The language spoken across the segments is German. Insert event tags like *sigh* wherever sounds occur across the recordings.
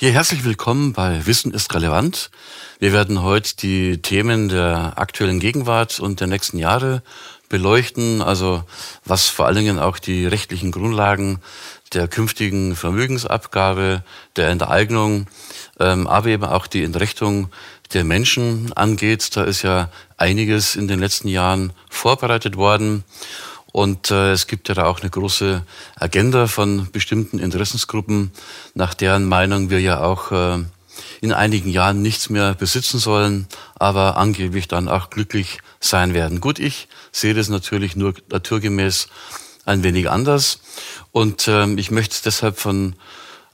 Ja, herzlich willkommen bei Wissen ist relevant. Wir werden heute die Themen der aktuellen Gegenwart und der nächsten Jahre beleuchten, also was vor allen Dingen auch die rechtlichen Grundlagen der künftigen Vermögensabgabe, der Enteignung, ähm, aber eben auch die Entrechtung der Menschen angeht. Da ist ja einiges in den letzten Jahren vorbereitet worden. Und äh, es gibt ja da auch eine große Agenda von bestimmten Interessensgruppen, nach deren Meinung wir ja auch äh, in einigen Jahren nichts mehr besitzen sollen, aber angeblich dann auch glücklich sein werden. Gut, ich sehe das natürlich nur naturgemäß ein wenig anders. Und äh, ich möchte deshalb von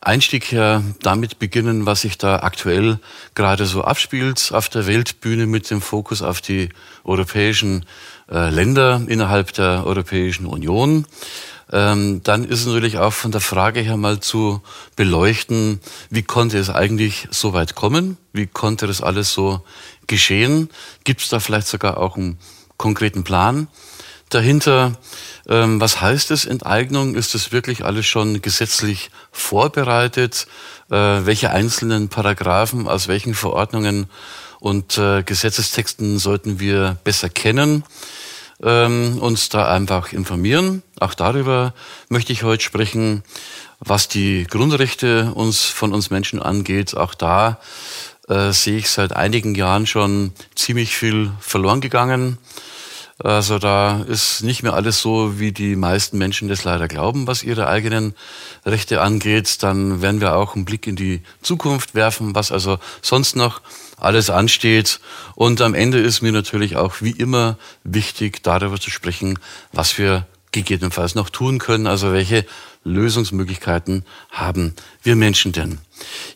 Einstieg her damit beginnen, was sich da aktuell gerade so abspielt auf der Weltbühne mit dem Fokus auf die europäischen Länder innerhalb der Europäischen Union. Ähm, dann ist natürlich auch von der Frage her mal zu beleuchten, wie konnte es eigentlich so weit kommen? Wie konnte das alles so geschehen? Gibt es da vielleicht sogar auch einen konkreten Plan dahinter? Ähm, was heißt es Enteignung? Ist das wirklich alles schon gesetzlich vorbereitet? Äh, welche einzelnen Paragraphen aus welchen Verordnungen und äh, Gesetzestexten sollten wir besser kennen? Ähm, uns da einfach informieren. Auch darüber möchte ich heute sprechen, was die Grundrechte uns von uns Menschen angeht. Auch da äh, sehe ich seit einigen Jahren schon ziemlich viel verloren gegangen. Also da ist nicht mehr alles so, wie die meisten Menschen das leider glauben, was ihre eigenen Rechte angeht. Dann werden wir auch einen Blick in die Zukunft werfen, was also sonst noch alles ansteht. Und am Ende ist mir natürlich auch wie immer wichtig, darüber zu sprechen, was wir gegebenenfalls noch tun können. Also welche Lösungsmöglichkeiten haben wir Menschen denn?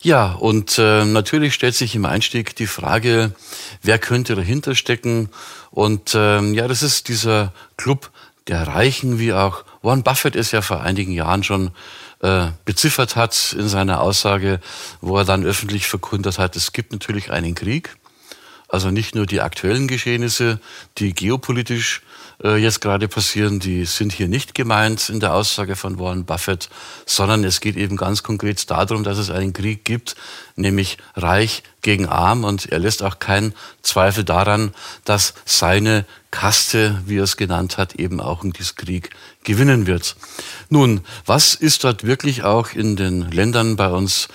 Ja, und äh, natürlich stellt sich im Einstieg die Frage, wer könnte dahinter stecken? Und ähm, ja, das ist dieser Club der Reichen, wie auch Warren Buffett es ja vor einigen Jahren schon äh, beziffert hat in seiner Aussage, wo er dann öffentlich verkündet hat, es gibt natürlich einen Krieg. Also nicht nur die aktuellen Geschehnisse, die geopolitisch äh, jetzt gerade passieren, die sind hier nicht gemeint in der Aussage von Warren Buffett, sondern es geht eben ganz konkret darum, dass es einen Krieg gibt, nämlich reich gegen arm und er lässt auch keinen Zweifel daran, dass seine Kaste, wie er es genannt hat, eben auch in diesem Krieg gewinnen wird. Nun, was ist dort wirklich auch in den Ländern bei uns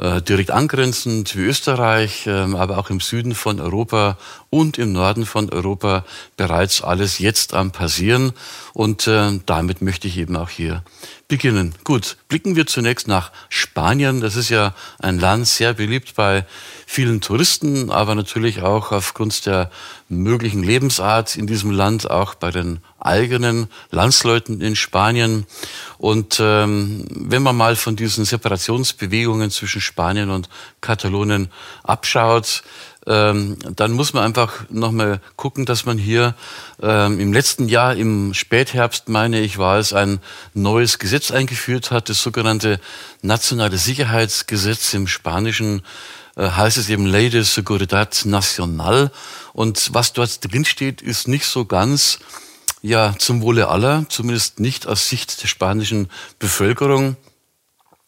äh, direkt angrenzend wie Österreich, ähm, aber auch im Süden von Europa und im Norden von Europa bereits alles jetzt am passieren. Und äh, damit möchte ich eben auch hier beginnen. Gut, blicken wir zunächst nach Spanien. Das ist ja ein Land sehr beliebt bei vielen Touristen, aber natürlich auch aufgrund der möglichen Lebensart in diesem Land, auch bei den eigenen Landsleuten in Spanien. Und ähm, wenn man mal von diesen Separationsbewegungen zwischen Spanien und Katalonien abschaut, ähm, dann muss man einfach nochmal gucken, dass man hier ähm, im letzten Jahr, im Spätherbst, meine ich, war es, ein neues Gesetz eingeführt hat, das sogenannte Nationale Sicherheitsgesetz im Spanischen heißt es eben Ley de Seguridad Nacional. Und was dort drinsteht, ist nicht so ganz ja zum Wohle aller, zumindest nicht aus Sicht der spanischen Bevölkerung.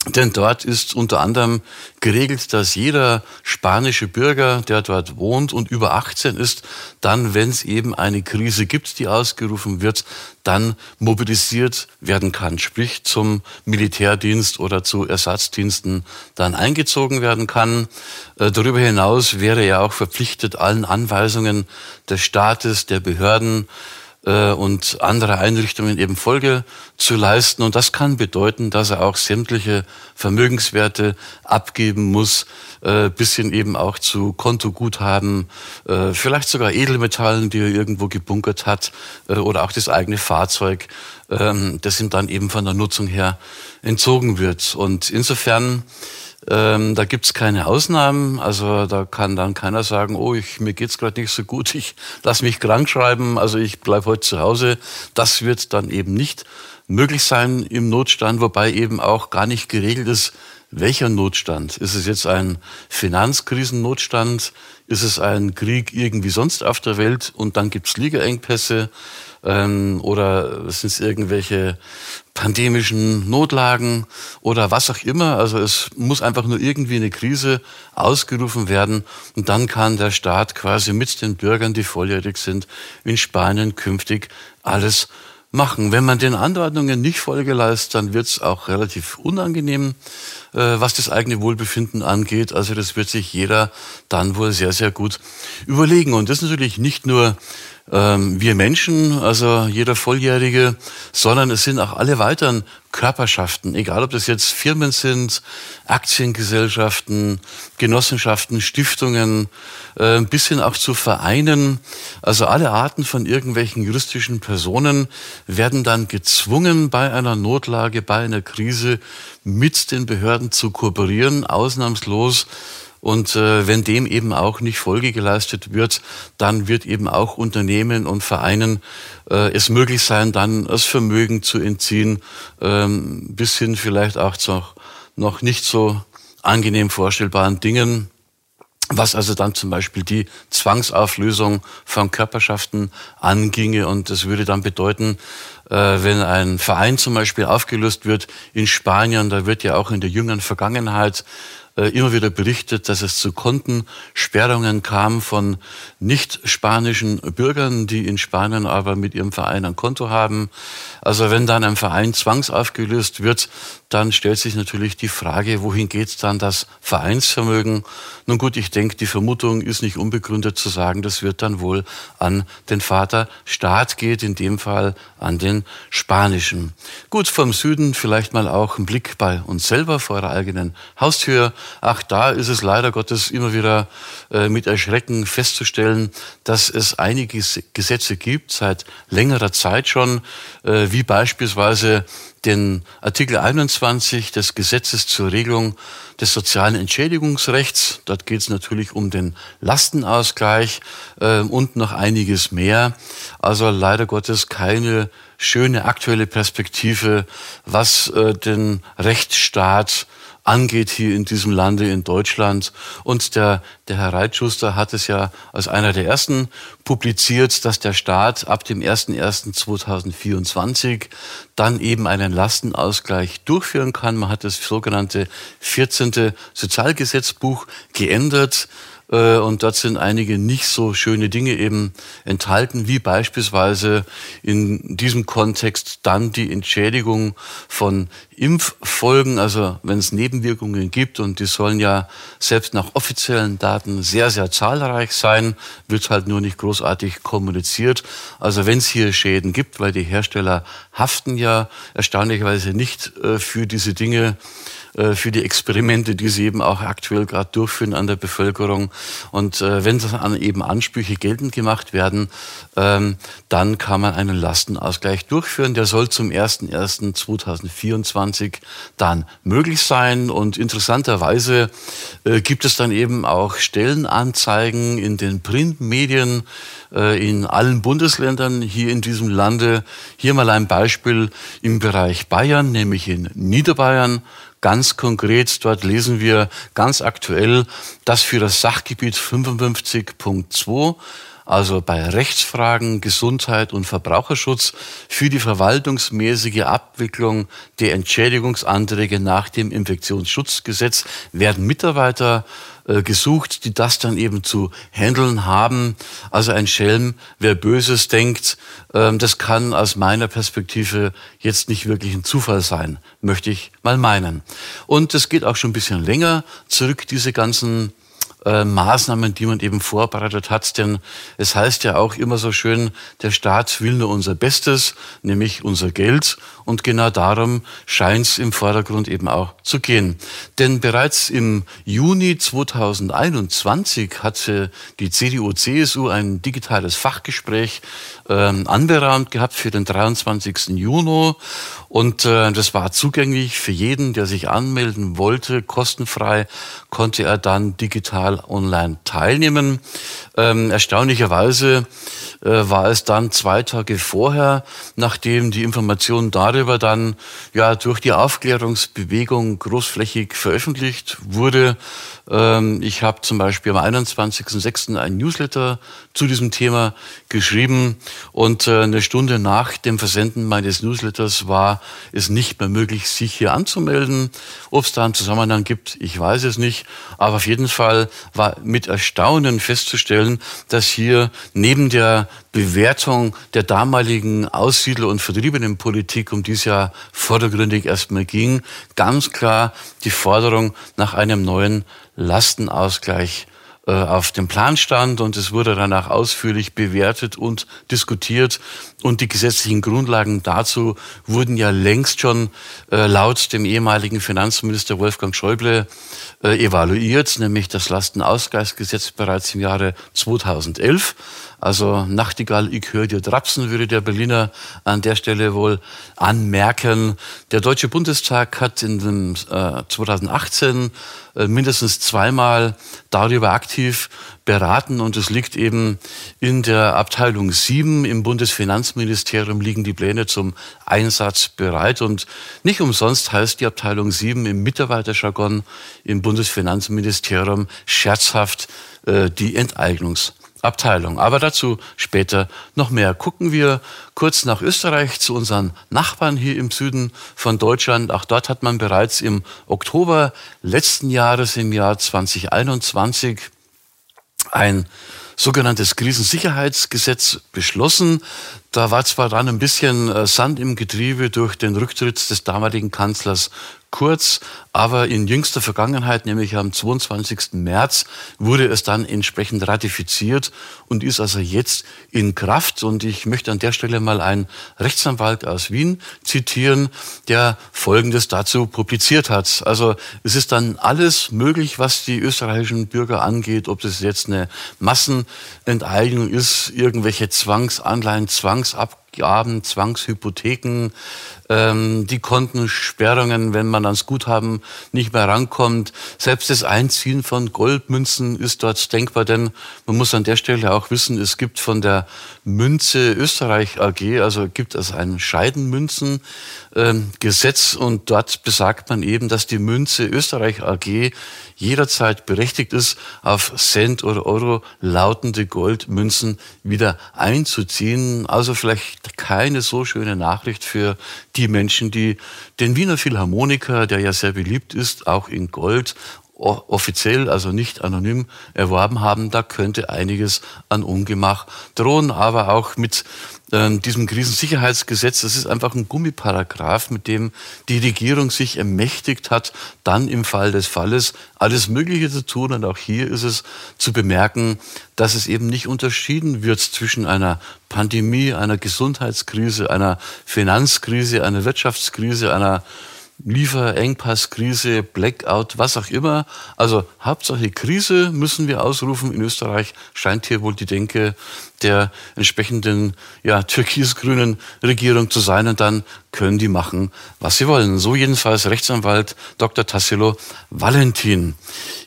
Denn dort ist unter anderem geregelt, dass jeder spanische Bürger, der dort wohnt und über 18 ist, dann, wenn es eben eine Krise gibt, die ausgerufen wird, dann mobilisiert werden kann, sprich zum Militärdienst oder zu Ersatzdiensten dann eingezogen werden kann. Äh, darüber hinaus wäre er auch verpflichtet, allen Anweisungen des Staates, der Behörden, äh, und andere Einrichtungen eben Folge zu leisten. Und das kann bedeuten, dass er auch sämtliche Vermögenswerte abgeben muss, äh, bis hin eben auch zu Kontoguthaben, äh, vielleicht sogar Edelmetallen, die er irgendwo gebunkert hat, äh, oder auch das eigene Fahrzeug, äh, das ihm dann eben von der Nutzung her entzogen wird. Und insofern ähm, da gibt's keine Ausnahmen. Also da kann dann keiner sagen, oh, ich, mir geht's gerade nicht so gut, *laughs* ich lass mich krank schreiben, also ich bleib heute zu Hause. Das wird dann eben nicht möglich sein im Notstand, wobei eben auch gar nicht geregelt ist, welcher Notstand? Ist es jetzt ein Finanzkrisennotstand? Ist es ein Krieg irgendwie sonst auf der Welt und dann gibt's Liegeengpässe? Ähm, oder sind es irgendwelche pandemischen Notlagen oder was auch immer. Also es muss einfach nur irgendwie eine Krise ausgerufen werden und dann kann der Staat quasi mit den Bürgern, die volljährig sind, in Spanien künftig alles machen. Wenn man den Anordnungen nicht Folge leistet, dann wird es auch relativ unangenehm, äh, was das eigene Wohlbefinden angeht. Also das wird sich jeder dann wohl sehr, sehr gut überlegen. Und das natürlich nicht nur ähm, wir Menschen, also jeder Volljährige, sondern es sind auch alle weiteren Körperschaften, egal ob das jetzt Firmen sind, Aktiengesellschaften, Genossenschaften, Stiftungen, äh, bis hin auch zu Vereinen. Also alle Arten von irgendwelchen juristischen Personen werden dann gezwungen, bei einer Notlage, bei einer Krise mit den Behörden zu kooperieren, ausnahmslos und äh, wenn dem eben auch nicht Folge geleistet wird, dann wird eben auch Unternehmen und Vereinen äh, es möglich sein, dann das Vermögen zu entziehen, ähm, bis hin vielleicht auch zu noch nicht so angenehm vorstellbaren Dingen was also dann zum Beispiel die Zwangsauflösung von Körperschaften anginge. Und das würde dann bedeuten, äh, wenn ein Verein zum Beispiel aufgelöst wird in Spanien, da wird ja auch in der jüngeren Vergangenheit immer wieder berichtet, dass es zu Kontensperrungen kam von nicht spanischen Bürgern, die in Spanien aber mit ihrem Verein ein Konto haben. Also wenn dann ein Verein zwangsaufgelöst wird, dann stellt sich natürlich die Frage, wohin geht dann das Vereinsvermögen? Nun gut, ich denke, die Vermutung ist nicht unbegründet zu sagen, das wird dann wohl an den Vater Staat geht, in dem Fall an den spanischen. Gut, vom Süden vielleicht mal auch ein Blick bei uns selber vor der eigenen Haustür. Ach, da ist es leider Gottes immer wieder äh, mit Erschrecken festzustellen, dass es einige Gesetze gibt, seit längerer Zeit schon, äh, wie beispielsweise den Artikel 21 des Gesetzes zur Regelung des sozialen Entschädigungsrechts. Dort geht es natürlich um den Lastenausgleich äh, und noch einiges mehr. Also leider Gottes keine schöne aktuelle Perspektive, was äh, den Rechtsstaat angeht hier in diesem Lande, in Deutschland. Und der, der Herr Reitschuster hat es ja als einer der ersten publiziert, dass der Staat ab dem 01.01.2024 dann eben einen Lastenausgleich durchführen kann. Man hat das sogenannte 14. Sozialgesetzbuch geändert. Äh, und dort sind einige nicht so schöne Dinge eben enthalten, wie beispielsweise in diesem Kontext dann die Entschädigung von Impffolgen, also wenn es Nebenwirkungen gibt und die sollen ja selbst nach offiziellen Daten sehr, sehr zahlreich sein, wird halt nur nicht großartig kommuniziert. Also wenn es hier Schäden gibt, weil die Hersteller haften ja erstaunlicherweise nicht äh, für diese Dinge, äh, für die Experimente, die sie eben auch aktuell gerade durchführen an der Bevölkerung. Und äh, wenn dann eben Ansprüche geltend gemacht werden, ähm, dann kann man einen Lastenausgleich durchführen. Der soll zum 01.01.2024 dann möglich sein. Und interessanterweise äh, gibt es dann eben auch Stellenanzeigen in den Printmedien in allen Bundesländern hier in diesem Lande. Hier mal ein Beispiel im Bereich Bayern, nämlich in Niederbayern Ganz konkret, dort lesen wir ganz aktuell, dass für das Sachgebiet 55.2 also bei Rechtsfragen, Gesundheit und Verbraucherschutz für die verwaltungsmäßige Abwicklung der Entschädigungsanträge nach dem Infektionsschutzgesetz werden Mitarbeiter äh, gesucht, die das dann eben zu handeln haben. Also ein Schelm, wer Böses denkt, äh, das kann aus meiner Perspektive jetzt nicht wirklich ein Zufall sein, möchte ich mal meinen. Und es geht auch schon ein bisschen länger zurück, diese ganzen äh, Maßnahmen, die man eben vorbereitet hat. Denn es heißt ja auch immer so schön, der Staat will nur unser Bestes, nämlich unser Geld. Und genau darum scheint es im Vordergrund eben auch zu gehen. Denn bereits im Juni 2021 hatte die CDU-CSU ein digitales Fachgespräch äh, anberaumt gehabt für den 23. Juni. Und äh, das war zugänglich für jeden, der sich anmelden wollte, kostenfrei, konnte er dann digital online teilnehmen. Ähm, erstaunlicherweise äh, war es dann zwei Tage vorher, nachdem die Information darüber dann ja durch die Aufklärungsbewegung großflächig veröffentlicht wurde. Ähm, ich habe zum Beispiel am 21.06. ein Newsletter zu diesem Thema geschrieben und äh, eine Stunde nach dem Versenden meines Newsletters war es nicht mehr möglich, sich hier anzumelden. Ob es da einen Zusammenhang gibt, ich weiß es nicht. Aber auf jeden Fall war mit Erstaunen festzustellen, dass hier neben der Bewertung der damaligen Aussiedler- und Vertriebenenpolitik, um die es ja vordergründig erstmal ging, ganz klar die Forderung nach einem neuen Lastenausgleich äh, auf dem Plan stand und es wurde danach ausführlich bewertet und diskutiert und die gesetzlichen Grundlagen dazu wurden ja längst schon äh, laut dem ehemaligen Finanzminister Wolfgang Schäuble äh, evaluiert, nämlich das Lastenausgleichsgesetz bereits im Jahre 2011. Also Nachtigall, ich höre dir Drapsen, würde der Berliner an der Stelle wohl anmerken. Der Deutsche Bundestag hat in dem, äh, 2018 äh, mindestens zweimal darüber aktiv beraten und es liegt eben in der Abteilung 7 im Bundesfinanzministerium liegen die Pläne zum Einsatz bereit und nicht umsonst heißt die Abteilung 7 im Mitarbeiterjargon im Bundesfinanzministerium scherzhaft äh, die Enteignungs Abteilung. Aber dazu später noch mehr. Gucken wir kurz nach Österreich zu unseren Nachbarn hier im Süden von Deutschland. Auch dort hat man bereits im Oktober letzten Jahres, im Jahr 2021, ein sogenanntes Krisensicherheitsgesetz beschlossen. Da war zwar dann ein bisschen äh, Sand im Getriebe durch den Rücktritt des damaligen Kanzlers Kurz, aber in jüngster Vergangenheit, nämlich am 22. März, wurde es dann entsprechend ratifiziert und ist also jetzt in Kraft. Und ich möchte an der Stelle mal einen Rechtsanwalt aus Wien zitieren, der Folgendes dazu publiziert hat. Also es ist dann alles möglich, was die österreichischen Bürger angeht, ob das jetzt eine Massenenteignung ist, irgendwelche Zwangsanleihen, Zwangsabgaben, Zwangshypotheken, ähm, die Kontensperrungen, wenn man ans Guthaben nicht mehr rankommt. Selbst das Einziehen von Goldmünzen ist dort denkbar, denn man muss an der Stelle auch wissen, es gibt von der Münze Österreich AG, also gibt es ein Scheidenmünzengesetz ähm, und dort besagt man eben, dass die Münze Österreich AG jederzeit berechtigt ist, auf Cent oder Euro lautende Goldmünzen wieder einzuziehen. Also vielleicht keine so schöne Nachricht für die Menschen, die den Wiener Philharmoniker, der ja sehr beliebt ist, auch in Gold offiziell, also nicht anonym erworben haben, da könnte einiges an Ungemach drohen, aber auch mit äh, diesem Krisensicherheitsgesetz, das ist einfach ein Gummiparagraph, mit dem die Regierung sich ermächtigt hat, dann im Fall des Falles alles Mögliche zu tun. Und auch hier ist es zu bemerken, dass es eben nicht unterschieden wird zwischen einer Pandemie, einer Gesundheitskrise, einer Finanzkrise, einer Wirtschaftskrise, einer Lieferengpasskrise, Blackout, was auch immer. Also Hauptsache Krise müssen wir ausrufen. In Österreich scheint hier wohl die Denke der entsprechenden ja, türkis-grünen Regierung zu sein und dann können die machen, was sie wollen. So jedenfalls Rechtsanwalt Dr. Tassilo Valentin.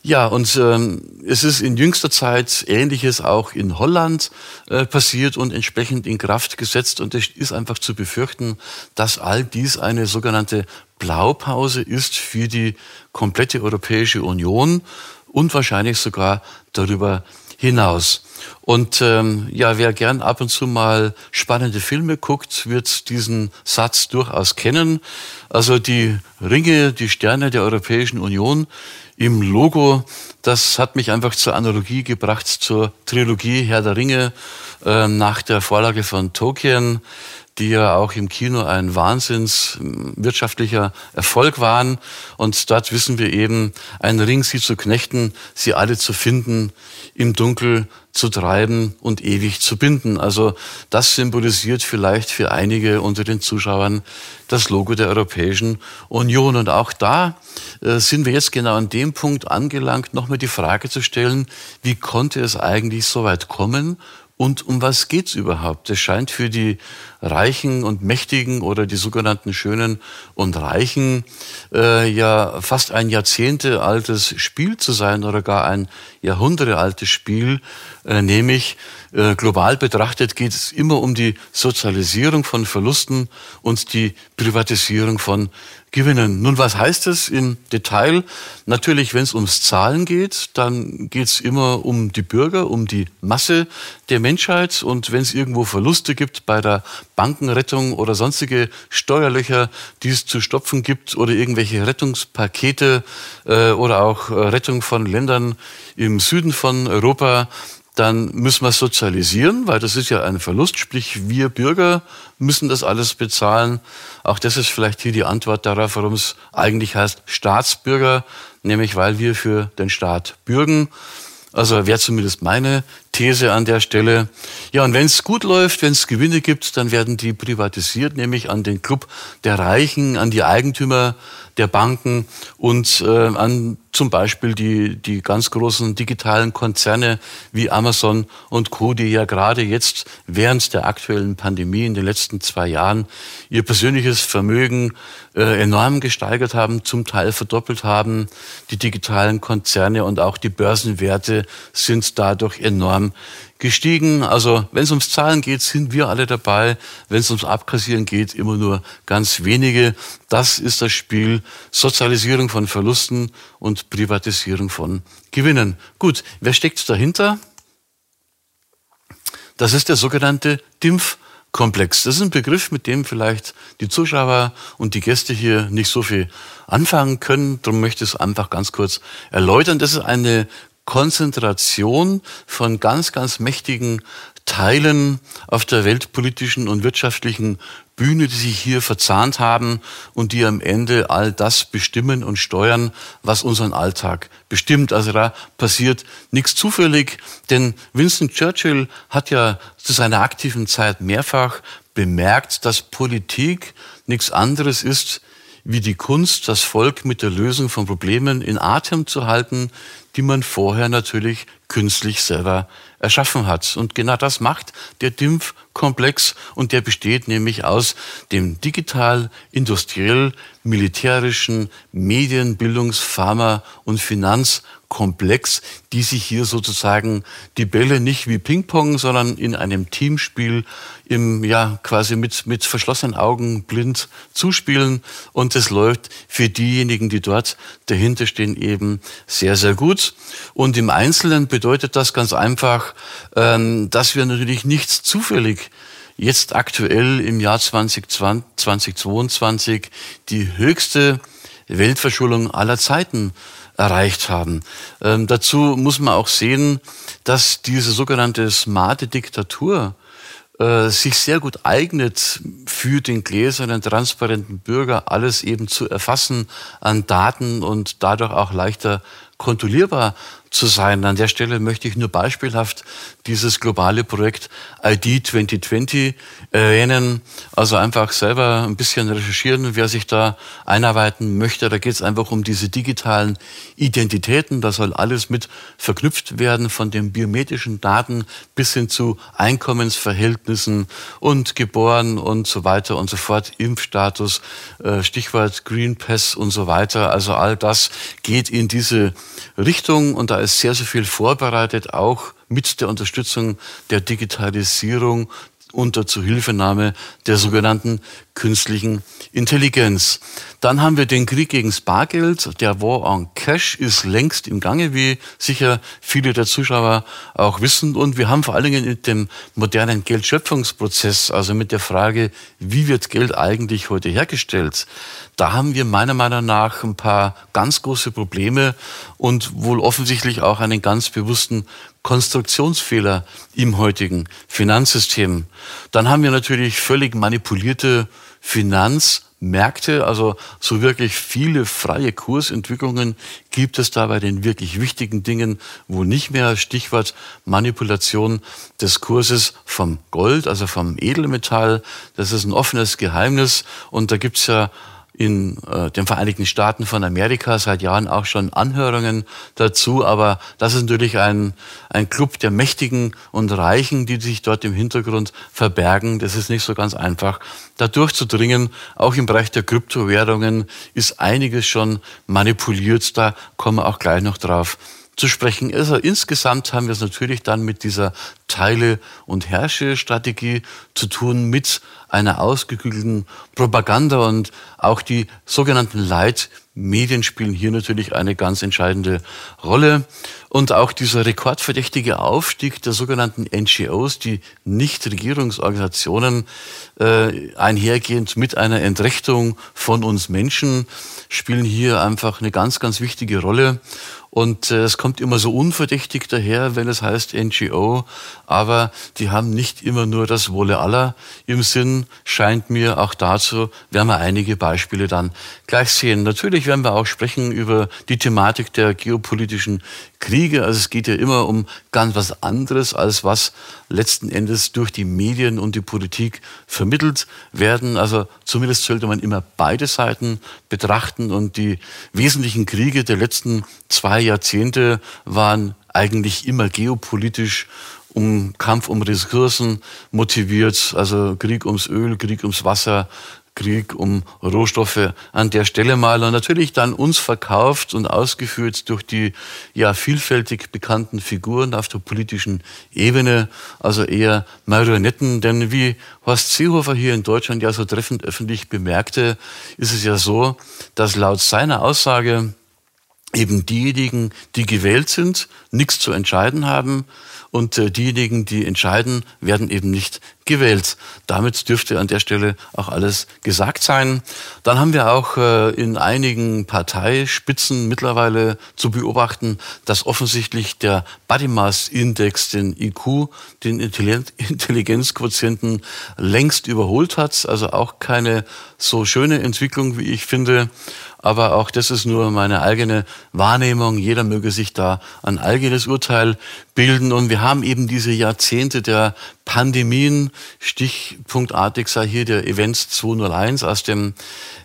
Ja, und ähm, es ist in jüngster Zeit Ähnliches auch in Holland äh, passiert und entsprechend in Kraft gesetzt. Und es ist einfach zu befürchten, dass all dies eine sogenannte Blaupause ist für die komplette Europäische Union und wahrscheinlich sogar darüber hinaus. Und ähm, ja, wer gern ab und zu mal spannende Filme guckt, wird diesen Satz durchaus kennen. Also die Ringe, die Sterne der Europäischen Union im Logo, das hat mich einfach zur Analogie gebracht zur Trilogie Herr der Ringe äh, nach der Vorlage von Tolkien die ja auch im Kino ein wahnsinns wirtschaftlicher Erfolg waren. Und dort wissen wir eben, ein Ring sie zu knechten, sie alle zu finden, im Dunkel zu treiben und ewig zu binden. Also das symbolisiert vielleicht für einige unter den Zuschauern das Logo der Europäischen Union. Und auch da äh, sind wir jetzt genau an dem Punkt angelangt, nochmal die Frage zu stellen, wie konnte es eigentlich so weit kommen Und um was geht's überhaupt? Es scheint für die Reichen und Mächtigen oder die sogenannten Schönen und Reichen äh, ja fast ein Jahrzehnte altes Spiel zu sein oder gar ein Jahrhunderte altes Spiel, äh, nämlich äh, global betrachtet geht es immer um die Sozialisierung von Verlusten und die Privatisierung von gewinnen. Nun, was heißt das im Detail? Natürlich, wenn es ums Zahlen geht, dann geht es immer um die Bürger, um die Masse der Menschheit. Und wenn es irgendwo Verluste gibt bei der Bankenrettung oder sonstige Steuerlöcher, die es zu stopfen gibt oder irgendwelche Rettungspakete äh, oder auch äh, Rettung von Ländern im Süden von Europa, dann müssen wir sozialisieren, weil das ist ja ein Verlust, sprich wir Bürger müssen das alles bezahlen. Auch das ist vielleicht hier die Antwort darauf, warum es eigentlich heißt Staatsbürger, nämlich weil wir für den Staat bürgen. Also wäre zumindest meine These an der Stelle. Ja, und wenn es gut läuft, wenn es Gewinne gibt, dann werden die privatisiert, nämlich an den Club der Reichen, an die Eigentümer der Banken und äh, an zum Beispiel die, die ganz großen digitalen Konzerne wie Amazon und Co., die ja gerade jetzt während der aktuellen Pandemie in den letzten zwei Jahren ihr persönliches Vermögen äh, enorm gesteigert haben, zum Teil verdoppelt haben. Die digitalen Konzerne und auch die Börsenwerte sind dadurch enorm gestiegen. Also wenn es ums Zahlen geht, sind wir alle dabei. Wenn es ums Abkassieren geht, immer nur ganz wenige. Das ist das Spiel Sozialisierung von Verlusten und Privatisierung von Gewinnen. Gut, wer steckt dahinter? Das ist der sogenannte DIMF. Komplex. Das ist ein Begriff, mit dem vielleicht die Zuschauer und die Gäste hier nicht so viel anfangen können. Darum möchte ich es einfach ganz kurz erläutern. Das ist eine Konzentration von ganz, ganz mächtigen Teilen auf der weltpolitischen und wirtschaftlichen Bühne, die sich hier verzahnt haben und die am Ende all das bestimmen und steuern, was unseren Alltag bestimmt. Also da passiert nichts zufällig, denn Winston Churchill hat ja zu seiner aktiven Zeit mehrfach bemerkt, dass Politik nichts anderes ist, wie die Kunst, das Volk mit der Lösung von Problemen in Atem zu halten, die man vorher natürlich künstlich selber erschaffen hat. Und genau das macht der DIMF-Komplex und der besteht nämlich aus dem digital, industriell, militärischen, Medien-, Bildungs-, Pharma- und Finanz- Komplex, die sich hier sozusagen die Bälle nicht wie Ping-Pong, sondern in einem Teamspiel im, ja, quasi mit, mit verschlossenen Augen blind zuspielen. Und es läuft für diejenigen, die dort dahinter stehen, eben sehr, sehr gut. Und im Einzelnen bedeutet das ganz einfach, ähm, dass wir natürlich nichts zufällig jetzt aktuell im Jahr 2020, 2022 die höchste Weltverschuldung aller Zeiten erreicht haben. Ähm, dazu muss man auch sehen, dass diese sogenannte smarte Diktatur äh, sich sehr gut eignet, für den gläsernen, transparenten Bürger alles eben zu erfassen an Daten und dadurch auch leichter kontrollierbar zu sein. An der Stelle möchte ich nur beispielhaft dieses globale Projekt ID 2020 erwähnen. Also einfach selber ein bisschen recherchieren, wer sich da einarbeiten möchte. Da geht es einfach um diese digitalen Identitäten. Da soll alles mit verknüpft werden, von den biometrischen Daten bis hin zu Einkommensverhältnissen und geboren und so weiter und so fort, Impfstatus, äh, Stichwort Green Pass und so weiter. Also all das geht in diese Richtung und da ist sehr, sehr viel vorbereitet, auch mit der Unterstützung der Digitalisierung unter Zuhilfenahme der sogenannten künstlichen Intelligenz. Dann haben wir den Krieg gegen das Bargeld. Der War on Cash ist längst im Gange, wie sicher viele der Zuschauer auch wissen. Und wir haben vor allen Dingen mit dem modernen Geldschöpfungsprozess, also mit der Frage, wie wird Geld eigentlich heute hergestellt, da haben wir meiner Meinung nach ein paar ganz große Probleme und wohl offensichtlich auch einen ganz bewussten Konstruktionsfehler im heutigen Finanzsystem. Dann haben wir natürlich völlig manipulierte Finanzmärkte, also so wirklich viele freie Kursentwicklungen gibt es da bei den wirklich wichtigen Dingen, wo nicht mehr. Stichwort Manipulation des Kurses vom Gold, also vom Edelmetall, das ist ein offenes Geheimnis. Und da gibt's ja in äh, den Vereinigten Staaten von Amerika seit Jahren auch schon Anhörungen dazu. Aber das ist natürlich ein, ein Club der Mächtigen und Reichen, die sich dort im Hintergrund verbergen. Das ist nicht so ganz einfach, da durchzudringen. Auch im Bereich der Kryptowährungen ist einiges schon manipuliert. Da kommen wir auch gleich noch drauf zu sprechen. Also insgesamt haben wir es natürlich dann mit dieser Teile- und Herrsche-Strategie zu tun, mit einer ausgeklügelten Propaganda und auch die sogenannten Leitmedien spielen hier natürlich eine ganz entscheidende Rolle. Und auch dieser rekordverdächtige Aufstieg der sogenannten NGOs, die Nichtregierungsorganisationen, äh, einhergehend mit einer Entrechtung von uns Menschen, spielen hier einfach eine ganz, ganz wichtige Rolle. Und äh, es kommt immer so unverdächtig daher, wenn es heißt NGO, aber die haben nicht immer nur das Wohle aller im Sinn, scheint mir auch dazu, werden wir einige Beispiele dann gleich sehen. Natürlich werden wir auch sprechen über die Thematik der geopolitischen Kriege. Also es geht ja immer um ganz was anderes, als was letzten Endes durch die Medien und die Politik vermittelt werden. Also zumindest sollte man immer beide Seiten betrachten und die wesentlichen Kriege der letzten zwei Jahrzehnte waren eigentlich immer geopolitisch um Kampf um Ressourcen motiviert, also Krieg ums Öl, Krieg ums Wasser, Krieg um Rohstoffe an der Stelle mal. Und natürlich dann uns verkauft und ausgeführt durch die ja vielfältig bekannten Figuren auf der politischen Ebene, also eher Marionetten, denn wie Horst Seehofer hier in Deutschland ja so treffend öffentlich bemerkte, ist es ja so, dass laut seiner Aussage eben diejenigen, die gewählt sind, nichts zu entscheiden haben und äh, diejenigen, die entscheiden, werden eben nicht gewählt. Damit dürfte an der Stelle auch alles gesagt sein. Dann haben wir auch äh, in einigen Parteispitzen mittlerweile zu beobachten, dass offensichtlich der Body Mass Index den IQ, den *laughs* Intelligenzquotienten längst überholt hat. Also auch keine so schöne Entwicklung, wie ich finde. Aber auch das ist nur meine eigene Wahrnehmung. Jeder möge sich da ein eigenes Urteil bilden. Und wir haben eben diese Jahrzehnte der Pandemien. Stichpunktartig sei hier der Events 201 aus dem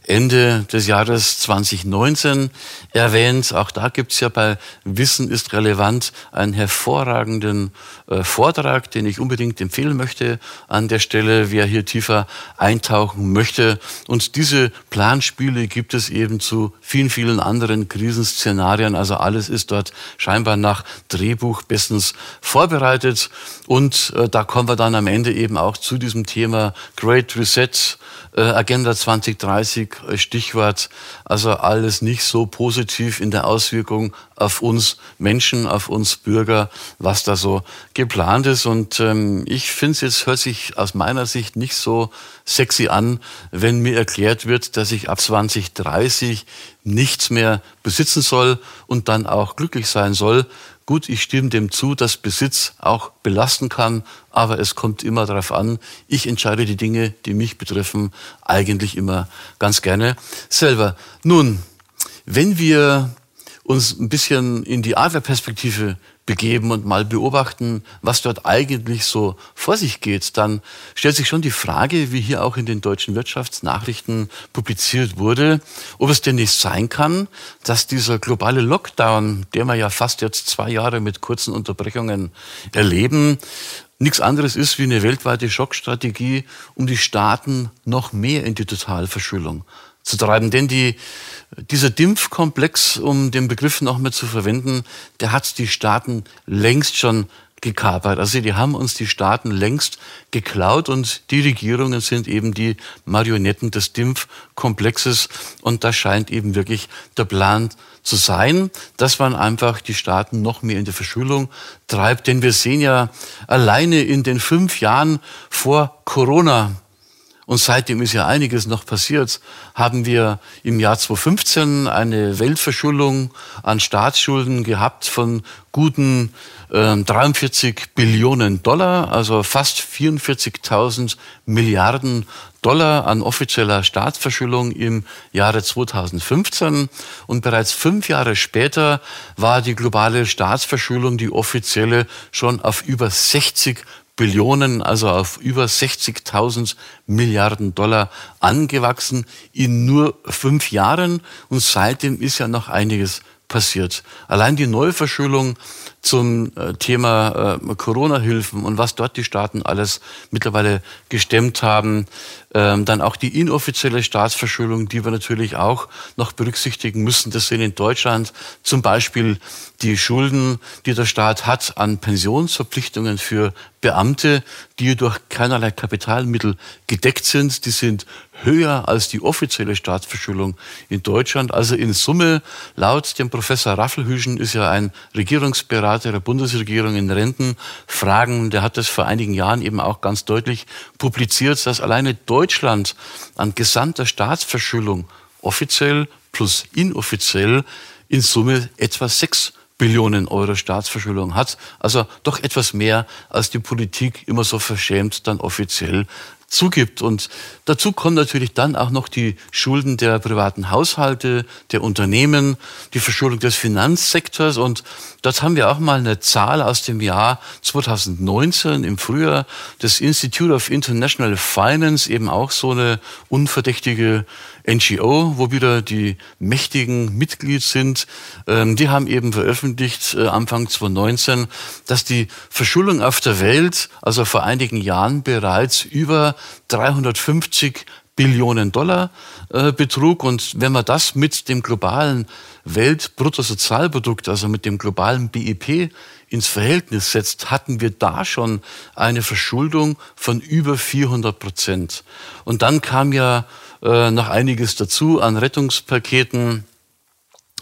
Ende des Jahres 2019 erwähnt. Auch da gibt's ja bei Wissen ist relevant einen hervorragenden äh, Vortrag, den ich unbedingt empfehlen möchte an der Stelle, wer hier tiefer eintauchen möchte. Und diese Planspiele gibt es eben zu vielen, vielen anderen Krisenszenarien. Also alles ist dort scheinbar nach Drehbuch bestens vorbereitet. Und äh, da kommen wir dann am Ende eben auch zu diesem Thema Great Reset äh, Agenda 2030 äh, Stichwort, also alles nicht so positiv in der Auswirkung auf uns Menschen, auf uns Bürger, was da so geplant ist. Und ähm, ich finde es jetzt, hört sich aus meiner Sicht nicht so sexy an, wenn mir erklärt wird, dass ich ab 2030 nichts mehr besitzen soll und dann auch glücklich sein soll. Gut, ich stimme dem zu, dass Besitz auch belasten kann, aber es kommt immer darauf an. Ich entscheide die Dinge, die mich betreffen, eigentlich immer ganz gerne selber. Nun, wenn wir uns ein bisschen in die Adlerperspektive begeben und mal beobachten, was dort eigentlich so vor sich geht, dann stellt sich schon die Frage, wie hier auch in den deutschen Wirtschaftsnachrichten publiziert wurde, ob es denn nicht sein kann, dass dieser globale Lockdown, der wir ja fast jetzt zwei Jahre mit kurzen Unterbrechungen erleben, nichts anderes ist wie eine weltweite Schockstrategie, um die Staaten noch mehr in die Totalverschuldung zu treiben. Denn die, dieser DIMF-Komplex, um den Begriff noch mehr zu verwenden, der hat die Staaten längst schon gekapert. Also die haben uns die Staaten längst geklaut und die Regierungen sind eben die Marionetten des DIMF-Komplexes und das scheint eben wirklich der Plan zu sein, dass man einfach die Staaten noch mehr in die Verschuldung treibt. Denn wir sehen ja alleine in den fünf Jahren vor Corona, und seitdem ist ja einiges noch passiert. Haben wir im Jahr 2015 eine Weltverschuldung an Staatsschulden gehabt von guten äh, 43 Billionen Dollar, also fast 44.000 Milliarden Dollar an offizieller Staatsverschuldung im Jahre 2015. Und bereits fünf Jahre später war die globale Staatsverschuldung, die offizielle, schon auf über 60 Billionen, also auf über 60.000 Milliarden Dollar angewachsen in nur fünf Jahren. Und seitdem ist ja noch einiges passiert. Allein die Neuverschuldung zum äh, Thema äh, Corona-Hilfen und was dort die Staaten alles mittlerweile gestemmt haben. Ähm, dann auch die inoffizielle Staatsverschuldung, die wir natürlich auch noch berücksichtigen müssen. Das sind in Deutschland zum Beispiel die Schulden, die der Staat hat an Pensionsverpflichtungen für Beamte, die durch keinerlei Kapitalmittel gedeckt sind. Die sind höher als die offizielle Staatsverschuldung in Deutschland. Also in Summe, laut dem Professor Raffelhüschen, ist ja ein Regierungsberater der Bundesregierung in Rentenfragen, der hat das vor einigen Jahren eben auch ganz deutlich publiziert, dass alleine Deutschland an gesamter Staatsverschuldung offiziell plus inoffiziell in Summe etwa sechs Billionen Euro Staatsverschuldung hat. Also doch etwas mehr, als die Politik immer so verschämt dann offiziell zugibt. Und dazu kommen natürlich dann auch noch die Schulden der privaten Haushalte, der Unternehmen, die Verschuldung des Finanzsektors. Und dort haben wir auch mal eine Zahl aus dem Jahr 2019 im Frühjahr des Institute of International Finance, eben auch so eine unverdächtige NGO, wo wieder die Mächtigen Mitglied sind, ähm, die haben eben veröffentlicht, äh, Anfang 2019, dass die Verschuldung auf der Welt, also vor einigen Jahren bereits über 350 Billionen Dollar äh, betrug. Und wenn man das mit dem globalen Weltbruttosozialprodukt, also mit dem globalen BIP ins Verhältnis setzt, hatten wir da schon eine Verschuldung von über 400 Prozent. Und dann kam ja äh, noch einiges dazu an Rettungspaketen,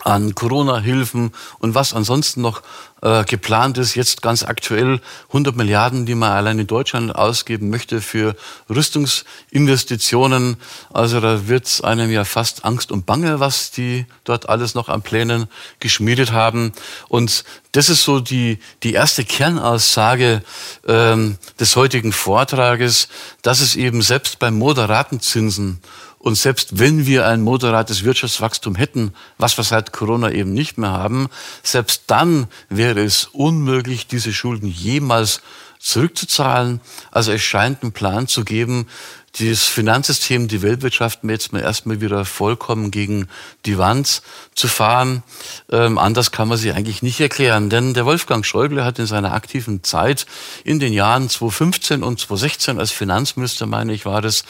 an Corona-Hilfen und was ansonsten noch äh, geplant ist, jetzt ganz aktuell 100 Milliarden, die man allein in Deutschland ausgeben möchte für Rüstungsinvestitionen. Also da wird einem ja fast Angst und Bange, was die dort alles noch an Plänen geschmiedet haben. Und das ist so die, die erste Kernaussage ähm, des heutigen Vortrages, dass es eben selbst bei moderaten Zinsen und selbst wenn wir ein moderates Wirtschaftswachstum hätten, was wir seit Corona eben nicht mehr haben, selbst dann wäre es unmöglich, diese Schulden jemals zurückzuzahlen. Also es scheint einen Plan zu geben, das Finanzsystem, die Weltwirtschaft jetzt mal erstmal wieder vollkommen gegen die Wand zu fahren. Ähm, anders kann man sie eigentlich nicht erklären. Denn der Wolfgang Schäuble hat in seiner aktiven Zeit in den Jahren 2015 und 2016 als Finanzminister, meine ich, war das,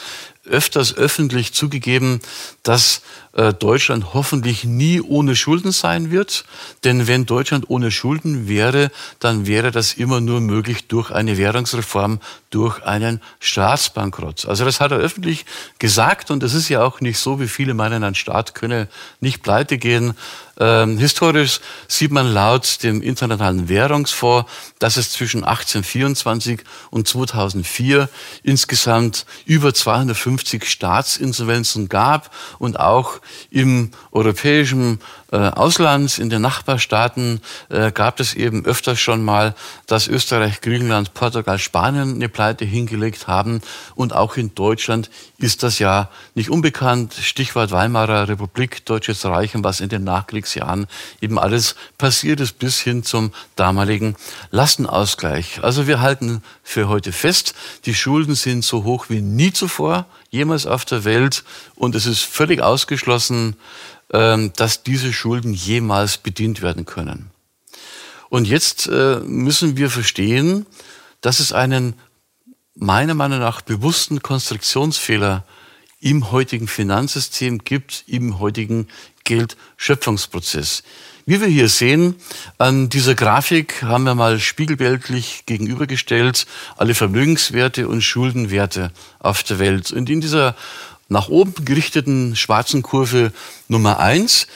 öfters öffentlich zugegeben, dass äh, Deutschland hoffentlich nie ohne Schulden sein wird. Denn wenn Deutschland ohne Schulden wäre, dann wäre das immer nur möglich durch eine Währungsreform, durch einen Staatsbankrott. Also das hat er öffentlich gesagt und das ist ja auch nicht so, wie viele meinen, ein Staat könne nicht pleite gehen. Ähm, historisch sieht man laut dem Internationalen Währungsfonds, dass es zwischen 1824 und 2004 insgesamt über 250 Staatsinsolvenzen gab und auch im europäischen äh, Ausland, in den Nachbarstaaten äh, gab es eben öfters schon mal, dass Österreich, Griechenland, Portugal, Spanien eine Pleite hingelegt haben. Und auch in Deutschland ist das ja nicht unbekannt. Stichwort Weimarer Republik, Deutsches Reich und was in den Nachkriegsjahren eben alles passiert ist bis hin zum damaligen Lastenausgleich. Also wir halten für heute fest, die Schulden sind so hoch wie nie zuvor, jemals auf der Welt. Und es ist völlig ausgeschlossen, dass diese Schulden jemals bedient werden können. Und jetzt äh, müssen wir verstehen, dass es einen meiner Meinung nach bewussten Konstruktionsfehler im heutigen Finanzsystem gibt, im heutigen Geldschöpfungsprozess. Wie wir hier sehen, an dieser Grafik haben wir mal spiegelbildlich gegenübergestellt alle Vermögenswerte und Schuldenwerte auf der Welt. Und in dieser nach oben gerichteten schwarzen Kurve Nummer eins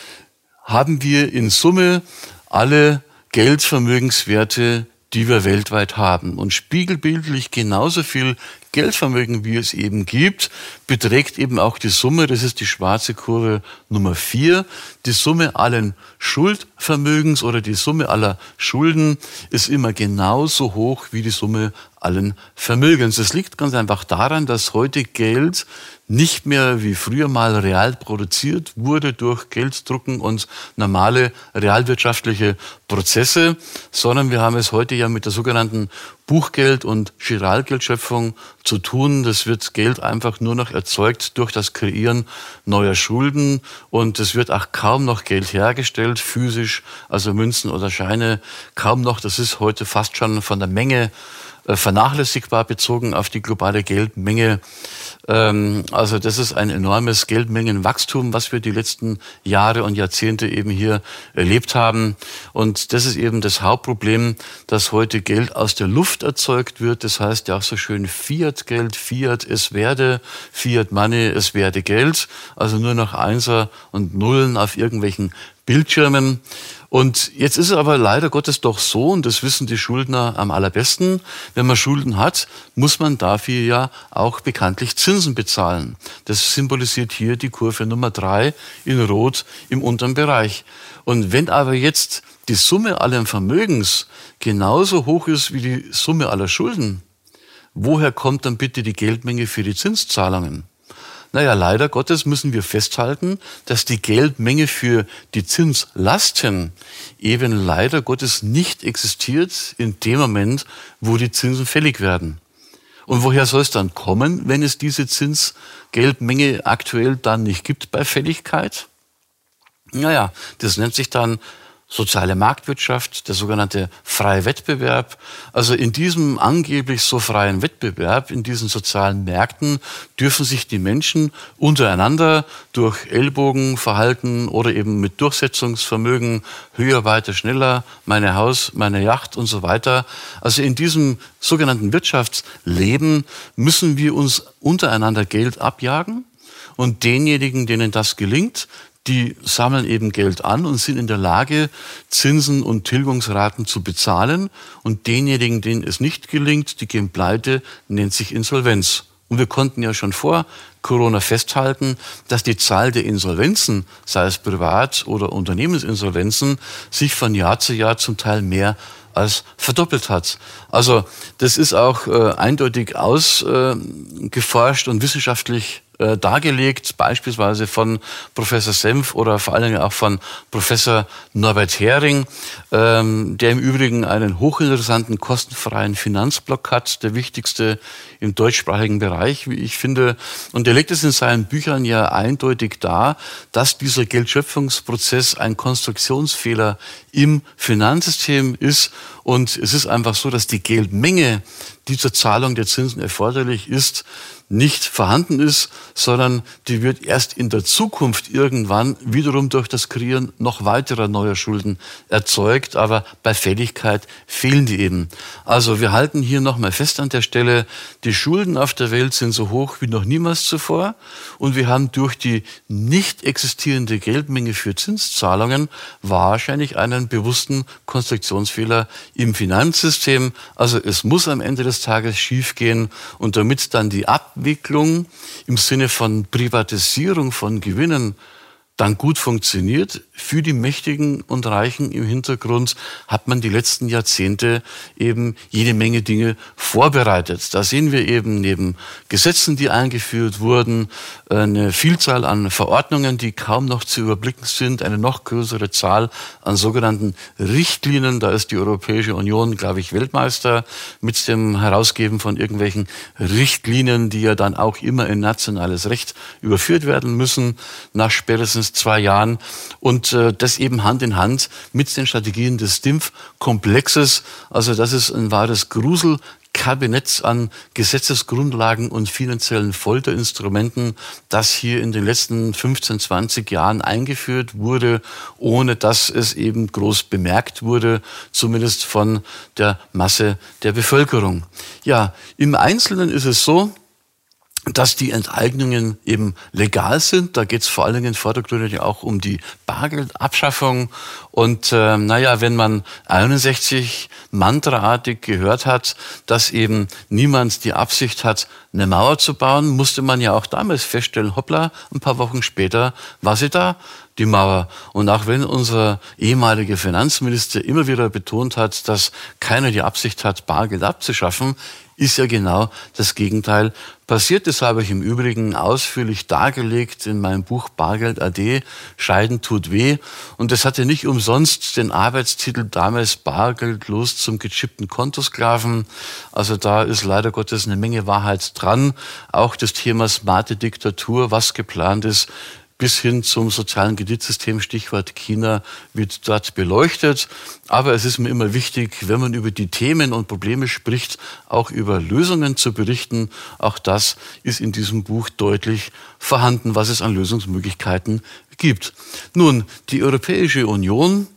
haben wir in Summe alle Geldvermögenswerte, die wir weltweit haben. Und spiegelbildlich genauso viel Geldvermögen, wie es eben gibt, beträgt eben auch die Summe, das ist die schwarze Kurve Nummer vier, die Summe allen Schuldvermögens oder die Summe aller Schulden ist immer genauso hoch wie die Summe allen Vermögens. Das liegt ganz einfach daran, dass heute Geld nicht mehr wie früher mal real produziert wurde durch Gelddrucken und normale realwirtschaftliche Prozesse, sondern wir haben es heute ja mit der sogenannten Buchgeld und Giralgeldschöpfung zu tun. Das wird Geld einfach nur noch erzeugt durch das Kreieren neuer Schulden und es wird auch kaum noch Geld hergestellt, physisch, also Münzen oder Scheine, kaum noch. Das ist heute fast schon von der Menge vernachlässigbar bezogen auf die globale Geldmenge. Ähm, also das ist ein enormes Geldmengenwachstum, was wir die letzten Jahre und Jahrzehnte eben hier erlebt haben. Und das ist eben das Hauptproblem, dass heute Geld aus der Luft erzeugt wird. Das heißt ja auch so schön Fiat-Geld, Fiat, es werde, Fiat Money, es werde Geld. Also nur noch Einser und Nullen auf irgendwelchen Bildschirmen. Und jetzt ist es aber leider Gottes doch so, und das wissen die Schuldner am allerbesten, wenn man Schulden hat, muss man dafür ja auch bekanntlich Zinsen bezahlen. Das symbolisiert hier die Kurve Nummer drei in Rot im unteren Bereich. Und wenn aber jetzt die Summe allen Vermögens genauso hoch ist wie die Summe aller Schulden, woher kommt dann bitte die Geldmenge für die Zinszahlungen? Naja, leider Gottes müssen wir festhalten, dass die Geldmenge für die Zinslasten eben leider Gottes nicht existiert in dem Moment, wo die Zinsen fällig werden. Und woher soll es dann kommen, wenn es diese Zinsgeldmenge aktuell dann nicht gibt bei Fälligkeit? Naja, das nennt sich dann soziale Marktwirtschaft, der sogenannte freie Wettbewerb. Also in diesem angeblich so freien Wettbewerb, in diesen sozialen Märkten dürfen sich die Menschen untereinander durch Ellbogenverhalten oder eben mit Durchsetzungsvermögen höher, weiter, schneller, meine Haus, meine Yacht und so weiter. Also in diesem sogenannten Wirtschaftsleben müssen wir uns untereinander Geld abjagen. Und denjenigen, denen das gelingt, die sammeln eben Geld an und sind in der Lage, Zinsen und Tilgungsraten zu bezahlen. Und denjenigen, denen es nicht gelingt, die gehen pleite, nennt sich Insolvenz. Und wir konnten ja schon vor Corona festhalten, dass die Zahl der Insolvenzen, sei es Privat- oder Unternehmensinsolvenzen, sich von Jahr zu Jahr zum Teil mehr als verdoppelt hat. Also das ist auch äh, eindeutig ausgeforscht äh, und wissenschaftlich äh, dargelegt, beispielsweise von Professor Senf oder vor allen Dingen auch von Professor Norbert Hering, ähm, der im Übrigen einen hochinteressanten, kostenfreien Finanzblock hat, der wichtigste im deutschsprachigen Bereich, wie ich finde. Und er legt es in seinen Büchern ja eindeutig dar, dass dieser Geldschöpfungsprozess ein Konstruktionsfehler im Finanzsystem ist. Und es ist einfach so, dass die Geldmenge, die zur Zahlung der Zinsen erforderlich ist, nicht vorhanden ist, sondern die wird erst in der Zukunft irgendwann wiederum durch das Kreieren noch weiterer neuer Schulden erzeugt, aber bei Fälligkeit fehlen die eben. Also wir halten hier nochmal fest an der Stelle, die Schulden auf der Welt sind so hoch wie noch niemals zuvor und wir haben durch die nicht existierende Geldmenge für Zinszahlungen wahrscheinlich einen bewussten Konstruktionsfehler im Finanzsystem. Also es muss am Ende des Tages schiefgehen und damit dann die Ab Abwicklung im Sinne von Privatisierung von Gewinnen dann gut funktioniert. Für die Mächtigen und Reichen im Hintergrund hat man die letzten Jahrzehnte eben jede Menge Dinge vorbereitet. Da sehen wir eben neben Gesetzen, die eingeführt wurden, eine Vielzahl an Verordnungen, die kaum noch zu überblicken sind, eine noch größere Zahl an sogenannten Richtlinien. Da ist die Europäische Union, glaube ich, Weltmeister mit dem Herausgeben von irgendwelchen Richtlinien, die ja dann auch immer in nationales Recht überführt werden müssen, nach spätestens zwei Jahren und äh, das eben Hand in Hand mit den Strategien des STIMF-Komplexes. Also das ist ein wahres Grusel. Kabinett an Gesetzesgrundlagen und finanziellen Folterinstrumenten, das hier in den letzten 15, 20 Jahren eingeführt wurde, ohne dass es eben groß bemerkt wurde, zumindest von der Masse der Bevölkerung. Ja, im Einzelnen ist es so, dass die Enteignungen eben legal sind. Da geht es vor allen Dingen vordergründig auch um die Bargeldabschaffung. Und äh, naja, wenn man 61 mantraartig gehört hat, dass eben niemand die Absicht hat, eine Mauer zu bauen, musste man ja auch damals feststellen, hoppla, ein paar Wochen später war sie da, die Mauer. Und auch wenn unser ehemaliger Finanzminister immer wieder betont hat, dass keiner die Absicht hat, Bargeld abzuschaffen, ist ja genau das Gegenteil passiert. Das habe ich im Übrigen ausführlich dargelegt in meinem Buch Bargeld AD, Scheiden tut weh. Und das hatte nicht umsonst den Arbeitstitel damals Bargeldlos zum gechippten Kontosklaven. Also da ist leider Gottes eine Menge Wahrheit dran. Auch das Thema smarte Diktatur, was geplant ist, bis hin zum sozialen Kreditsystem, Stichwort China, wird dort beleuchtet. Aber es ist mir immer wichtig, wenn man über die Themen und Probleme spricht, auch über Lösungen zu berichten. Auch das ist in diesem Buch deutlich vorhanden, was es an Lösungsmöglichkeiten gibt. Nun, die Europäische Union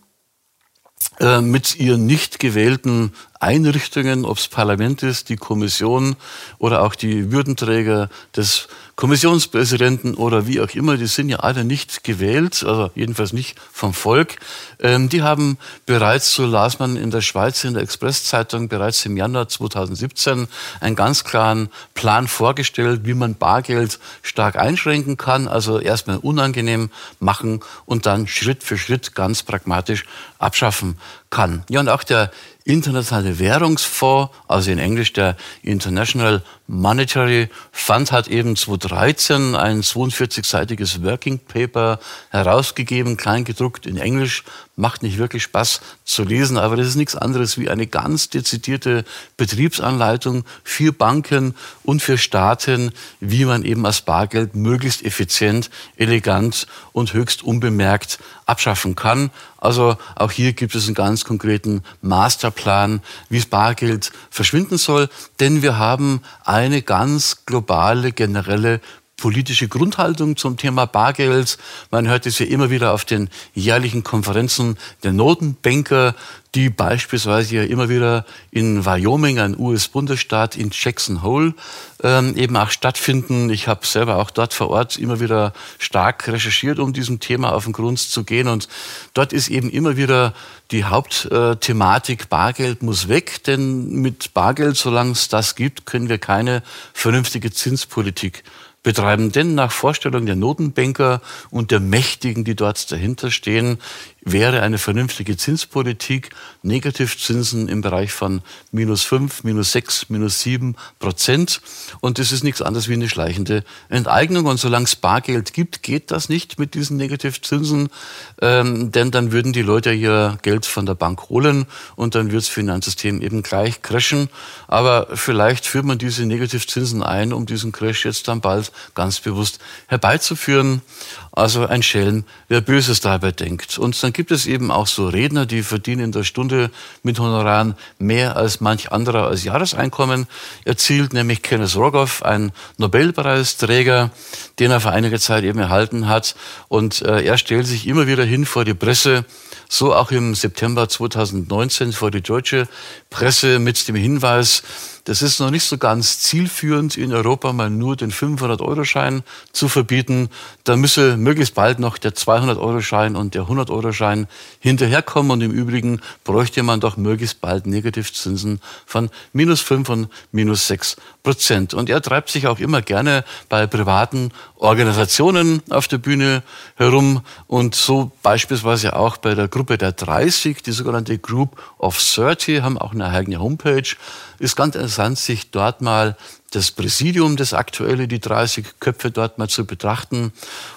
äh, mit ihren nicht gewählten Einrichtungen, ob es Parlament ist, die Kommission oder auch die Würdenträger des Kommissionspräsidenten oder wie auch immer, die sind ja alle nicht gewählt, also jedenfalls nicht vom Volk. Ähm, die haben bereits, so las man in der Schweiz in der Expresszeitung, bereits im Januar 2017 einen ganz klaren Plan vorgestellt, wie man Bargeld stark einschränken kann, also erstmal unangenehm machen und dann Schritt für Schritt ganz pragmatisch abschaffen kann. Ja, und auch der internationale Währungsfonds, also in Englisch der International Monetary Fund, hat eben 2013 ein 42-seitiges Working Paper herausgegeben, kleingedruckt in Englisch. Macht nicht wirklich Spaß zu lesen, aber das ist nichts anderes wie eine ganz dezidierte Betriebsanleitung für Banken und für Staaten, wie man eben das Bargeld möglichst effizient, elegant und höchst unbemerkt abschaffen kann. Also auch hier gibt es einen ganz konkreten Masterplan, wie das Bargeld verschwinden soll, denn wir haben eine ganz globale, generelle politische Grundhaltung zum Thema Bargeld. Man hört es ja immer wieder auf den jährlichen Konferenzen der Notenbanker, die beispielsweise ja immer wieder in Wyoming, ein US-Bundesstaat, in Jackson Hole ähm, eben auch stattfinden. Ich habe selber auch dort vor Ort immer wieder stark recherchiert, um diesem Thema auf den Grund zu gehen. Und dort ist eben immer wieder die Hauptthematik, Bargeld muss weg, denn mit Bargeld, solange es das gibt, können wir keine vernünftige Zinspolitik betreiben. Denn nach Vorstellung der Notenbanker und der Mächtigen, die dort dahinter stehen, wäre eine vernünftige Zinspolitik, Negativzinsen im Bereich von minus fünf, minus sechs, minus sieben Prozent. Und das ist nichts anderes wie eine schleichende Enteignung. Und solange es Bargeld gibt, geht das nicht mit diesen Negativzinsen, ähm, denn dann würden die Leute ihr Geld von der Bank holen und dann wird das Finanzsystem eben gleich crashen. Aber vielleicht führt man diese Negativzinsen ein, um diesen Crash jetzt dann bald ganz bewusst herbeizuführen. Also ein Schelm, wer Böses dabei denkt. Und dann gibt es eben auch so Redner, die verdienen in der Stunde mit Honoraren mehr als manch anderer als Jahreseinkommen erzielt, nämlich Kenneth Rogoff, ein Nobelpreisträger, den er vor einiger Zeit eben erhalten hat. Und äh, er stellt sich immer wieder hin vor die Presse, so auch im September 2019 vor die deutsche Presse mit dem Hinweis, das ist noch nicht so ganz zielführend, in Europa mal nur den 500-Euro-Schein zu verbieten. Da müsse möglichst bald noch der 200-Euro-Schein und der 100-Euro-Schein hinterherkommen. Und im Übrigen bräuchte man doch möglichst bald Negativzinsen von minus 5 und minus 6 Prozent. Und er treibt sich auch immer gerne bei privaten Organisationen auf der Bühne herum und so beispielsweise auch bei der Gruppe der 30, die sogenannte Group of 30, haben auch eine eigene Homepage. Ist ganz interessant, sich dort mal das Präsidium, das aktuelle, die 30 Köpfe dort mal zu betrachten.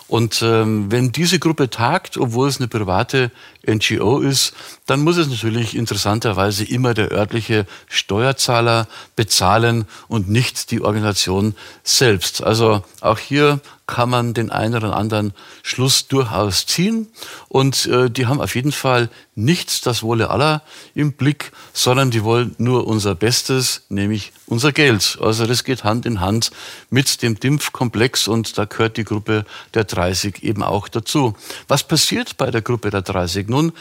Und ähm, wenn diese Gruppe tagt, obwohl es eine private NGO ist, dann muss es natürlich interessanterweise immer der örtliche Steuerzahler bezahlen und nicht die Organisation selbst. Also auch hier kann man den einen oder anderen Schluss durchaus ziehen. Und äh, die haben auf jeden Fall nicht das Wohle aller im Blick, sondern die wollen nur unser Bestes, nämlich unser Geld. Also das geht Hand in Hand mit dem DIMF-Komplex und da gehört die Gruppe der 30 eben auch dazu. Was passiert bei der Gruppe der 30? Nun,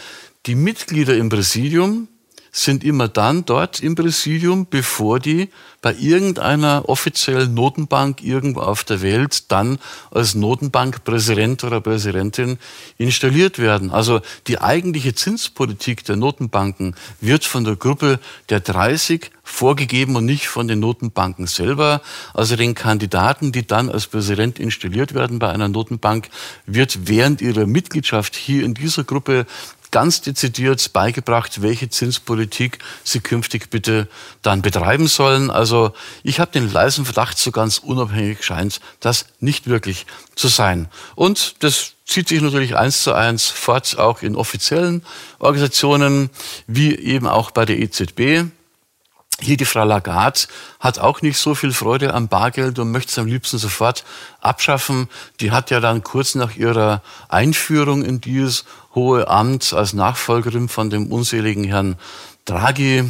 die Mitglieder im Präsidium sind immer dann dort im Präsidium, bevor die bei irgendeiner offiziellen Notenbank irgendwo auf der Welt dann als Notenbankpräsident oder Präsidentin installiert werden. Also die eigentliche Zinspolitik der Notenbanken wird von der Gruppe der 30 vorgegeben und nicht von den Notenbanken selber. Also den Kandidaten, die dann als Präsident installiert werden bei einer Notenbank, wird während ihrer Mitgliedschaft hier in dieser Gruppe ganz dezidiert beigebracht, welche Zinspolitik sie künftig bitte dann betreiben sollen. Also ich habe den leisen Verdacht, so ganz unabhängig scheint das nicht wirklich zu sein. Und das zieht sich natürlich eins zu eins fort, auch in offiziellen Organisationen, wie eben auch bei der EZB. Hier die Frau Lagarde hat auch nicht so viel Freude am Bargeld und möchte es am liebsten sofort abschaffen. Die hat ja dann kurz nach ihrer Einführung in dieses hohe Amt als Nachfolgerin von dem unseligen Herrn Draghi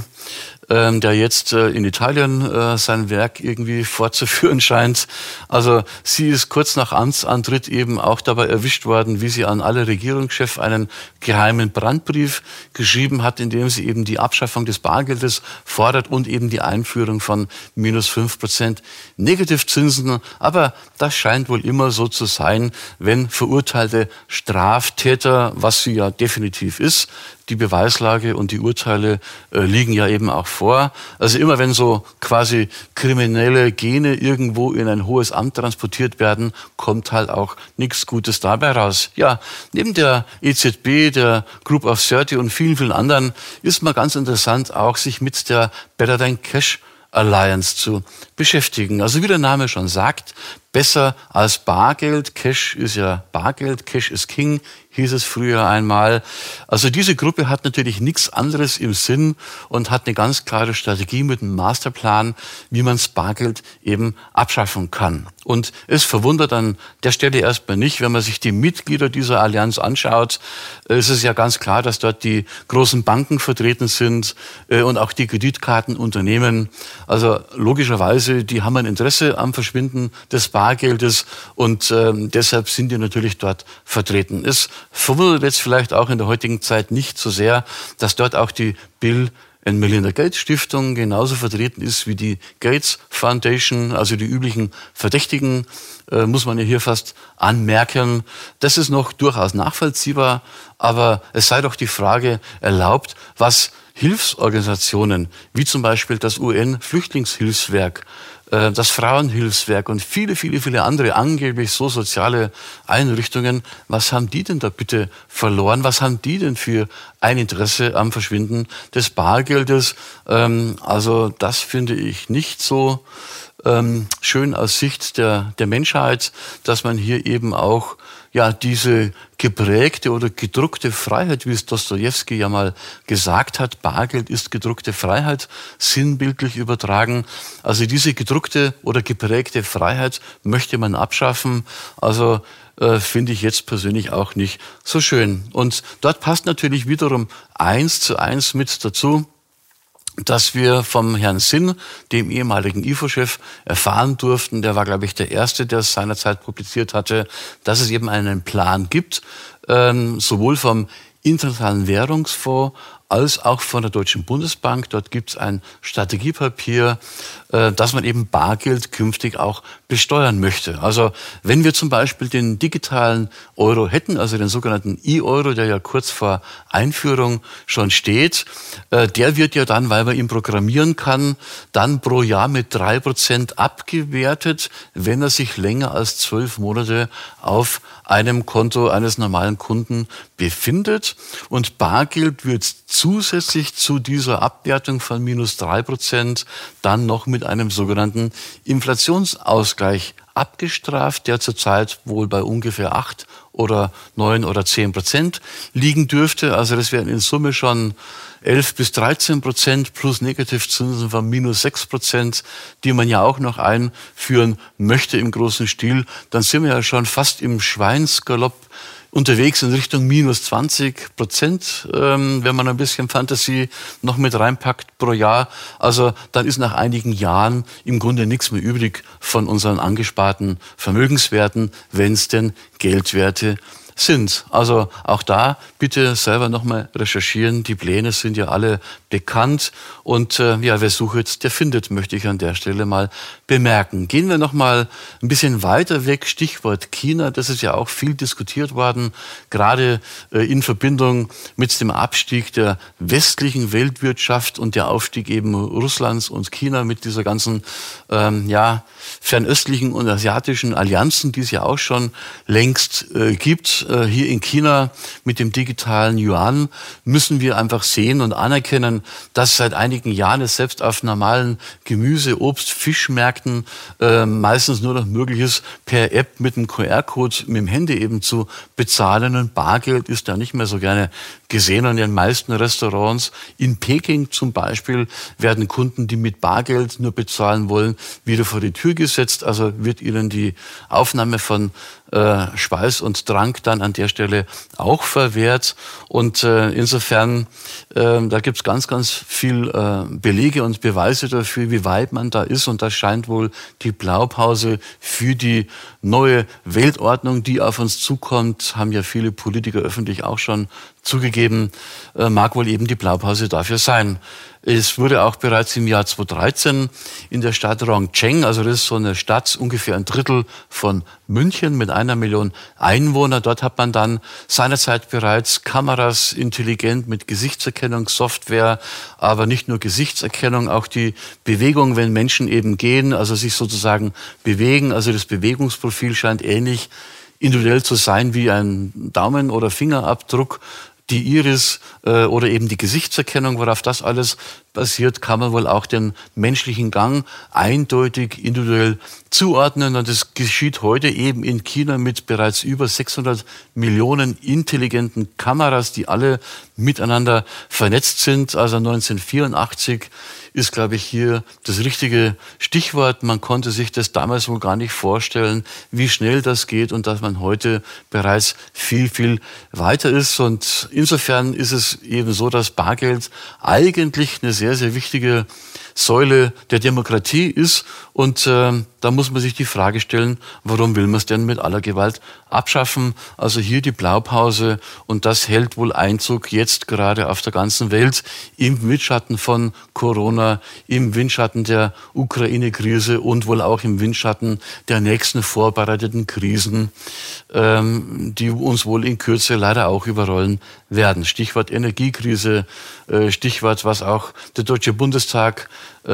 ähm, der jetzt äh, in Italien äh, sein Werk irgendwie *laughs* fortzuführen scheint. Also sie ist kurz nach Amtsantritt eben auch dabei erwischt worden, wie sie an alle Regierungschefs einen geheimen Brandbrief geschrieben hat, in dem sie eben die Abschaffung des Bargeldes fordert und eben die Einführung von minus fünf Prozent Negativzinsen. Aber das scheint wohl immer so zu sein, wenn verurteilte Straftäter, was sie ja definitiv ist, die Beweislage und die Urteile äh, liegen ja eben auch vor. Also immer wenn so quasi kriminelle Gene irgendwo in ein hohes Amt transportiert werden, kommt halt auch nichts Gutes dabei raus. Ja, neben der EZB, der Group of 30 und vielen, vielen anderen ist mal ganz interessant auch sich mit der Better Than Cash Alliance zu beschäftigen. Also wie der Name schon sagt, besser als Bargeld. Cash ist ja Bargeld, Cash ist King, hieß es früher einmal. Also diese Gruppe hat natürlich nichts anderes im Sinn und hat eine ganz klare Strategie mit einem Masterplan, wie man das Bargeld eben abschaffen kann. Und es verwundert an der Stelle erstmal nicht, wenn man sich die Mitglieder dieser Allianz anschaut, ist es ja ganz klar, dass dort die großen Banken vertreten sind äh, und auch die Kreditkartenunternehmen. Also logischerweise, die haben ein Interesse am Verschwinden des Bargeldes und ähm, deshalb sind die natürlich dort vertreten. Es verwundert jetzt vielleicht auch in der heutigen Zeit nicht so sehr, dass dort auch die Bill and Melinda Gates Stiftung genauso vertreten ist wie die Gates Foundation, also die üblichen Verdächtigen, äh, muss man ja hier fast anmerken. Das ist noch durchaus nachvollziehbar, aber es sei doch die Frage erlaubt, was Hilfsorganisationen wie zum Beispiel das UN-Flüchtlingshilfswerk äh, das Frauenhilfswerk und viele, viele, viele andere angeblich so soziale Einrichtungen, was haben die denn da bitte verloren? Was haben die denn für ein Interesse am Verschwinden des Bargeldes? Ähm, also das finde ich nicht so ähm, schön aus Sicht der, der Menschheit, dass man hier eben auch ja diese geprägte oder gedruckte Freiheit, wie es Dostoevsky ja mal gesagt hat, Bargeld ist gedruckte Freiheit, sinnbildlich übertragen. Also diese gedruckte oder geprägte Freiheit möchte man abschaffen. Also äh, finde ich jetzt persönlich auch nicht so schön. Und dort passt natürlich wiederum eins zu eins mit dazu, dass wir vom Herrn Sinn, dem ehemaligen IFO-Chef, erfahren durften, der war, glaube ich, der Erste, der es seinerzeit publiziert hatte, dass es eben einen Plan gibt, ähm, sowohl vom Internationalen Währungsfonds als auch von der Deutschen Bundesbank. Dort gibt es ein Strategiepapier, dass man eben Bargeld künftig auch besteuern möchte. Also wenn wir zum Beispiel den digitalen Euro hätten, also den sogenannten E-Euro, der ja kurz vor Einführung schon steht, äh, der wird ja dann, weil man ihn programmieren kann, dann pro Jahr mit drei Prozent abgewertet, wenn er sich länger als zwölf Monate auf einem Konto eines normalen Kunden befindet. Und Bargeld wird zusätzlich zu dieser Abwertung von minus drei Prozent dann noch mit einem sogenannten Inflationsausgleich abgestraft, der zurzeit wohl bei ungefähr acht oder neun oder zehn Prozent liegen dürfte. Also das wären in Summe schon 11 bis 13 Prozent plus Negativzinsen von minus 6 Prozent, die man ja auch noch einführen möchte im großen Stil. Dann sind wir ja schon fast im Schweinsgalopp unterwegs in Richtung minus 20 Prozent, ähm, wenn man ein bisschen Fantasie noch mit reinpackt pro Jahr. Also dann ist nach einigen Jahren im Grunde nichts mehr übrig von unseren angesparten Vermögenswerten, wenn es denn Geldwerte sind. Also auch da bitte selber nochmal recherchieren. Die Pläne sind ja alle bekannt und äh, ja, wer sucht, der findet, möchte ich an der Stelle mal bemerken. Gehen wir nochmal ein bisschen weiter weg. Stichwort China. Das ist ja auch viel diskutiert worden, gerade äh, in Verbindung mit dem Abstieg der westlichen Weltwirtschaft und der Aufstieg eben Russlands und China mit dieser ganzen ähm, ja fernöstlichen und asiatischen Allianzen, die es ja auch schon längst äh, gibt. Äh, hier in China mit dem digitalen Yuan müssen wir einfach sehen und anerkennen, dass seit einigen Jahren es selbst auf normalen Gemüse, Obst, Fischmärkten äh, meistens nur noch möglich ist, per App mit einem QR-Code mit dem Handy eben zu bezahlen. Und Bargeld ist da nicht mehr so gerne gesehen. In den meisten Restaurants in Peking zum Beispiel werden Kunden, die mit Bargeld nur bezahlen wollen, wieder vor die Tür gesetzt. Also wird ihnen die Aufnahme von äh, Speis und Trank dann an der Stelle auch verwehrt. Und äh, insofern, äh, da gibt's ganz, ganz viel äh, Belege und Beweise dafür, wie weit man da ist. Und das scheint wohl die Blaupause für die neue Weltordnung, die auf uns zukommt, haben ja viele Politiker öffentlich auch schon zugegeben, äh, mag wohl eben die Blaupause dafür sein. Es wurde auch bereits im Jahr 2013 in der Stadt Rongcheng, also das ist so eine Stadt, ungefähr ein Drittel von München mit einer Million Einwohner. Dort hat man dann seinerzeit bereits Kameras intelligent mit Gesichtserkennungssoftware, aber nicht nur Gesichtserkennung, auch die Bewegung, wenn Menschen eben gehen, also sich sozusagen bewegen. Also das Bewegungsprofil scheint ähnlich individuell zu sein wie ein Daumen- oder Fingerabdruck die Iris äh, oder eben die Gesichtserkennung, worauf das alles basiert, kann man wohl auch den menschlichen Gang eindeutig individuell zuordnen. Und das geschieht heute eben in China mit bereits über 600 Millionen intelligenten Kameras, die alle miteinander vernetzt sind. Also 1984 ist, glaube ich, hier das richtige Stichwort. Man konnte sich das damals wohl gar nicht vorstellen, wie schnell das geht und dass man heute bereits viel, viel weiter ist. Und insofern ist es eben so, dass Bargeld eigentlich eine sehr, sehr wichtige Säule der Demokratie ist. Und äh, da muss man sich die Frage stellen, warum will man es denn mit aller Gewalt abschaffen? Also hier die Blaupause und das hält wohl Einzug jetzt gerade auf der ganzen Welt im Windschatten von Corona, im Windschatten der Ukraine-Krise und wohl auch im Windschatten der nächsten vorbereiteten Krisen, ähm, die uns wohl in Kürze leider auch überrollen werden. Stichwort Energiekrise, äh, Stichwort, was auch der Deutsche Bundestag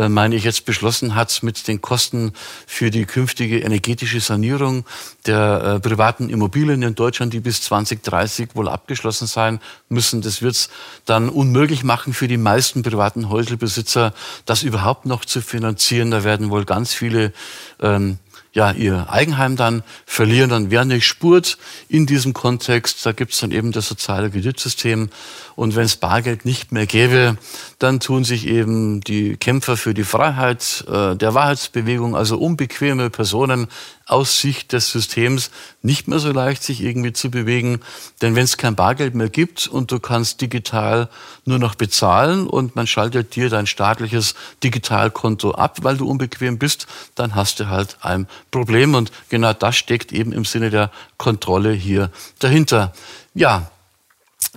meine ich, jetzt beschlossen hat mit den Kosten für die künftige energetische Sanierung der äh, privaten Immobilien in Deutschland, die bis 2030 wohl abgeschlossen sein müssen. Das wird es dann unmöglich machen für die meisten privaten Häuselbesitzer, das überhaupt noch zu finanzieren. Da werden wohl ganz viele ähm, ja, ihr Eigenheim dann verlieren. Dann wer nicht spurt in diesem Kontext, da gibt's dann eben das soziale Kreditsystem. Und wenn es Bargeld nicht mehr gäbe, dann tun sich eben die Kämpfer für die Freiheit äh, der Wahrheitsbewegung, also unbequeme Personen aus Sicht des Systems nicht mehr so leicht, sich irgendwie zu bewegen. Denn wenn es kein Bargeld mehr gibt und du kannst digital nur noch bezahlen und man schaltet dir dein staatliches Digitalkonto ab, weil du unbequem bist, dann hast du halt ein Problem. Und genau das steckt eben im Sinne der Kontrolle hier dahinter. Ja,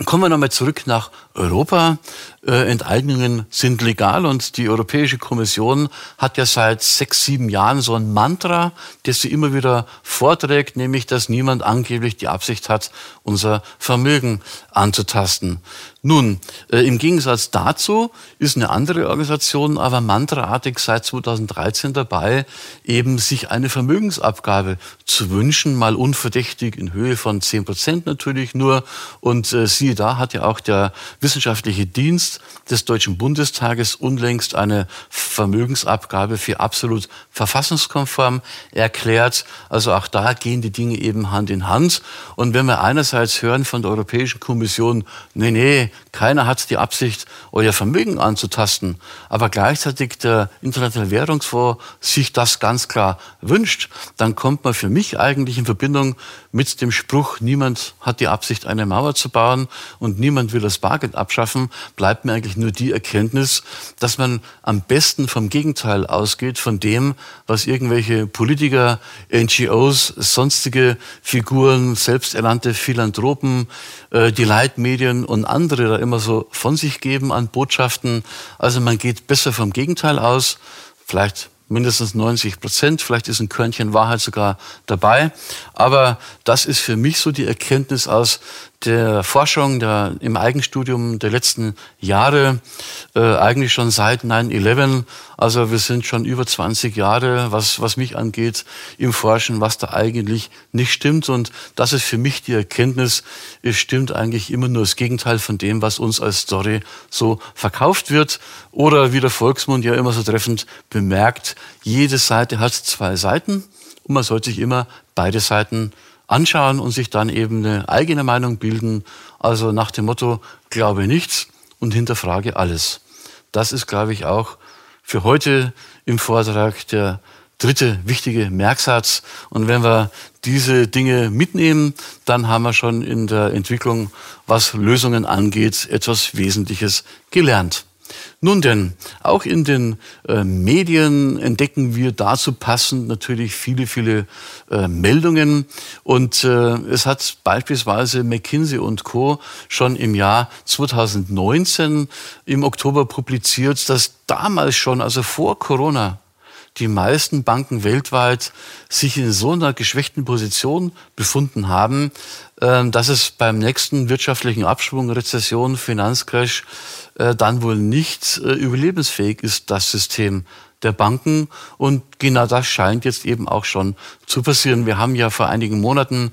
Kommen wir nochmal zurück nach Europa. Äh, Enteignungen sind legal und die Europäische Kommission hat ja seit sechs, sieben Jahren so ein Mantra, das sie immer wieder vorträgt, nämlich, dass niemand angeblich die Absicht hat, unser Vermögen anzutasten. Nun, äh, im Gegensatz dazu ist eine andere Organisation aber mantraartig seit 2013 dabei, eben sich eine Vermögensabgabe zu wünschen, mal unverdächtig in Höhe von 10 Prozent natürlich nur. Und äh, siehe da, hat ja auch der wissenschaftliche Dienst des Deutschen Bundestages unlängst eine Vermögensabgabe für absolut verfassungskonform erklärt. Also auch da gehen die Dinge eben Hand in Hand. Und wenn wir einerseits hören von der Europäischen Kommission, nee, nee, keiner hat die Absicht, euer Vermögen anzutasten, aber gleichzeitig der Internationale Währungsfonds sich das ganz klar wünscht, dann kommt man für mich eigentlich in Verbindung mit dem Spruch, niemand hat die Absicht, eine Mauer zu bauen und niemand will das Bargeld abschaffen, bleibt mir eigentlich nur die Erkenntnis, dass man am besten vom Gegenteil ausgeht, von dem, was irgendwelche Politiker, NGOs, sonstige Figuren, selbsternannte Philanthropen, äh, die Leitmedien und andere da immer so von sich geben an Botschaften. Also man geht besser vom Gegenteil aus. Vielleicht mindestens 90 Prozent, vielleicht ist ein Körnchen Wahrheit sogar dabei. Aber das ist für mich so die Erkenntnis aus der Forschung der, im Eigenstudium der letzten Jahre, äh, eigentlich schon seit 9-11. Also wir sind schon über 20 Jahre, was, was mich angeht, im Forschen, was da eigentlich nicht stimmt. Und das ist für mich die Erkenntnis, es stimmt eigentlich immer nur das Gegenteil von dem, was uns als Story so verkauft wird. Oder wie der Volksmund ja immer so treffend bemerkt, jede Seite hat zwei Seiten und man sollte sich immer beide Seiten anschauen und sich dann eben eine eigene Meinung bilden. Also nach dem Motto, glaube nichts und hinterfrage alles. Das ist, glaube ich, auch für heute im Vortrag der dritte wichtige Merksatz. Und wenn wir diese Dinge mitnehmen, dann haben wir schon in der Entwicklung, was Lösungen angeht, etwas Wesentliches gelernt. Nun denn, auch in den äh, Medien entdecken wir dazu passend natürlich viele, viele äh, Meldungen. Und äh, es hat beispielsweise McKinsey und Co. schon im Jahr 2019 im Oktober publiziert, dass damals schon, also vor Corona, die meisten Banken weltweit sich in so einer geschwächten Position befunden haben, äh, dass es beim nächsten wirtschaftlichen Abschwung, Rezession, Finanzcrash äh, dann wohl nicht äh, überlebensfähig ist, das System der Banken. Und genau das scheint jetzt eben auch schon zu passieren. Wir haben ja vor einigen Monaten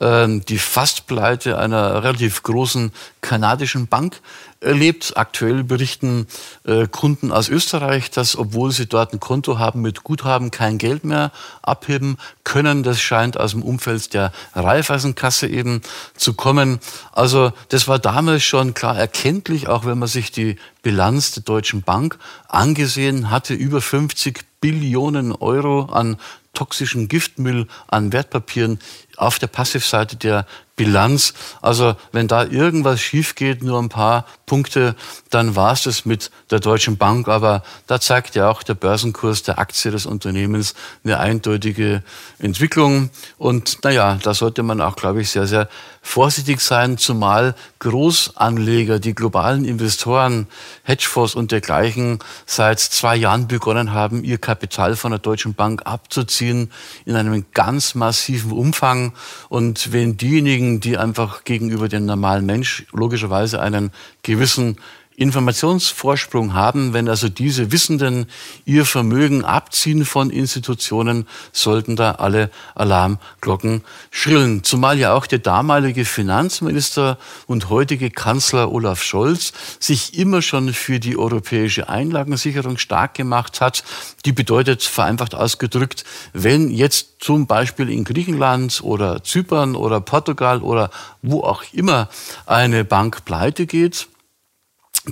äh, die Fastpleite einer relativ großen kanadischen Bank erlebt. Aktuell berichten äh, Kunden aus Österreich, dass obwohl sie dort ein Konto haben mit Guthaben, kein Geld mehr abheben können. Das scheint aus dem Umfeld der Raiffeisenkasse eben zu kommen. Also das war damals schon klar erkenntlich, auch wenn man sich die Bilanz der Deutschen Bank angesehen hatte, über 50 Billionen Euro an toxischen Giftmüll an Wertpapieren auf der Passivseite der Bilanz. Also wenn da irgendwas schief geht, nur ein paar Punkte, dann war es das mit der Deutschen Bank. Aber da zeigt ja auch der Börsenkurs der Aktie des Unternehmens eine eindeutige Entwicklung. Und naja, da sollte man auch, glaube ich, sehr, sehr vorsichtig sein, zumal Großanleger, die globalen Investoren, Hedgefonds und dergleichen seit zwei Jahren begonnen haben, ihr Kapital von der Deutschen Bank abzuziehen in einem ganz massiven Umfang. Und wenn diejenigen, die einfach gegenüber dem normalen Mensch logischerweise einen gewissen Informationsvorsprung haben, wenn also diese Wissenden ihr Vermögen abziehen von Institutionen, sollten da alle Alarmglocken schrillen. Zumal ja auch der damalige Finanzminister und heutige Kanzler Olaf Scholz sich immer schon für die europäische Einlagensicherung stark gemacht hat. Die bedeutet vereinfacht ausgedrückt, wenn jetzt zum Beispiel in Griechenland oder Zypern oder Portugal oder wo auch immer eine Bank pleite geht,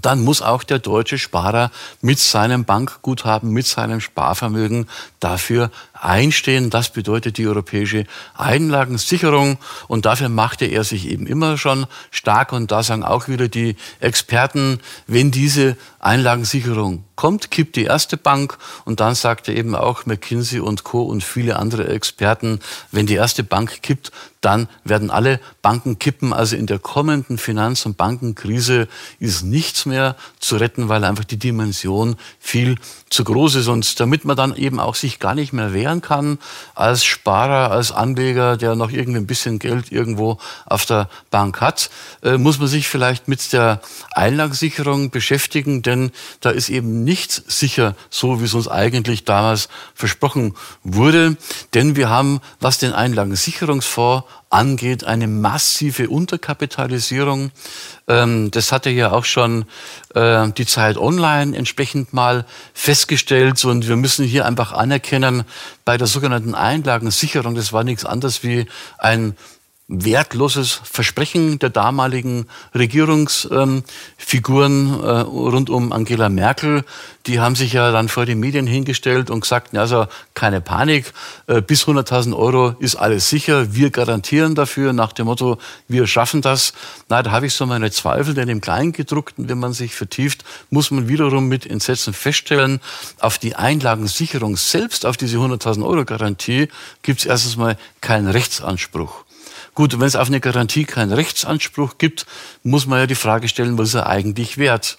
dann muss auch der deutsche Sparer mit seinem Bankguthaben, mit seinem Sparvermögen dafür einstehen. Das bedeutet die europäische Einlagensicherung. Und dafür machte er sich eben immer schon stark. Und da sagen auch wieder die Experten, wenn diese Einlagensicherung kommt, kippt die erste Bank. Und dann sagte eben auch McKinsey und Co. und viele andere Experten, wenn die erste Bank kippt, dann werden alle Banken kippen. Also in der kommenden Finanz- und Bankenkrise ist nichts mehr zu retten, weil einfach die Dimension viel zu groß ist. Und damit man dann eben auch sich gar nicht mehr wehren kann als Sparer, als Anleger, der noch irgendwie ein bisschen Geld irgendwo auf der Bank hat, äh, muss man sich vielleicht mit der Einlagensicherung beschäftigen, denn da ist eben nichts sicher, so wie es uns eigentlich damals versprochen wurde. Denn wir haben, was den Einlagensicherungsfonds angeht, eine massive Unterkapitalisierung. Ähm, das hatte ja auch schon äh, die Zeit online entsprechend mal festgestellt. Und wir müssen hier einfach anerkennen, bei der sogenannten Einlagensicherung, das war nichts anderes wie ein wertloses Versprechen der damaligen Regierungsfiguren äh, rund um Angela Merkel. Die haben sich ja dann vor die Medien hingestellt und gesagt, also keine Panik, äh, bis 100.000 Euro ist alles sicher, wir garantieren dafür nach dem Motto, wir schaffen das. Na, da habe ich so meine Zweifel, denn im Kleingedruckten, wenn man sich vertieft, muss man wiederum mit Entsetzen feststellen, auf die Einlagensicherung selbst, auf diese 100.000 Euro Garantie, gibt es erstens mal keinen Rechtsanspruch. Gut, wenn es auf eine Garantie keinen Rechtsanspruch gibt, muss man ja die Frage stellen, was ist er eigentlich wert?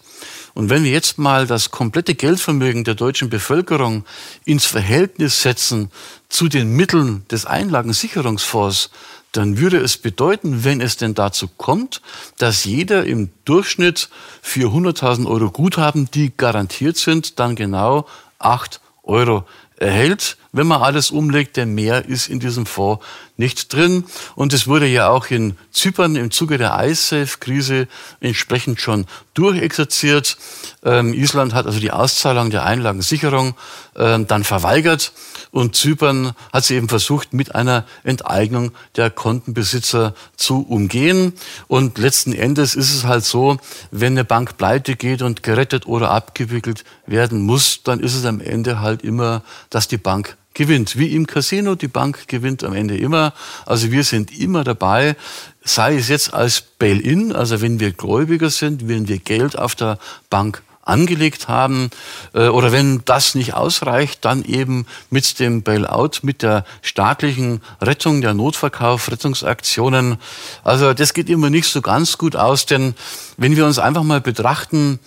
Und wenn wir jetzt mal das komplette Geldvermögen der deutschen Bevölkerung ins Verhältnis setzen zu den Mitteln des Einlagensicherungsfonds, dann würde es bedeuten, wenn es denn dazu kommt, dass jeder im Durchschnitt für 100.000 Euro Guthaben, die garantiert sind, dann genau 8 Euro erhält, wenn man alles umlegt, denn mehr ist in diesem Fonds nicht drin. Und es wurde ja auch in Zypern im Zuge der ISAFE-Krise entsprechend schon durchexerziert. Ähm, Island hat also die Auszahlung der Einlagensicherung ähm, dann verweigert und Zypern hat sie eben versucht, mit einer Enteignung der Kontenbesitzer zu umgehen. Und letzten Endes ist es halt so, wenn eine Bank pleite geht und gerettet oder abgewickelt werden muss, dann ist es am Ende halt immer, dass die Bank gewinnt. Wie im Casino, die Bank gewinnt am Ende immer. Also wir sind immer dabei, sei es jetzt als Bail-in, also wenn wir Gläubiger sind, wenn wir Geld auf der Bank angelegt haben äh, oder wenn das nicht ausreicht, dann eben mit dem Bailout, mit der staatlichen Rettung, der Notverkauf, Rettungsaktionen. Also das geht immer nicht so ganz gut aus, denn wenn wir uns einfach mal betrachten,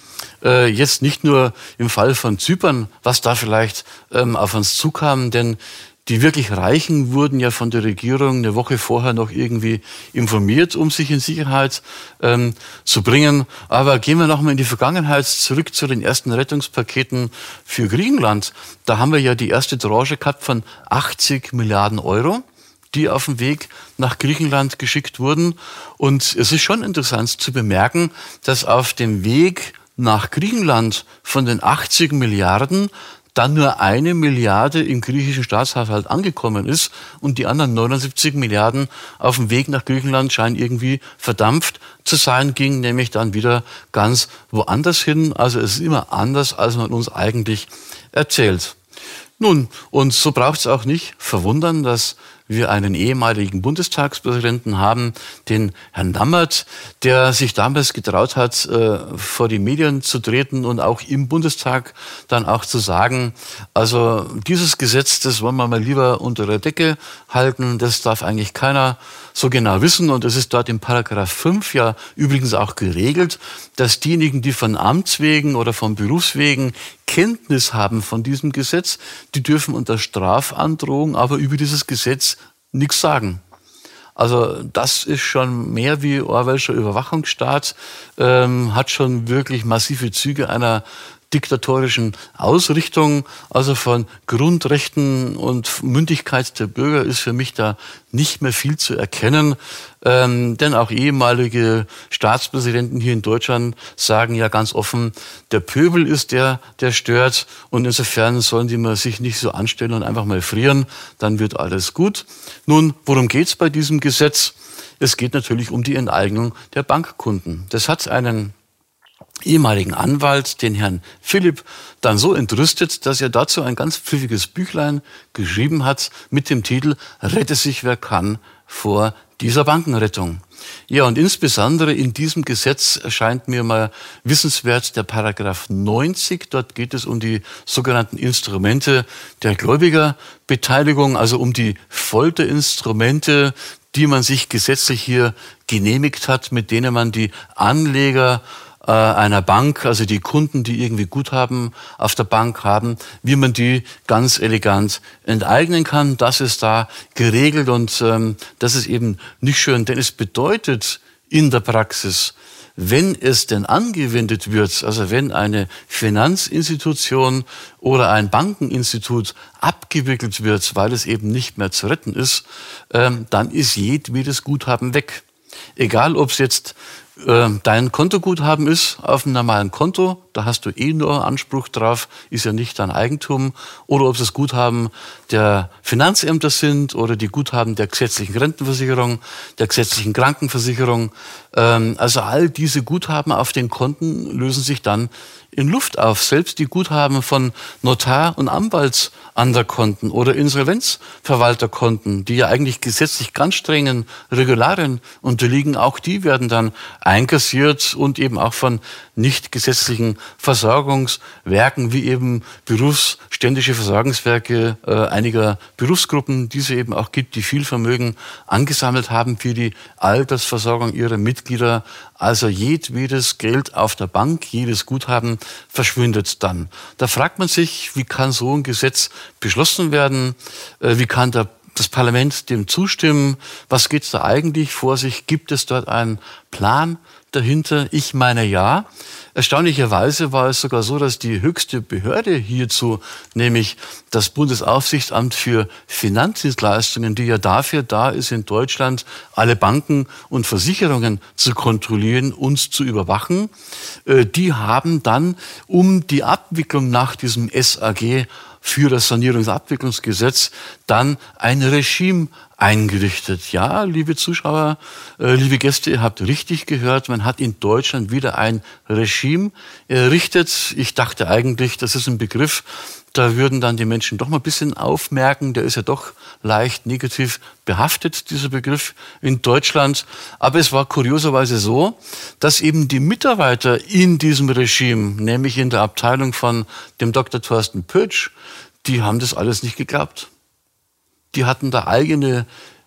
äh, jetzt nicht nur im Fall von Zypern, was da vielleicht ähm, auf uns zukam, denn die wirklich Reichen wurden ja von der Regierung eine Woche vorher noch irgendwie informiert, um sich in Sicherheit ähm, zu bringen. Aber gehen wir nochmal in die Vergangenheit zurück zu den ersten Rettungspaketen für Griechenland. Da haben wir ja die erste Tranche gehabt von 80 Milliarden Euro die auf dem Weg nach Griechenland geschickt wurden. Und es ist schon interessant zu bemerken, dass auf dem Weg nach Griechenland von den 80 Milliarden dann nur eine Milliarde im griechischen Staatshaushalt angekommen ist und die anderen 79 Milliarden auf dem Weg nach Griechenland scheinen irgendwie verdampft zu sein, ging nämlich dann wieder ganz woanders hin. Also es ist immer anders, als man uns eigentlich erzählt. Nun, und so braucht es auch nicht verwundern, dass wir einen ehemaligen Bundestagspräsidenten haben, den Herrn Lammert, der sich damals getraut hat, äh, vor die Medien zu treten und auch im Bundestag dann auch zu sagen, also dieses Gesetz, das wollen wir mal lieber unter der Decke halten, das darf eigentlich keiner so genau wissen. Und es ist dort im Paragraph 5 ja übrigens auch geregelt, dass diejenigen, die von Amts wegen oder von Berufswegen Kenntnis haben von diesem Gesetz, die dürfen unter Strafandrohung aber über dieses Gesetz nichts sagen. Also das ist schon mehr wie Orwellscher Überwachungsstaat, ähm, hat schon wirklich massive Züge einer diktatorischen Ausrichtung, also von Grundrechten und Mündigkeit der Bürger ist für mich da nicht mehr viel zu erkennen. Ähm, denn auch ehemalige Staatspräsidenten hier in Deutschland sagen ja ganz offen, der Pöbel ist der, der stört. Und insofern sollen die mal sich nicht so anstellen und einfach mal frieren, dann wird alles gut. Nun, worum geht's bei diesem Gesetz? Es geht natürlich um die Enteignung der Bankkunden. Das hat einen ehemaligen Anwalt, den Herrn Philipp, dann so entrüstet, dass er dazu ein ganz pfiffiges Büchlein geschrieben hat mit dem Titel Rette sich wer kann vor dieser Bankenrettung. Ja, und insbesondere in diesem Gesetz erscheint mir mal wissenswert der Paragraph 90. Dort geht es um die sogenannten Instrumente der Gläubigerbeteiligung, also um die Folterinstrumente, die man sich gesetzlich hier genehmigt hat, mit denen man die Anleger äh, einer Bank, also die Kunden, die irgendwie Guthaben auf der Bank haben, wie man die ganz elegant enteignen kann. Das ist da geregelt und ähm, das ist eben nicht schön, denn es bedeutet in der Praxis, wenn es denn angewendet wird, also wenn eine Finanzinstitution oder ein Bankeninstitut abgewickelt wird, weil es eben nicht mehr zu retten ist, ähm, dann ist jedwedes Guthaben weg. Egal, ob es jetzt äh, dein Kontoguthaben ist auf einem normalen Konto, da hast du eh nur Anspruch drauf, ist ja nicht dein Eigentum, oder ob es das Guthaben der Finanzämter sind oder die Guthaben der gesetzlichen Rentenversicherung, der gesetzlichen Krankenversicherung. Ähm, also all diese Guthaben auf den Konten lösen sich dann in Luft auf. Selbst die Guthaben von Notar- und Anwaltsanderkonten oder Insolvenzverwalterkonten, die ja eigentlich gesetzlich ganz strengen Regularien unterliegen, auch die werden dann einkassiert und eben auch von nicht gesetzlichen Versorgungswerken wie eben berufsständische Versorgungswerke äh, einiger Berufsgruppen, die es eben auch gibt, die viel Vermögen angesammelt haben für die Altersversorgung ihrer Mitglieder. Also jedwedes Geld auf der Bank, jedes Guthaben verschwindet dann. Da fragt man sich, wie kann so ein Gesetz beschlossen werden? Äh, wie kann der das Parlament dem zustimmen? Was geht's da eigentlich vor sich? Gibt es dort einen Plan dahinter? Ich meine ja. Erstaunlicherweise war es sogar so, dass die höchste Behörde hierzu, nämlich das Bundesaufsichtsamt für Finanzdienstleistungen, die ja dafür da ist, in Deutschland alle Banken und Versicherungen zu kontrollieren, uns zu überwachen, äh, die haben dann um die Abwicklung nach diesem SAG für das Sanierungsabwicklungsgesetz dann ein Regime eingerichtet. Ja, liebe Zuschauer, äh, liebe Gäste, ihr habt richtig gehört, man hat in Deutschland wieder ein Regime errichtet. Ich dachte eigentlich, das ist ein Begriff, da würden dann die Menschen doch mal ein bisschen aufmerken. Der ist ja doch leicht negativ behaftet, dieser Begriff in Deutschland. Aber es war kurioserweise so, dass eben die Mitarbeiter in diesem Regime, nämlich in der Abteilung von dem Dr. Thorsten Pötsch, die haben das alles nicht geglaubt die hatten da eigene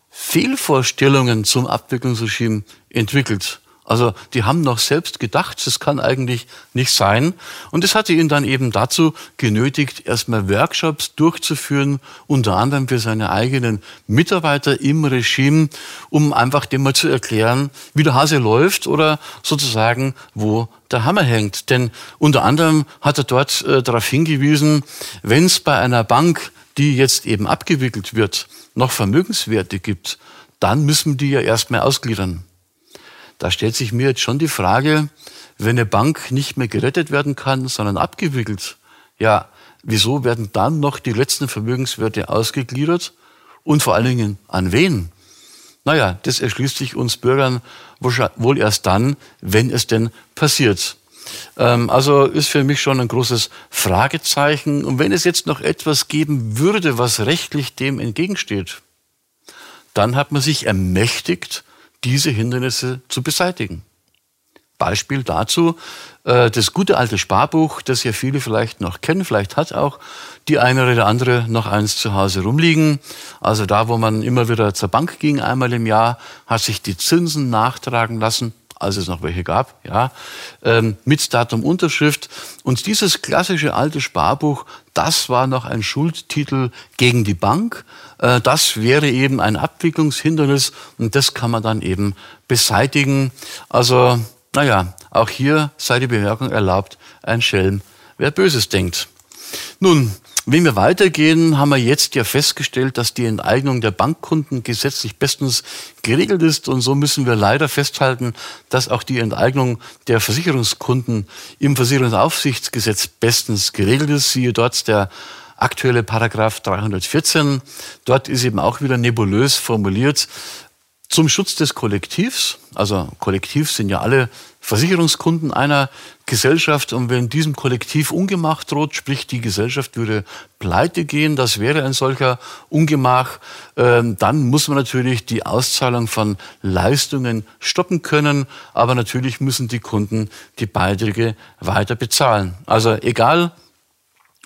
Fehlvorstellungen zum Abwicklungsregime entwickelt. Also die haben noch selbst gedacht, das kann eigentlich nicht sein. Und das hatte ihn dann eben dazu genötigt, erstmal Workshops durchzuführen, unter anderem für seine eigenen Mitarbeiter im Regime, um einfach dem mal zu erklären, wie der Hase läuft oder sozusagen, wo der Hammer hängt. Denn unter anderem hat er dort äh, darauf hingewiesen, wenn es bei einer Bank die jetzt eben abgewickelt wird, noch Vermögenswerte gibt, dann müssen die ja erstmal ausgliedern. Da stellt sich mir jetzt schon die Frage, wenn eine Bank nicht mehr gerettet werden kann, sondern abgewickelt, ja, wieso werden dann noch die letzten Vermögenswerte ausgegliedert und vor allen Dingen an wen? Naja, das erschließt sich uns Bürgern wohl erst dann, wenn es denn passiert. Ähm, also ist für mich schon ein großes Fragezeichen. Und wenn es jetzt noch etwas geben würde, was rechtlich dem entgegensteht, dann hat man sich ermächtigt, diese Hindernisse zu beseitigen. Beispiel dazu, äh, das gute alte Sparbuch, das ja viele vielleicht noch kennen, vielleicht hat auch die eine oder andere noch eins zu Hause rumliegen. Also da, wo man immer wieder zur Bank ging, einmal im Jahr, hat sich die Zinsen nachtragen lassen als es noch welche gab, ja, ähm, mit Datum Unterschrift. Und dieses klassische alte Sparbuch, das war noch ein Schuldtitel gegen die Bank. Äh, das wäre eben ein Abwicklungshindernis und das kann man dann eben beseitigen. Also, naja, auch hier sei die Bemerkung erlaubt, ein Schelm, wer Böses denkt. Nun, wenn wir weitergehen, haben wir jetzt ja festgestellt, dass die Enteignung der Bankkunden gesetzlich bestens geregelt ist. Und so müssen wir leider festhalten, dass auch die Enteignung der Versicherungskunden im Versicherungsaufsichtsgesetz bestens geregelt ist. Siehe dort der aktuelle Paragraph 314. Dort ist eben auch wieder nebulös formuliert, zum Schutz des Kollektivs, also Kollektiv sind ja alle Versicherungskunden einer Gesellschaft und wenn diesem Kollektiv Ungemach droht, sprich die Gesellschaft würde pleite gehen, das wäre ein solcher Ungemach, ähm, dann muss man natürlich die Auszahlung von Leistungen stoppen können, aber natürlich müssen die Kunden die Beiträge weiter bezahlen. Also egal,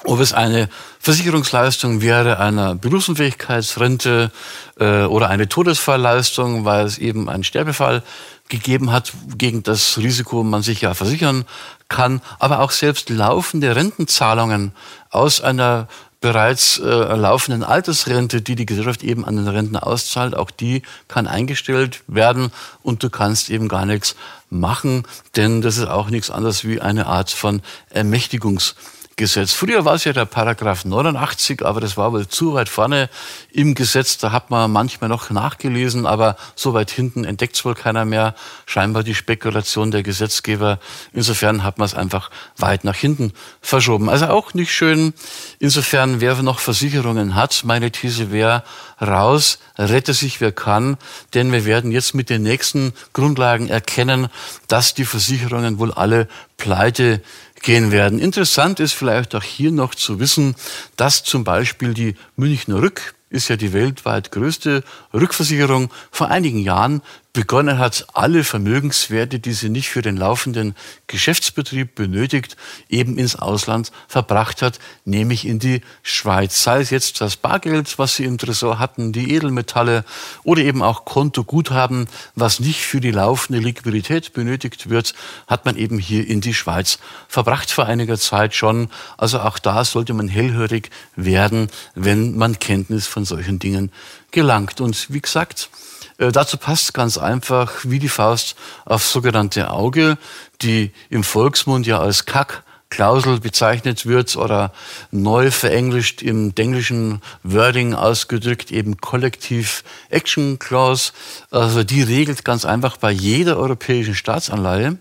ob es eine Versicherungsleistung wäre, einer Berufsunfähigkeitsrente äh, oder eine Todesfallleistung, weil es eben einen Sterbefall gegeben hat, gegen das Risiko man sich ja versichern kann, aber auch selbst laufende Rentenzahlungen aus einer bereits äh, laufenden Altersrente, die die Gesellschaft eben an den Rentner auszahlt, auch die kann eingestellt werden und du kannst eben gar nichts machen, denn das ist auch nichts anderes wie eine Art von Ermächtigungs Gesetz. Früher war es ja der Paragraph 89, aber das war wohl zu weit vorne im Gesetz. Da hat man manchmal noch nachgelesen, aber so weit hinten entdeckt es wohl keiner mehr. Scheinbar die Spekulation der Gesetzgeber. Insofern hat man es einfach weit nach hinten verschoben. Also auch nicht schön. Insofern, wer noch Versicherungen hat, meine These wäre raus, rette sich wer kann, denn wir werden jetzt mit den nächsten Grundlagen erkennen, dass die Versicherungen wohl alle pleite gehen werden. Interessant ist vielleicht auch hier noch zu wissen, dass zum Beispiel die Münchner Rück ist ja die weltweit größte Rückversicherung, vor einigen Jahren begonnen hat, alle Vermögenswerte, die sie nicht für den laufenden Geschäftsbetrieb benötigt, eben ins Ausland verbracht hat, nämlich in die Schweiz. Sei es jetzt das Bargeld, was sie im Tresor hatten, die Edelmetalle oder eben auch Kontoguthaben, was nicht für die laufende Liquidität benötigt wird, hat man eben hier in die Schweiz verbracht vor einiger Zeit schon. Also auch da sollte man hellhörig werden, wenn man Kenntnis von solchen Dingen gelangt. Und wie gesagt, äh, dazu passt ganz einfach wie die Faust aufs sogenannte Auge, die im Volksmund ja als Kack Klausel bezeichnet wird oder neu verenglischt im englischen Wording ausgedrückt eben Kollektiv Action Clause. Also die regelt ganz einfach bei jeder europäischen Staatsanleihe,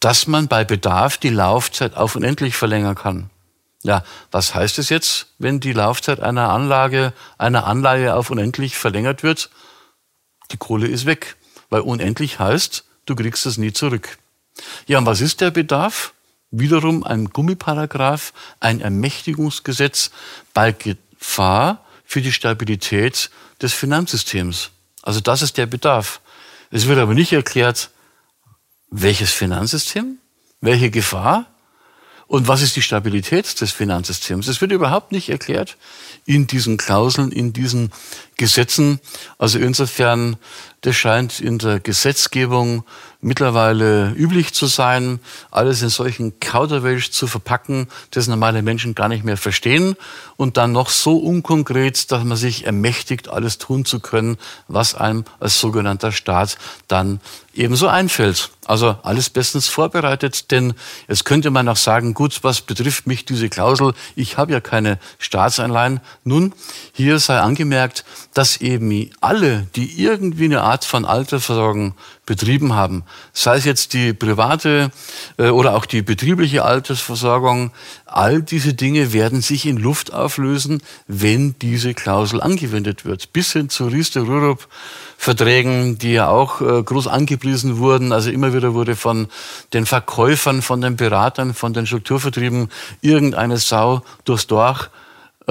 dass man bei Bedarf die Laufzeit auf unendlich verlängern kann. Ja, was heißt es jetzt, wenn die Laufzeit einer Anlage, einer Anleihe auf unendlich verlängert wird? Die Kohle ist weg, weil unendlich heißt, du kriegst es nie zurück. Ja, und was ist der Bedarf? Wiederum ein Gummiparagraph, ein Ermächtigungsgesetz bei Gefahr für die Stabilität des Finanzsystems. Also das ist der Bedarf. Es wird aber nicht erklärt, welches Finanzsystem, welche Gefahr und was ist die Stabilität des Finanzsystems. Es wird überhaupt nicht erklärt in diesen Klauseln, in diesen Gesetzen. Also insofern, das scheint in der Gesetzgebung mittlerweile üblich zu sein, alles in solchen Kauderwelsch zu verpacken, das normale Menschen gar nicht mehr verstehen und dann noch so unkonkret, dass man sich ermächtigt, alles tun zu können, was einem als sogenannter Staat dann ebenso einfällt. Also alles bestens vorbereitet, denn jetzt könnte man auch sagen, gut, was betrifft mich diese Klausel, ich habe ja keine Staatsanleihen. Nun, hier sei angemerkt, dass eben alle, die irgendwie eine Art von Altersversorgung betrieben haben, sei es jetzt die private äh, oder auch die betriebliche Altersversorgung, all diese Dinge werden sich in Luft auflösen, wenn diese Klausel angewendet wird. Bis hin zu Riester-Rurup Verträgen, die ja auch äh, groß angepriesen wurden. Also immer wieder wurde von den Verkäufern, von den Beratern, von den Strukturvertrieben irgendeine Sau durchs Dorf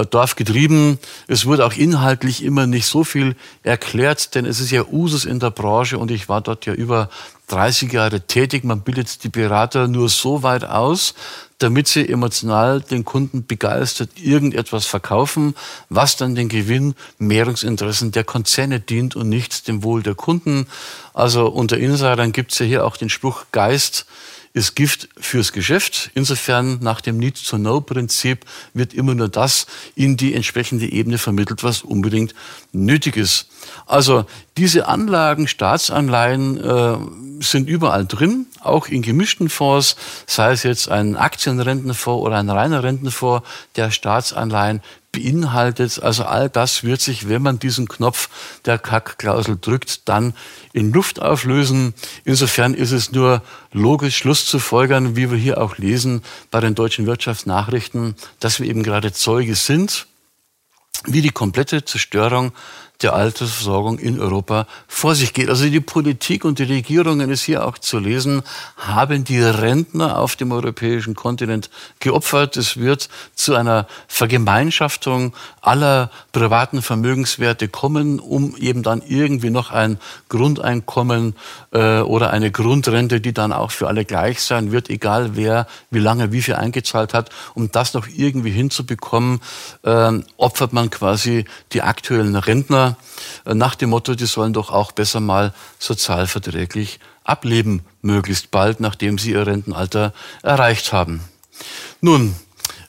Dorf getrieben. Es wurde auch inhaltlich immer nicht so viel erklärt, denn es ist ja Usus in der Branche und ich war dort ja über 30 Jahre tätig. Man bildet die Berater nur so weit aus, damit sie emotional den Kunden begeistert irgendetwas verkaufen, was dann den Gewinn, Mehrungsinteressen der Konzerne dient und nicht dem Wohl der Kunden. Also unter Insidern gibt es ja hier auch den Spruch Geist ist Gift fürs Geschäft. Insofern nach dem Need-to-Know-Prinzip wird immer nur das in die entsprechende Ebene vermittelt, was unbedingt nötig ist. Also diese Anlagen, Staatsanleihen äh, sind überall drin, auch in gemischten Fonds, sei es jetzt ein Aktienrentenfonds oder ein reiner Rentenfonds, der Staatsanleihen beinhaltet. Also all das wird sich, wenn man diesen Knopf der Kack-Klausel drückt, dann in Luft auflösen. Insofern ist es nur logisch Schluss zu folgern, wie wir hier auch lesen bei den deutschen Wirtschaftsnachrichten, dass wir eben gerade Zeuge sind, wie die komplette Zerstörung der Altersversorgung in Europa vor sich geht. Also die Politik und die Regierungen ist hier auch zu lesen, haben die Rentner auf dem europäischen Kontinent geopfert. Es wird zu einer Vergemeinschaftung aller privaten Vermögenswerte kommen, um eben dann irgendwie noch ein Grundeinkommen äh, oder eine Grundrente, die dann auch für alle gleich sein wird, egal wer wie lange wie viel eingezahlt hat, um das noch irgendwie hinzubekommen, äh, opfert man quasi die aktuellen Rentner äh, nach dem Motto, die sollen doch auch besser mal sozialverträglich ableben, möglichst bald, nachdem sie ihr Rentenalter erreicht haben. Nun,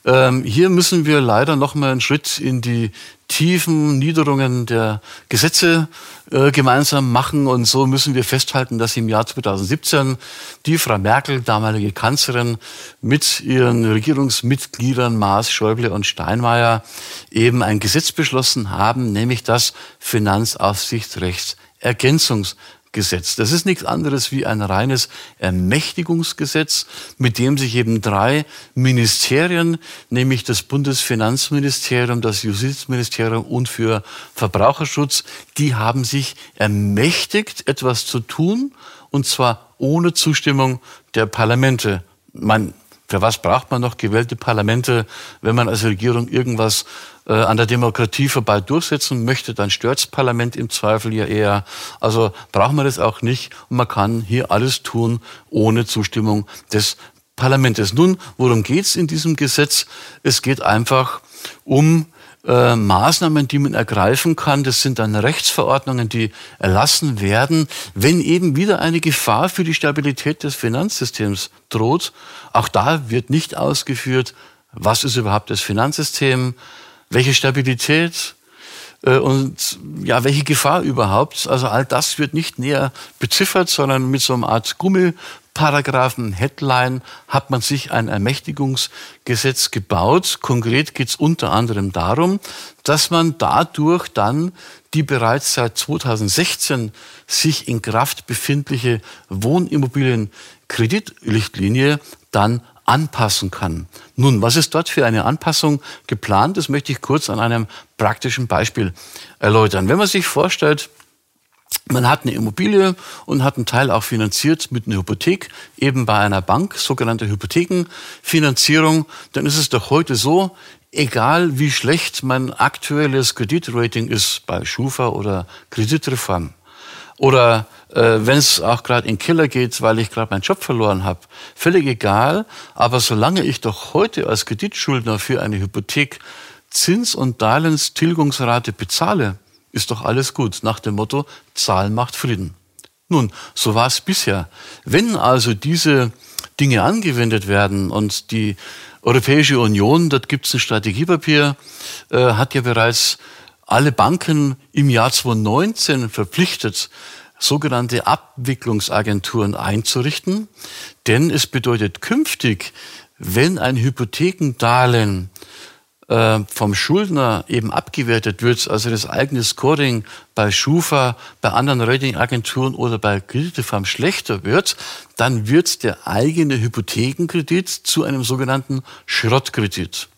ähm, hier müssen wir leider noch mal einen Schritt in die tiefen Niederungen der Gesetze äh, gemeinsam machen. Und so müssen wir festhalten, dass im Jahr 2017 die Frau Merkel, damalige Kanzlerin, mit ihren Regierungsmitgliedern Maas, Schäuble und Steinmeier eben ein Gesetz beschlossen haben, nämlich das Finanzaufsichtsrechtsergänzungs Gesetz. Das ist nichts anderes wie ein reines Ermächtigungsgesetz, mit dem sich eben drei Ministerien, nämlich das Bundesfinanzministerium, das Justizministerium und für Verbraucherschutz, die haben sich ermächtigt, etwas zu tun, und zwar ohne Zustimmung der Parlamente. Man für was braucht man noch gewählte Parlamente, wenn man als Regierung irgendwas äh, an der Demokratie vorbei durchsetzen möchte? Dann stört's Parlament im Zweifel ja eher. Also braucht man das auch nicht und man kann hier alles tun ohne Zustimmung des Parlaments. Nun, worum geht's in diesem Gesetz? Es geht einfach um äh, Maßnahmen, die man ergreifen kann. Das sind dann Rechtsverordnungen, die erlassen werden, wenn eben wieder eine Gefahr für die Stabilität des Finanzsystems droht. Auch da wird nicht ausgeführt, was ist überhaupt das Finanzsystem, welche Stabilität Äh, und ja, welche Gefahr überhaupt? Also all das wird nicht näher beziffert, sondern mit so einer Art Gummiparagraphen, Headline hat man sich ein Ermächtigungsgesetz gebaut. Konkret geht es unter anderem darum, dass man dadurch dann die bereits seit 2016 sich in Kraft befindliche Wohnimmobilienkreditrichtlinie dann anpassen kann. Nun, was ist dort für eine Anpassung geplant? Das möchte ich kurz an einem praktischen Beispiel erläutern. Wenn man sich vorstellt, man hat eine Immobilie und hat einen Teil auch finanziert mit einer Hypothek, eben bei einer Bank, sogenannte Hypothekenfinanzierung, dann ist es doch heute so, egal wie schlecht mein aktuelles Kreditrating ist bei Schufa oder Kreditreform oder äh, wenn es auch gerade in Killer geht, weil ich gerade meinen Job verloren habe, völlig egal. Aber solange ich doch heute als Kreditschuldner für eine Hypothek Zins- und Darlehenstilgungsrate bezahle, ist doch alles gut. Nach dem Motto, Zahlen macht Frieden. Nun, so war es bisher. Wenn also diese Dinge angewendet werden und die Europäische Union, dort gibt es ein Strategiepapier, äh, hat ja bereits alle Banken im Jahr 2019 verpflichtet, sogenannte Abwicklungsagenturen einzurichten. Denn es bedeutet künftig, wenn ein Hypothekendarlehen äh, vom Schuldner eben abgewertet wird, also das eigene Scoring bei Schufa, bei anderen Ratingagenturen oder bei Krediteform schlechter wird, dann wird der eigene Hypothekenkredit zu einem sogenannten Schrottkredit.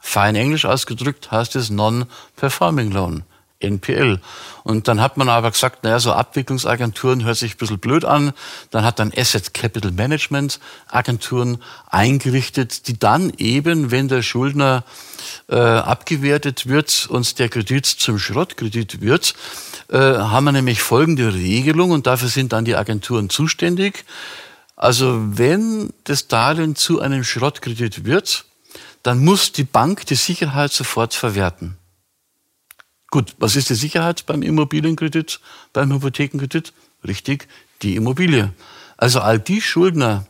Fein englisch ausgedrückt heißt es Non-Performing Loan. NPL. Und dann hat man aber gesagt, naja, so Abwicklungsagenturen hört sich ein bisschen blöd an. Dann hat dann Asset Capital Management Agenturen eingerichtet, die dann eben, wenn der Schuldner äh, abgewertet wird und der Kredit zum Schrottkredit wird, äh, haben wir nämlich folgende Regelung und dafür sind dann die Agenturen zuständig. Also wenn das Darlehen zu einem Schrottkredit wird, dann muss die Bank die Sicherheit sofort verwerten. Gut, was ist die Sicherheit beim Immobilienkredit, beim Hypothekenkredit? Richtig, die Immobilie. Also all die Schuldner,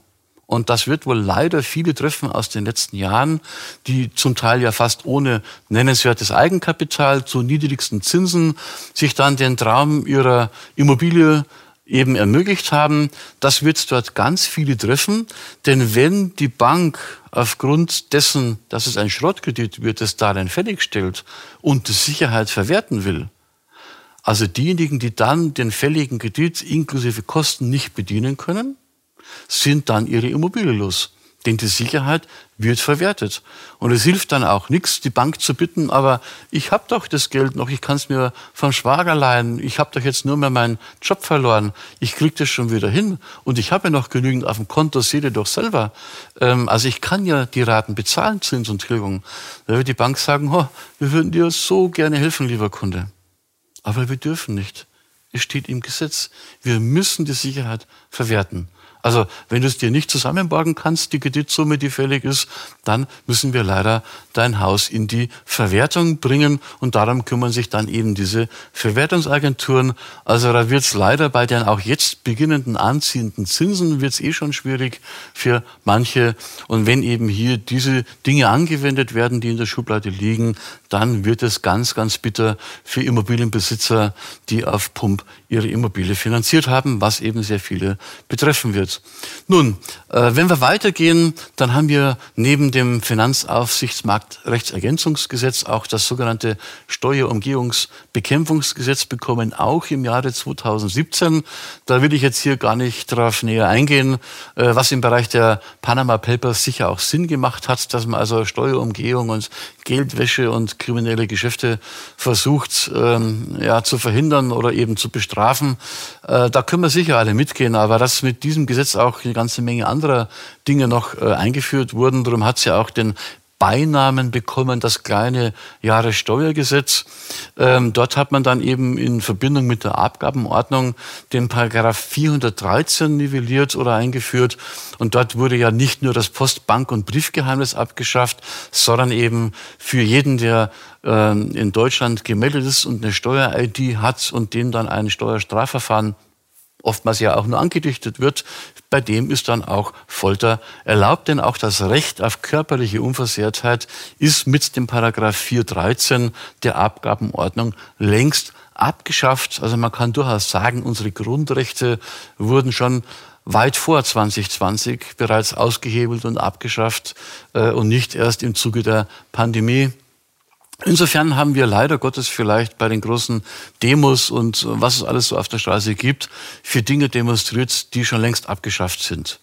und das wird wohl leider viele treffen aus den letzten Jahren, die zum Teil ja fast ohne nennenswertes Eigenkapital zu niedrigsten Zinsen sich dann den Traum ihrer Immobilie eben ermöglicht haben, das wird dort ganz viele treffen. Denn wenn die Bank aufgrund dessen, dass es ein Schrottkredit wird, das Darlehen fälligstellt und die Sicherheit verwerten will, also diejenigen, die dann den fälligen Kredit inklusive Kosten nicht bedienen können, sind dann ihre Immobilie los. Denn die Sicherheit wird verwertet. Und es hilft dann auch nichts, die Bank zu bitten, aber ich habe doch das Geld noch, ich kann es mir vom Schwager leihen, ich habe doch jetzt nur mehr meinen Job verloren, ich kriege das schon wieder hin und ich habe ja noch genügend auf dem Konto, seht ihr doch selber. Ähm, also ich kann ja die Raten bezahlen, Zins und Tilgung. Da wird die Bank sagen, oh, wir würden dir so gerne helfen, lieber Kunde. Aber wir dürfen nicht. Es steht im Gesetz. Wir müssen die Sicherheit verwerten. Also wenn du es dir nicht zusammenborgen kannst, die Kreditsumme, die fällig ist, dann müssen wir leider dein Haus in die Verwertung bringen und darum kümmern sich dann eben diese Verwertungsagenturen. Also da wird es leider bei den auch jetzt beginnenden anziehenden Zinsen wird es eh schon schwierig für manche. Und wenn eben hier diese Dinge angewendet werden, die in der Schublade liegen, dann wird es ganz, ganz bitter für Immobilienbesitzer, die auf Pump ihre Immobilie finanziert haben, was eben sehr viele betreffen wird. Nun, äh, wenn wir weitergehen, dann haben wir neben dem Finanzaufsichtsmarktrechtsergänzungsgesetz auch das sogenannte Steuerumgehungsbekämpfungsgesetz bekommen, auch im Jahre 2017. Da will ich jetzt hier gar nicht drauf näher eingehen, äh, was im Bereich der Panama Papers sicher auch Sinn gemacht hat, dass man also Steuerumgehung und Geldwäsche und kriminelle Geschäfte versucht ähm, ja, zu verhindern oder eben zu bestrafen. Äh, da können wir sicher alle mitgehen, aber dass mit diesem Gesetz auch eine ganze Menge anderer Dinge noch äh, eingeführt wurden, darum hat es ja auch den Beinamen bekommen, das kleine Jahressteuergesetz. Ähm, dort hat man dann eben in Verbindung mit der Abgabenordnung den Paragraph 413 nivelliert oder eingeführt. Und dort wurde ja nicht nur das Post-, Bank- und Briefgeheimnis abgeschafft, sondern eben für jeden, der äh, in Deutschland gemeldet ist und eine Steuer-ID hat und dem dann ein Steuerstrafverfahren oftmals ja auch nur angedichtet wird, bei dem ist dann auch Folter erlaubt, denn auch das Recht auf körperliche Unversehrtheit ist mit dem Paragraph 413 der Abgabenordnung längst abgeschafft. Also man kann durchaus sagen, unsere Grundrechte wurden schon weit vor 2020 bereits ausgehebelt und abgeschafft äh, und nicht erst im Zuge der Pandemie. Insofern haben wir leider Gottes vielleicht bei den großen Demos und was es alles so auf der Straße gibt, für Dinge demonstriert, die schon längst abgeschafft sind.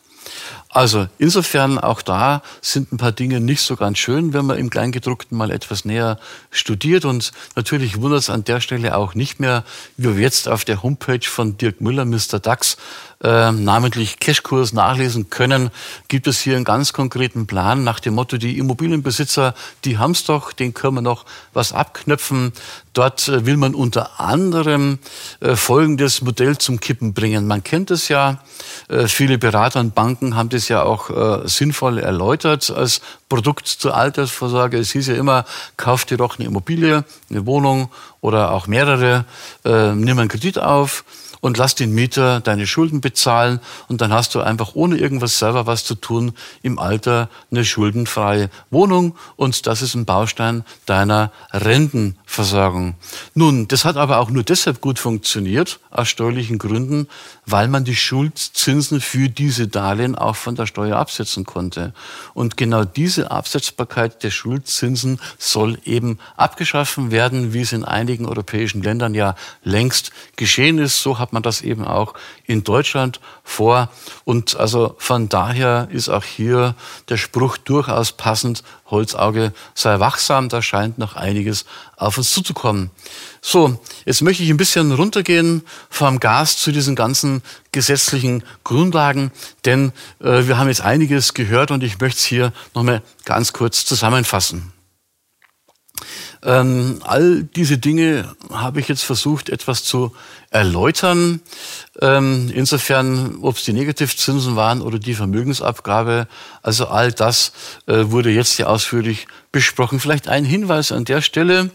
Also insofern auch da sind ein paar Dinge nicht so ganz schön, wenn man im Kleingedruckten mal etwas näher studiert. Und natürlich wundert es an der Stelle auch nicht mehr, wie wir jetzt auf der Homepage von Dirk Müller, Mr. DAX, äh, namentlich Cashkurs nachlesen können, gibt es hier einen ganz konkreten Plan nach dem Motto, die Immobilienbesitzer, die haben's doch, den können wir noch was abknöpfen. Dort äh, will man unter anderem äh, folgendes Modell zum Kippen bringen. Man kennt es ja, äh, viele Berater und Banken haben das ja auch sinnvoll erläutert als Produkt zur Altersvorsorge. Es hieß ja immer, kauf dir doch eine Immobilie, eine Wohnung oder auch mehrere, nimm einen Kredit auf und lass den Mieter deine Schulden bezahlen und dann hast du einfach ohne irgendwas selber was zu tun im Alter eine schuldenfreie Wohnung und das ist ein Baustein deiner Rentenversorgung. Nun, das hat aber auch nur deshalb gut funktioniert, aus steuerlichen Gründen, weil man die Schuldzinsen für diese Darlehen auch von der Steuer absetzen konnte. Und genau diese Absetzbarkeit der Schuldzinsen soll eben abgeschaffen werden, wie es in einigen europäischen Ländern ja längst geschehen ist. So hat man das eben auch in Deutschland vor. Und also von daher ist auch hier der Spruch durchaus passend, Holzauge sei wachsam, da scheint noch einiges auf uns zuzukommen. So, jetzt möchte ich ein bisschen runtergehen vom Gas zu diesen ganzen gesetzlichen Grundlagen, denn äh, wir haben jetzt einiges gehört und ich möchte es hier nochmal ganz kurz zusammenfassen. Ähm, all diese Dinge habe ich jetzt versucht, etwas zu erläutern. Ähm, insofern, ob es die Negativzinsen waren oder die Vermögensabgabe, also all das äh, wurde jetzt hier ausführlich besprochen. Vielleicht ein Hinweis an der Stelle.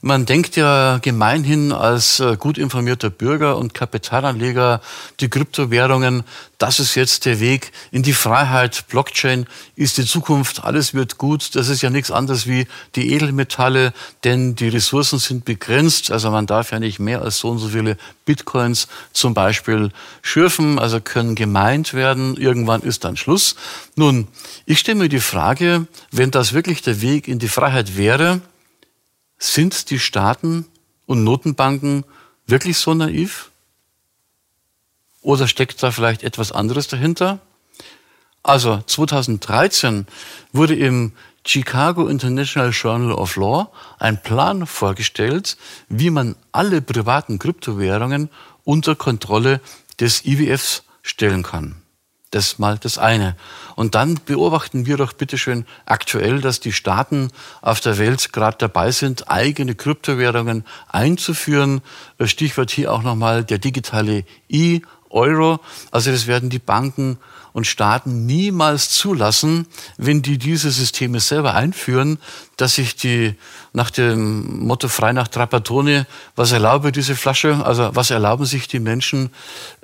Man denkt ja gemeinhin als äh, gut informierter Bürger und Kapitalanleger, die Kryptowährungen, das ist jetzt der Weg in die Freiheit. Blockchain ist die Zukunft. Alles wird gut. Das ist ja nichts anderes wie die Edelmetalle, denn die Ressourcen sind begrenzt. Also man darf ja nicht mehr als so und so viele Bitcoins zum Beispiel schürfen, also können gemeint werden. Irgendwann ist dann Schluss. Nun, ich stelle mir die Frage, wenn das wirklich der Weg in die Freiheit wäre, sind die Staaten und Notenbanken wirklich so naiv? Oder steckt da vielleicht etwas anderes dahinter? Also 2013 wurde im Chicago International Journal of Law ein Plan vorgestellt, wie man alle privaten Kryptowährungen unter Kontrolle des IWFs stellen kann. Das mal das eine. Und dann beobachten wir doch bitteschön aktuell, dass die Staaten auf der Welt gerade dabei sind, eigene Kryptowährungen einzuführen. Stichwort hier auch nochmal der digitale E-Euro. Also das werden die Banken und Staaten niemals zulassen, wenn die diese Systeme selber einführen, dass sich die nach dem Motto frei nach Trapattoni, was erlaube diese Flasche, also was erlauben sich die Menschen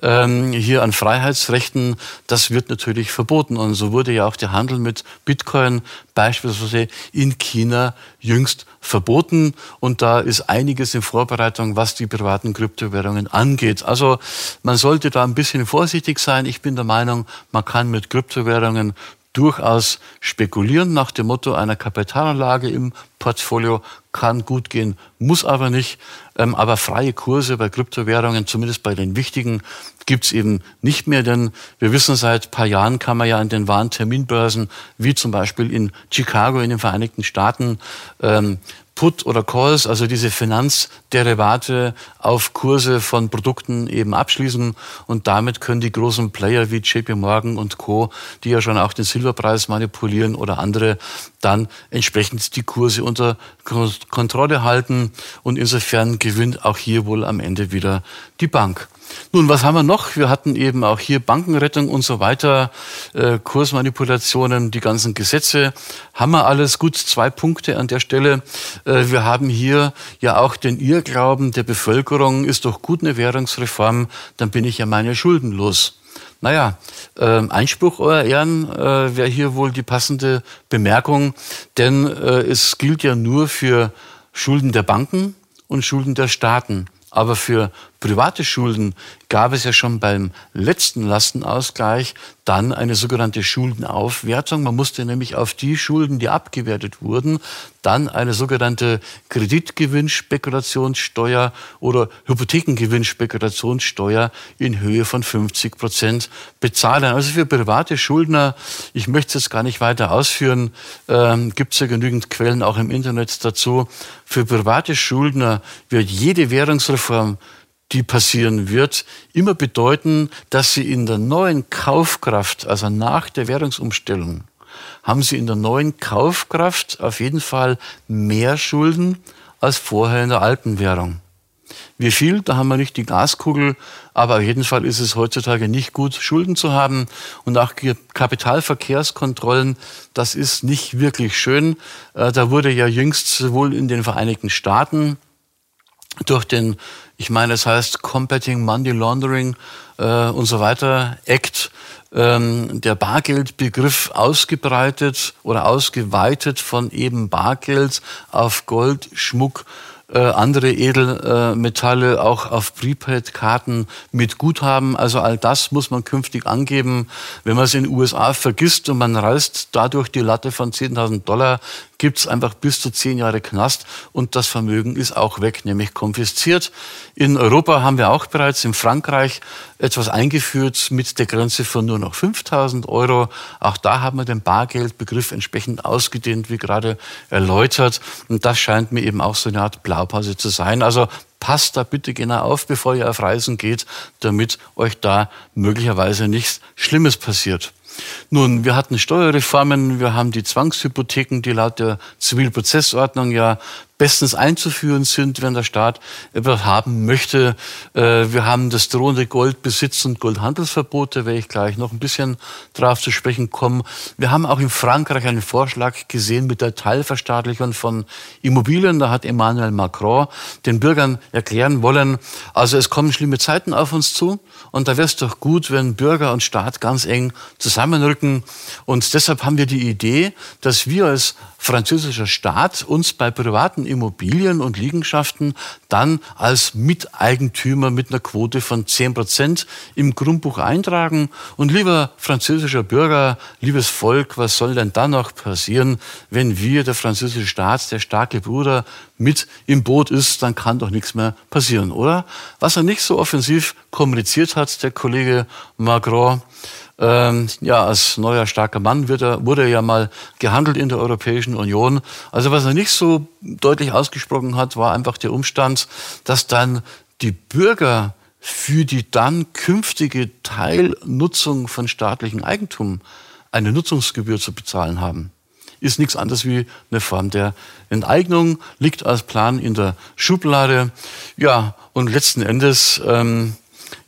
ähm, hier an Freiheitsrechten, das wird natürlich verboten. Und so wurde ja auch der Handel mit Bitcoin beispielsweise in China jüngst verboten. Und da ist einiges in Vorbereitung, was die privaten Kryptowährungen angeht. Also man sollte da ein bisschen vorsichtig sein. Ich bin der Meinung, man kann mit Kryptowährungen durchaus spekulieren nach dem Motto einer Kapitalanlage im Portfolio kann gut gehen, muss aber nicht. Ähm, aber freie Kurse bei Kryptowährungen, zumindest bei den wichtigen, gibt's eben nicht mehr, denn wir wissen, seit paar Jahren kann man ja an den Warenterminbörsen, wie zum Beispiel in Chicago in den Vereinigten Staaten, ähm, Put oder Calls, also diese Finanzderivate auf Kurse von Produkten eben abschließen. Und damit können die großen Player wie JP Morgan und Co., die ja schon auch den Silberpreis manipulieren oder andere, dann entsprechend die Kurse unter Kontrolle halten. Und insofern gewinnt auch hier wohl am Ende wieder die Bank. Nun, was haben wir noch? Wir hatten eben auch hier Bankenrettung und so weiter, äh, Kursmanipulationen, die ganzen Gesetze. Haben wir alles gut? Zwei Punkte an der Stelle. Äh, wir haben hier ja auch den Irrglauben der Bevölkerung, ist doch gut eine Währungsreform, dann bin ich ja meine Schulden los. Naja, äh, Einspruch, Euer Ehren, äh, wäre hier wohl die passende Bemerkung, denn äh, es gilt ja nur für Schulden der Banken und Schulden der Staaten. Aber für private Schulden gab es ja schon beim letzten Lastenausgleich dann eine sogenannte Schuldenaufwertung. Man musste nämlich auf die Schulden, die abgewertet wurden, dann eine sogenannte Kreditgewinnspekulationssteuer oder Hypothekengewinnspekulationssteuer in Höhe von 50 Prozent bezahlen. Also für private Schuldner, ich möchte es gar nicht weiter ausführen, ähm, gibt es ja genügend Quellen auch im Internet dazu. Für private Schuldner wird jede Währungsreform die passieren wird, immer bedeuten, dass sie in der neuen Kaufkraft, also nach der Währungsumstellung, haben sie in der neuen Kaufkraft auf jeden Fall mehr Schulden als vorher in der alten Währung. Wie viel, da haben wir nicht die Gaskugel, aber auf jeden Fall ist es heutzutage nicht gut, Schulden zu haben. Und auch Kapitalverkehrskontrollen, das ist nicht wirklich schön. Äh, da wurde ja jüngst sowohl in den Vereinigten Staaten durch den, ich meine, es heißt Combating Money Laundering äh, und so weiter, Act, ähm, der Bargeldbegriff ausgebreitet oder ausgeweitet von eben Bargeld auf Gold, Schmuck, äh, andere Edelmetalle auch auf Prepaid-Karten mit Guthaben. Also all das muss man künftig angeben. Wenn man es in den USA vergisst und man reißt dadurch die Latte von 10.000 Dollar, gibt es einfach bis zu zehn Jahre Knast und das Vermögen ist auch weg, nämlich konfisziert. In Europa haben wir auch bereits in Frankreich etwas eingeführt mit der Grenze von nur noch 5000 Euro. Auch da haben wir den Bargeldbegriff entsprechend ausgedehnt, wie gerade erläutert. Und das scheint mir eben auch so eine Art Blaupause zu sein. Also passt da bitte genau auf, bevor ihr auf Reisen geht, damit euch da möglicherweise nichts Schlimmes passiert. Nun, wir hatten Steuerreformen, wir haben die Zwangshypotheken, die laut der Zivilprozessordnung ja bestens einzuführen sind, wenn der Staat etwas haben möchte. Äh, wir haben das drohende Goldbesitz- und Goldhandelsverbot, da werde ich gleich noch ein bisschen drauf zu sprechen kommen. Wir haben auch in Frankreich einen Vorschlag gesehen mit der Teilverstaatlichung von Immobilien. Da hat Emmanuel Macron den Bürgern erklären wollen, also es kommen schlimme Zeiten auf uns zu und da wäre es doch gut, wenn Bürger und Staat ganz eng zusammenrücken. Und deshalb haben wir die Idee, dass wir als französischer Staat uns bei privaten Immobilien und Liegenschaften dann als Miteigentümer mit einer Quote von 10 Prozent im Grundbuch eintragen. Und lieber französischer Bürger, liebes Volk, was soll denn dann noch passieren, wenn wir, der französische Staat, der starke Bruder, mit im Boot ist, dann kann doch nichts mehr passieren, oder? Was er nicht so offensiv kommuniziert hat, der Kollege Macron, ähm, ja, als neuer starker Mann wird er, wurde er ja mal gehandelt in der Europäischen Union. Also was er nicht so deutlich ausgesprochen hat, war einfach der Umstand, dass dann die Bürger für die dann künftige Teilnutzung von staatlichem Eigentum eine Nutzungsgebühr zu bezahlen haben. Ist nichts anderes wie eine Form der Enteignung, liegt als Plan in der Schublade. Ja, und letzten Endes ähm,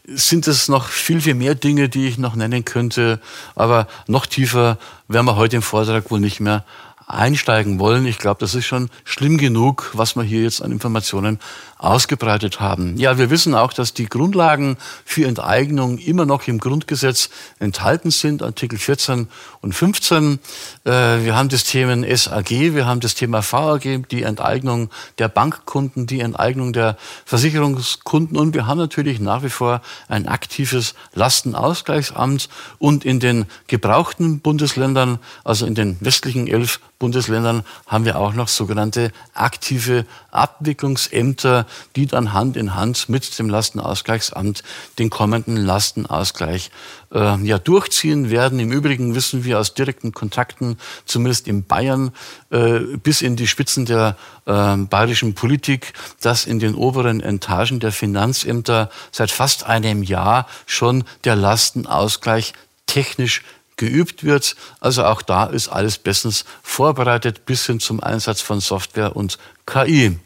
sind es noch viel, viel mehr Dinge, die ich noch nennen könnte. Aber noch tiefer werden wir heute im Vortrag wohl nicht mehr einsteigen wollen. Ich glaube, das ist schon schlimm genug, was wir hier jetzt an Informationen ausgebreitet haben. Ja, wir wissen auch, dass die Grundlagen für Enteignung immer noch im Grundgesetz enthalten sind, Artikel 14 und 15. Äh, wir haben das Thema SAG, wir haben das Thema VAG, die Enteignung der Bankkunden, die Enteignung der Versicherungskunden und wir haben natürlich nach wie vor ein aktives Lastenausgleichsamt und in den gebrauchten Bundesländern, also in den westlichen elf Bundesländern haben wir auch noch sogenannte aktive Abwicklungsämter, die dann Hand in Hand mit dem Lastenausgleichsamt den kommenden Lastenausgleich äh, ja durchziehen werden. Im Übrigen wissen wir aus direkten Kontakten, zumindest in Bayern, äh, bis in die Spitzen der äh, bayerischen Politik, dass in den oberen Etagen der Finanzämter seit fast einem Jahr schon der Lastenausgleich technisch geübt wird. Also auch da ist alles bestens vorbereitet bis hin zum Einsatz von Software und KI.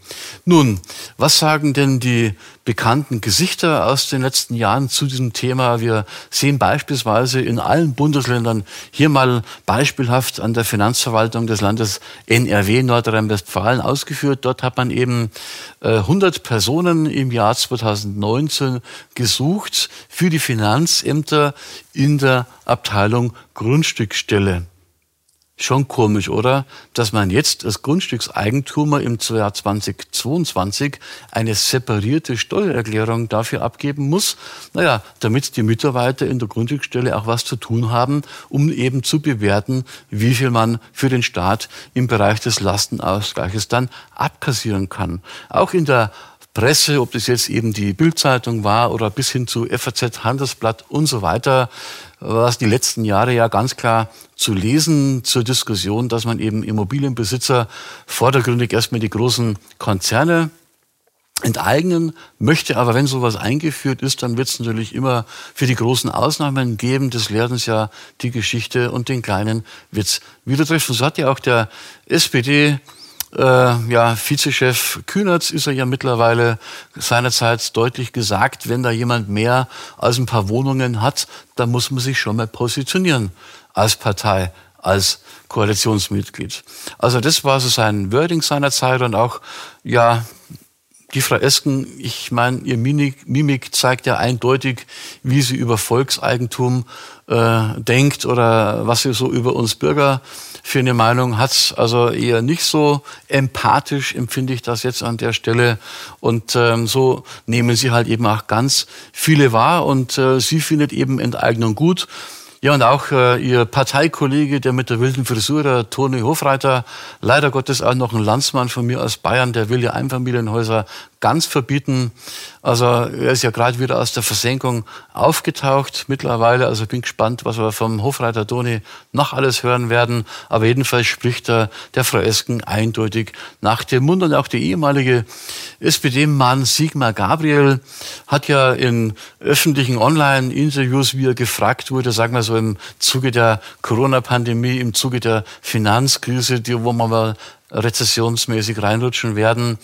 Nun, was sagen denn die bekannten Gesichter aus den letzten Jahren zu diesem Thema? Wir sehen beispielsweise in allen Bundesländern hier mal beispielhaft an der Finanzverwaltung des Landes NRW Nordrhein-Westfalen ausgeführt. Dort hat man eben äh, 100 Personen im Jahr 2019 gesucht für die Finanzämter in der Abteilung Grundstückstelle. Schon komisch, oder? Dass man jetzt als Grundstückseigentümer im Jahr 2022 eine separierte Steuererklärung dafür abgeben muss. Naja, damit die Mitarbeiter in der Grundstückstelle auch was zu tun haben, um eben zu bewerten, wie viel man für den Staat im Bereich des Lastenausgleiches dann abkassieren kann. Auch in der Presse, ob das jetzt eben die Bildzeitung war oder bis hin zu FAZ, Handelsblatt und so weiter, war es die letzten Jahre ja ganz klar zu lesen zur Diskussion, dass man eben Immobilienbesitzer vordergründig erstmal die großen Konzerne enteignen möchte. Aber wenn sowas eingeführt ist, dann wird es natürlich immer für die großen Ausnahmen geben. Das lehrt uns ja die Geschichte und den kleinen Witz wieder treffen. So hat ja auch der SPD äh, ja, Vizechef Kühnertz ist er ja mittlerweile seinerzeit deutlich gesagt, wenn da jemand mehr als ein paar Wohnungen hat, dann muss man sich schon mal positionieren als Partei, als Koalitionsmitglied. Also das war so sein Wording seinerzeit und auch, ja, die Frau Esken, ich meine, ihr Mimik, Mimik zeigt ja eindeutig, wie sie über Volkseigentum äh, denkt oder was sie so über uns Bürger für eine Meinung hat. Also eher nicht so empathisch empfinde ich das jetzt an der Stelle. Und ähm, so nehmen sie halt eben auch ganz viele wahr und äh, sie findet eben Enteignung gut. Ja, und auch äh, Ihr Parteikollege, der mit der wilden Frisur, der Toni Hofreiter, leider Gottes auch noch ein Landsmann von mir aus Bayern, der will ja Einfamilienhäuser ganz verbieten. Also er ist ja gerade wieder aus der Versenkung aufgetaucht mittlerweile. Also bin gespannt, was wir vom Hofreiter Toni noch alles hören werden. Aber jedenfalls spricht er der Frau Esken eindeutig nach dem Mund. Und auch der ehemalige SPD-Mann Sigmar Gabriel hat ja in öffentlichen Online-Interviews, wie er gefragt wurde, sagen wir so im Zuge der Corona-Pandemie, im Zuge der Finanzkrise, die, wo man mal rezessionsmäßig reinrutschen werden.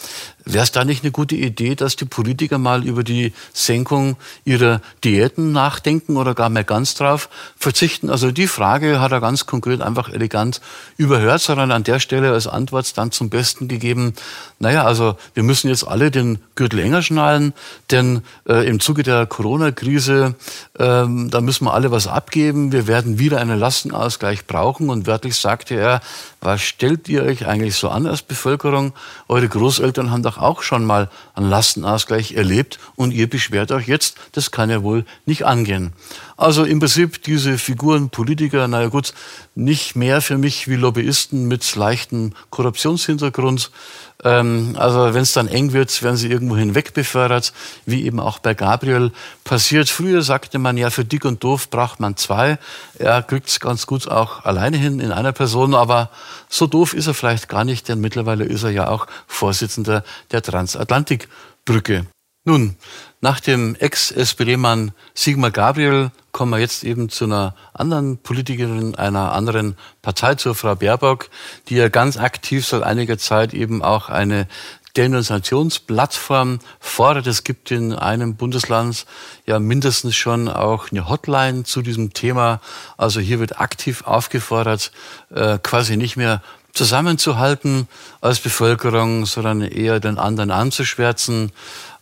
Wäre es da nicht eine gute Idee, dass die Politiker mal über die Senkung ihrer Diäten nachdenken oder gar mehr ganz drauf verzichten? Also die Frage hat er ganz konkret einfach elegant überhört, sondern an der Stelle als Antwort dann zum Besten gegeben, naja, also wir müssen jetzt alle den Gürtel enger schnallen, denn äh, im Zuge der Corona-Krise, ähm, da müssen wir alle was abgeben. Wir werden wieder einen Lastenausgleich brauchen. Und wörtlich sagte er, was stellt ihr euch eigentlich so an als Bevölkerung? Eure Großeltern haben doch auch schon mal einen Lastenausgleich erlebt und ihr beschwert euch jetzt, das kann ja wohl nicht angehen. Also im Prinzip diese Figuren, Politiker, naja gut, nicht mehr für mich wie Lobbyisten mit leichtem Korruptionshintergrund. Ähm, also wenn es dann eng wird, werden sie irgendwo hinweg befördert, wie eben auch bei Gabriel passiert. Früher sagte man ja, für dick und doof braucht man zwei. Er kriegt es ganz gut auch alleine hin in einer Person, aber so doof ist er vielleicht gar nicht, denn mittlerweile ist er ja auch Vorsitzender der Transatlantikbrücke. Nun, nach dem Ex-SPD-Mann Sigmar Gabriel kommen wir jetzt eben zu einer anderen Politikerin einer anderen Partei, zur Frau Baerbock, die ja ganz aktiv seit einiger Zeit eben auch eine Denunziationsplattform fordert. Es gibt in einem Bundesland ja mindestens schon auch eine Hotline zu diesem Thema. Also hier wird aktiv aufgefordert, äh, quasi nicht mehr zusammenzuhalten als Bevölkerung, sondern eher den anderen anzuschwärzen.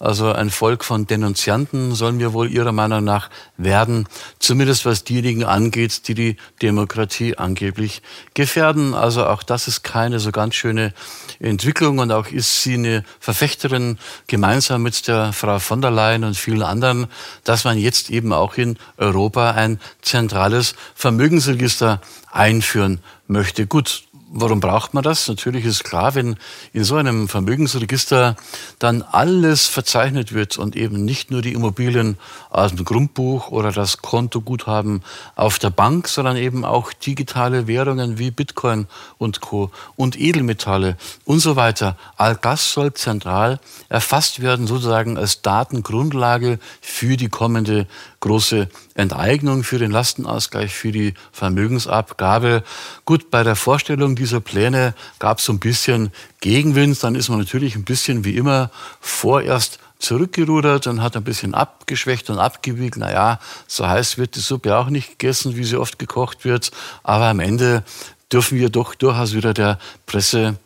Also ein Volk von Denunzianten sollen wir wohl Ihrer Meinung nach werden, zumindest was diejenigen angeht, die die Demokratie angeblich gefährden. Also auch das ist keine so ganz schöne Entwicklung und auch ist sie eine Verfechterin gemeinsam mit der Frau von der Leyen und vielen anderen, dass man jetzt eben auch in Europa ein zentrales Vermögensregister einführen möchte. Gut, Warum braucht man das? Natürlich ist klar, wenn in so einem Vermögensregister dann alles verzeichnet wird und eben nicht nur die Immobilien aus dem Grundbuch oder das Kontoguthaben auf der Bank, sondern eben auch digitale Währungen wie Bitcoin und Co. und Edelmetalle und so weiter. All das soll zentral erfasst werden, sozusagen als Datengrundlage für die kommende große Enteignung, für den Lastenausgleich, für die Vermögensabgabe. Gut, bei der Vorstellung dieser Pläne gab es so ein bisschen Gegenwind. Dann ist man natürlich ein bisschen wie immer vorerst zurückgerudert und hat ein bisschen abgeschwächt und abgewiegt. Naja, so heiß wird die Suppe auch nicht gegessen, wie sie oft gekocht wird. Aber am Ende dürfen wir doch durchaus wieder der Presse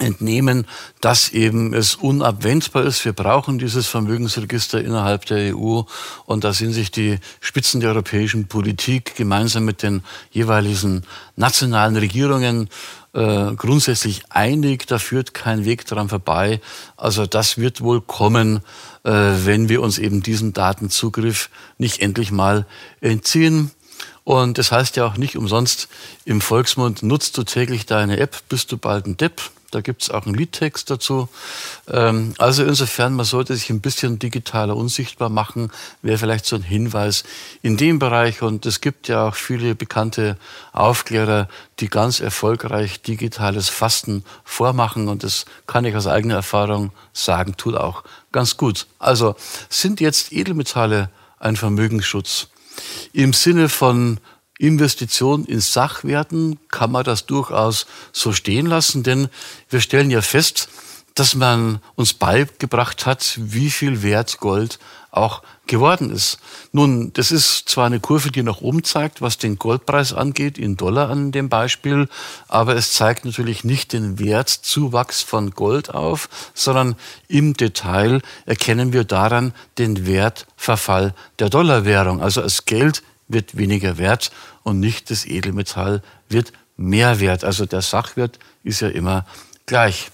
entnehmen, dass eben es unabwendbar ist. Wir brauchen dieses Vermögensregister innerhalb der EU und da sind sich die Spitzen der europäischen Politik gemeinsam mit den jeweiligen nationalen Regierungen äh, grundsätzlich einig. Da führt kein Weg daran vorbei. Also das wird wohl kommen, äh, wenn wir uns eben diesen Datenzugriff nicht endlich mal entziehen. Und das heißt ja auch nicht umsonst im Volksmund, nutzt du täglich deine App, bist du bald ein Depp. Da gibt es auch einen Liedtext dazu. Ähm, also insofern, man sollte sich ein bisschen digitaler unsichtbar machen, wäre vielleicht so ein Hinweis in dem Bereich. Und es gibt ja auch viele bekannte Aufklärer, die ganz erfolgreich digitales Fasten vormachen. Und das kann ich aus eigener Erfahrung sagen, tut auch ganz gut. Also sind jetzt Edelmetalle ein Vermögensschutz? Im Sinne von Investition in Sachwerten kann man das durchaus so stehen lassen, denn wir stellen ja fest, dass man uns beigebracht hat, wie viel Wert Gold auch geworden ist. Nun, das ist zwar eine Kurve, die nach oben zeigt, was den Goldpreis angeht, in Dollar an dem Beispiel, aber es zeigt natürlich nicht den Wertzuwachs von Gold auf, sondern im Detail erkennen wir daran den Wertverfall der Dollarwährung. Also das Geld wird weniger wert und nicht das Edelmetall wird mehr wert. Also der Sachwert ist ja immer gleich.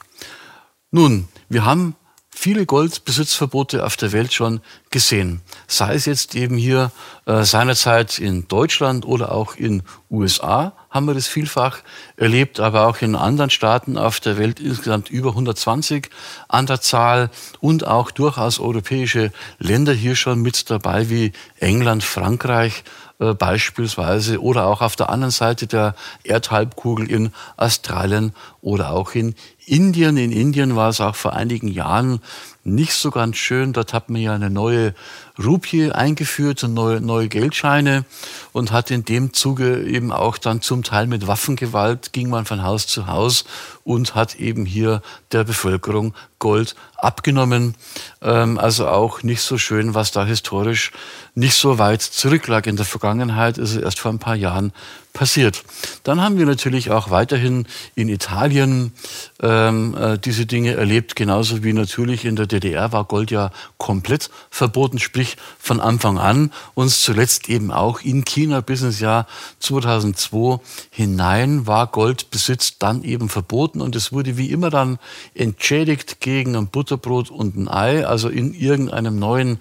Nun, wir haben viele Goldbesitzverbote auf der Welt schon gesehen. Sei es jetzt eben hier äh, seinerzeit in Deutschland oder auch in USA haben wir das vielfach erlebt, aber auch in anderen Staaten auf der Welt insgesamt über 120 an der Zahl und auch durchaus europäische Länder hier schon mit dabei wie England, Frankreich äh, beispielsweise oder auch auf der anderen Seite der Erdhalbkugel in Australien oder auch in Indien. In Indien war es auch vor einigen Jahren nicht so ganz schön. Dort hat man ja eine neue Rupie eingeführt neue, neue Geldscheine und hat in dem Zuge eben auch dann zum Teil mit Waffengewalt ging man von Haus zu Haus und hat eben hier der Bevölkerung Gold abgenommen. Ähm, also auch nicht so schön, was da historisch nicht so weit zurücklag. In der Vergangenheit ist es erst vor ein paar Jahren passiert. Dann haben wir natürlich auch weiterhin in Italien ähm, äh, diese Dinge erlebt, genauso wie natürlich in der DDR war Gold ja komplett verboten, sprich von Anfang an. Uns zuletzt eben auch in China bis ins Jahr 2002 hinein war Goldbesitz dann eben verboten und es wurde wie immer dann entschädigt gegen ein Butterbrot und ein Ei, also in irgendeinem neuen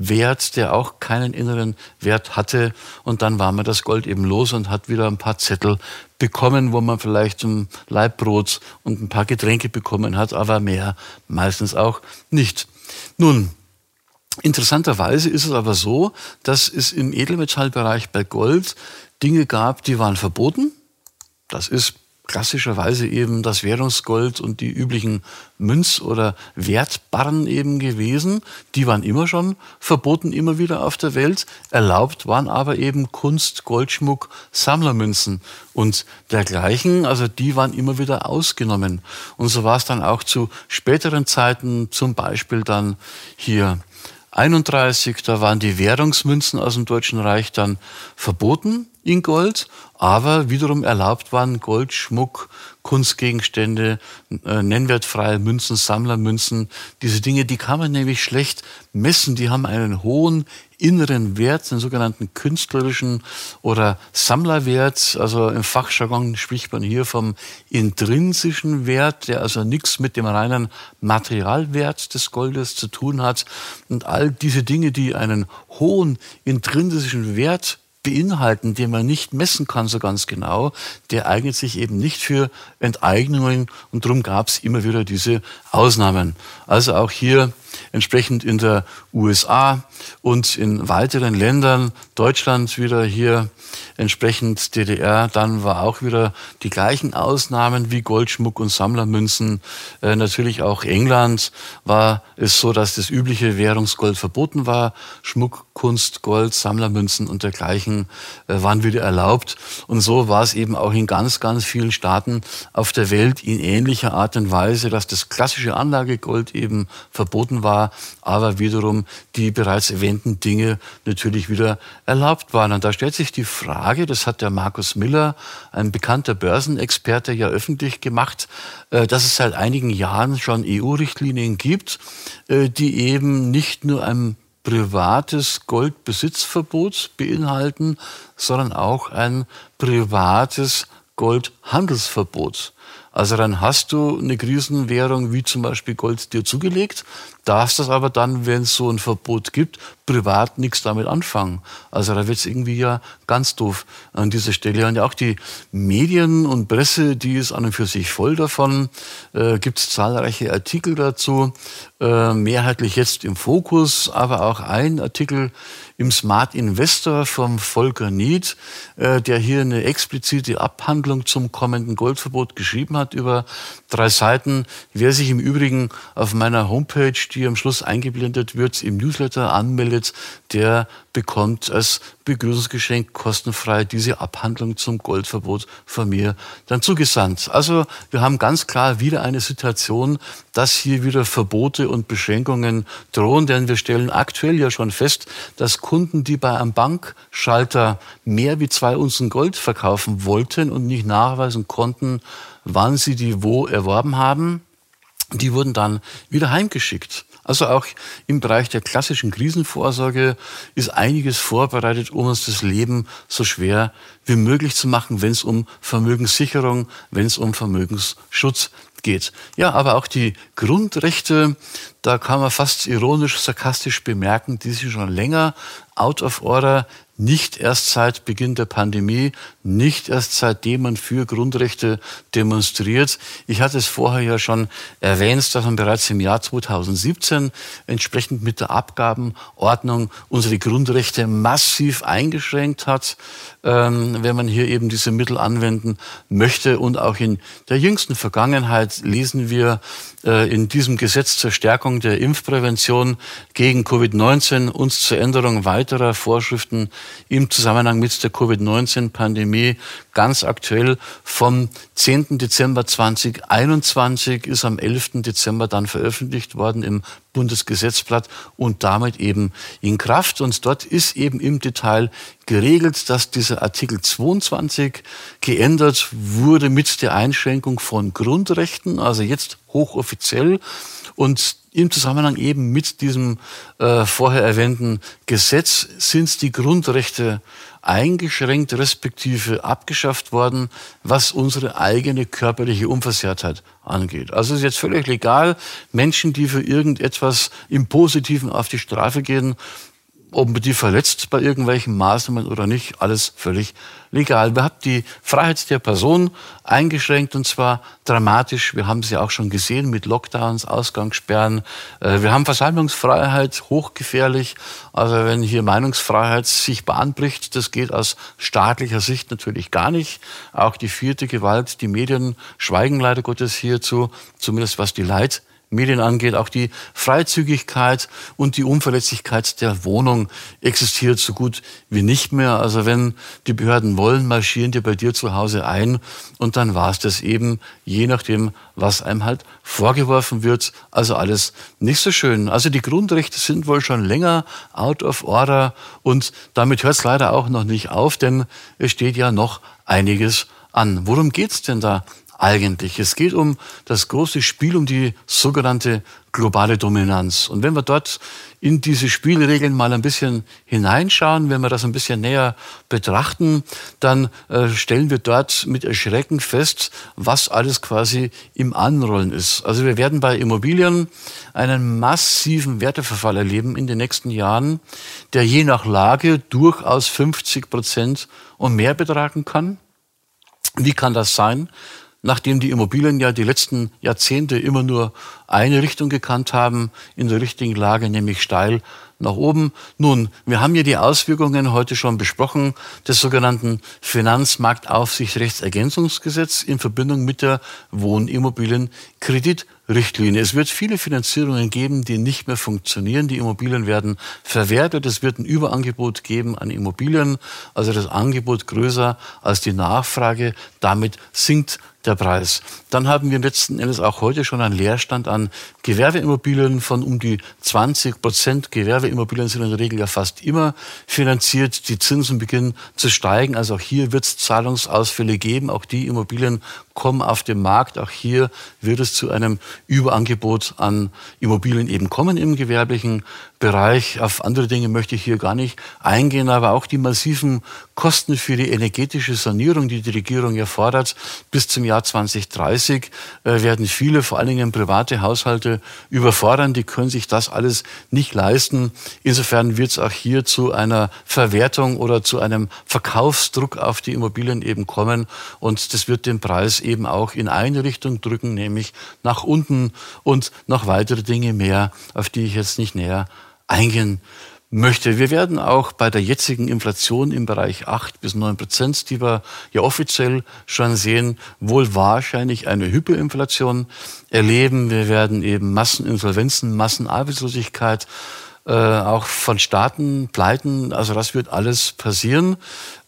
Papierwert, der auch keinen inneren Wert hatte. Und dann war man das Gold eben los und hat wieder ein paar Zettel bekommen, wo man vielleicht ein Leibbrot und ein paar Getränke bekommen hat, aber mehr meistens auch nicht. Nun, Interessanterweise ist es aber so, dass es im Edelmetallbereich bei Gold Dinge gab, die waren verboten. Das ist klassischerweise eben das Währungsgold und die üblichen Münz- oder Wertbarren eben gewesen. Die waren immer schon verboten, immer wieder auf der Welt. Erlaubt waren aber eben Kunst, Goldschmuck, Sammlermünzen und dergleichen. Also die waren immer wieder ausgenommen. Und so war es dann auch zu späteren Zeiten, zum Beispiel dann hier 31, da waren die Währungsmünzen aus dem Deutschen Reich dann verboten in Gold, aber wiederum erlaubt waren Gold, Schmuck, Kunstgegenstände, äh, nennwertfreie Münzen, Sammlermünzen. Diese Dinge, die kann man nämlich schlecht messen. Die haben einen hohen inneren Wert, den sogenannten künstlerischen oder Sammlerwert. Also im Fachjargon spricht man hier vom intrinsischen Wert, der also nichts mit dem reinen Materialwert des Goldes zu tun hat. Und all diese Dinge, die einen hohen intrinsischen Wert beinhalten, den man nicht messen kann so ganz genau, der eignet sich eben nicht für Enteignungen und darum gab es immer wieder diese Ausnahmen. Also auch hier entsprechend in der USA und in weiteren Ländern, Deutschland wieder hier entsprechend DDR, dann war auch wieder die gleichen Ausnahmen wie Goldschmuck und Sammlermünzen. Äh, natürlich auch England war es so, dass das übliche Währungsgold verboten war. Schmuck, Kunst, Gold, Sammlermünzen und dergleichen äh, waren wieder erlaubt. Und so war es eben auch in ganz, ganz vielen Staaten auf der Welt in ähnlicher Art und Weise, dass das klassische Anlagegold eben verboten war, aber wiederum die bereits erwähnten Dinge natürlich wieder erlaubt waren. Und da stellt sich die Frage, das hat der Markus Miller, ein bekannter Börsenexperte, ja öffentlich gemacht, äh, dass es seit einigen Jahren schon EU-Richtlinien gibt, äh, die eben nicht nur ein privates Goldbesitzverbot beinhalten, sondern auch ein privates Goldhandelsverbot. Also dann hast du eine Krisenwährung wie zum Beispiel Gold dir zugelegt, darfst das aber dann, wenn es so ein Verbot gibt, privat nichts damit anfangen. Also da wird es irgendwie ja ganz doof an dieser Stelle. Und ja auch die Medien und Presse, die ist an und für sich voll davon. Äh, gibt es zahlreiche Artikel dazu, äh, mehrheitlich jetzt im Fokus, aber auch ein Artikel im Smart Investor vom Volker Nied, äh, der hier eine explizite Abhandlung zum kommenden Goldverbot geschrieben hat über drei Seiten. Wer sich im Übrigen auf meiner Homepage, die am Schluss eingeblendet wird, im Newsletter anmeldet, der bekommt als Begrüßungsgeschenk kostenfrei diese Abhandlung zum Goldverbot von mir dann zugesandt. Also wir haben ganz klar wieder eine Situation, dass hier wieder Verbote und Beschränkungen drohen, denn wir stellen aktuell ja schon fest, dass Kunden, die bei einem Bankschalter mehr wie zwei Unzen Gold verkaufen wollten und nicht nachweisen konnten, wann sie die wo erworben haben, die wurden dann wieder heimgeschickt. Also auch im Bereich der klassischen Krisenvorsorge ist einiges vorbereitet, um uns das Leben so schwer wie möglich zu machen, wenn es um Vermögenssicherung, wenn es um Vermögensschutz geht. Ja, aber auch die Grundrechte, da kann man fast ironisch, sarkastisch bemerken, die sind schon länger out of order, nicht erst seit Beginn der Pandemie, nicht erst seitdem man für Grundrechte demonstriert. Ich hatte es vorher ja schon erwähnt, dass man bereits im Jahr 2017 entsprechend mit der Abgabenordnung unsere Grundrechte massiv eingeschränkt hat, ähm, wenn man hier eben diese Mittel anwenden möchte. Und auch in der jüngsten Vergangenheit lesen wir in diesem Gesetz zur Stärkung der Impfprävention gegen Covid-19 uns zur Änderung weiterer Vorschriften im Zusammenhang mit der Covid-19-Pandemie ganz aktuell vom 10. Dezember 2021 ist am 11. Dezember dann veröffentlicht worden im Bundesgesetzblatt und damit eben in Kraft. Und dort ist eben im Detail geregelt, dass dieser Artikel 22 geändert wurde mit der Einschränkung von Grundrechten, also jetzt hochoffiziell. Und im Zusammenhang eben mit diesem äh, vorher erwähnten Gesetz sind die Grundrechte eingeschränkt respektive abgeschafft worden, was unsere eigene körperliche Unversehrtheit angeht. Also ist jetzt völlig legal, Menschen, die für irgendetwas im Positiven auf die Strafe gehen, ob die verletzt bei irgendwelchen Maßnahmen oder nicht, alles völlig legal. Wir haben die Freiheit der Person eingeschränkt und zwar dramatisch. Wir haben sie auch schon gesehen mit Lockdowns, Ausgangssperren. Äh, wir haben Versammlungsfreiheit, hochgefährlich. Also wenn hier Meinungsfreiheit sich bahnbricht, das geht aus staatlicher Sicht natürlich gar nicht. Auch die vierte Gewalt, die Medien schweigen leider Gottes hierzu, zumindest was die Leid Medien angeht, auch die Freizügigkeit und die Unverletzlichkeit der Wohnung existiert so gut wie nicht mehr. Also wenn die Behörden wollen, marschieren die bei dir zu Hause ein und dann war es das eben, je nachdem, was einem halt vorgeworfen wird. Also alles nicht so schön. Also die Grundrechte sind wohl schon länger out of order und damit hört es leider auch noch nicht auf, denn es steht ja noch einiges an. Worum geht's denn da eigentlich. Es geht um das große Spiel, um die sogenannte globale Dominanz. Und wenn wir dort in diese Spielregeln mal ein bisschen hineinschauen, wenn wir das ein bisschen näher betrachten, dann äh, stellen wir dort mit Erschrecken fest, was alles quasi im Anrollen ist. Also wir werden bei Immobilien einen massiven Werteverfall erleben in den nächsten Jahren, der je nach Lage durchaus 50 Prozent und mehr betragen kann. Wie kann das sein? Nachdem die Immobilien ja die letzten Jahrzehnte immer nur eine Richtung gekannt haben, in der richtigen Lage, nämlich steil nach oben. Nun, wir haben ja die Auswirkungen heute schon besprochen des sogenannten Finanzmarktaufsichtsrechtsergänzungsgesetz in Verbindung mit der Wohnimmobilienkredit Richtlinie. Es wird viele Finanzierungen geben, die nicht mehr funktionieren. Die Immobilien werden verwertet. Es wird ein Überangebot geben an Immobilien. Also das Angebot größer als die Nachfrage. Damit sinkt der Preis. Dann haben wir letzten Endes auch heute schon einen Leerstand an Gewerbeimmobilien von um die 20 Prozent. Gewerbeimmobilien sind in der Regel ja fast immer finanziert. Die Zinsen beginnen zu steigen. Also auch hier wird es Zahlungsausfälle geben. Auch die Immobilien kommen auf den Markt. Auch hier wird es zu einem Überangebot an Immobilien eben kommen im gewerblichen Bereich. Auf andere Dinge möchte ich hier gar nicht eingehen, aber auch die massiven Kosten für die energetische Sanierung, die die Regierung ja fordert, bis zum Jahr 2030 äh, werden viele, vor allen Dingen private Haushalte, überfordern. Die können sich das alles nicht leisten. Insofern wird es auch hier zu einer Verwertung oder zu einem Verkaufsdruck auf die Immobilien eben kommen. Und das wird den Preis eben auch in eine Richtung drücken, nämlich nach unten und noch weitere Dinge mehr, auf die ich jetzt nicht näher eingehen möchte. Wir werden auch bei der jetzigen Inflation im Bereich 8 bis 9 Prozent, die wir ja offiziell schon sehen, wohl wahrscheinlich eine Hyperinflation erleben. Wir werden eben Masseninsolvenzen, Massenarbeitslosigkeit, äh, auch von Staaten pleiten. Also das wird alles passieren.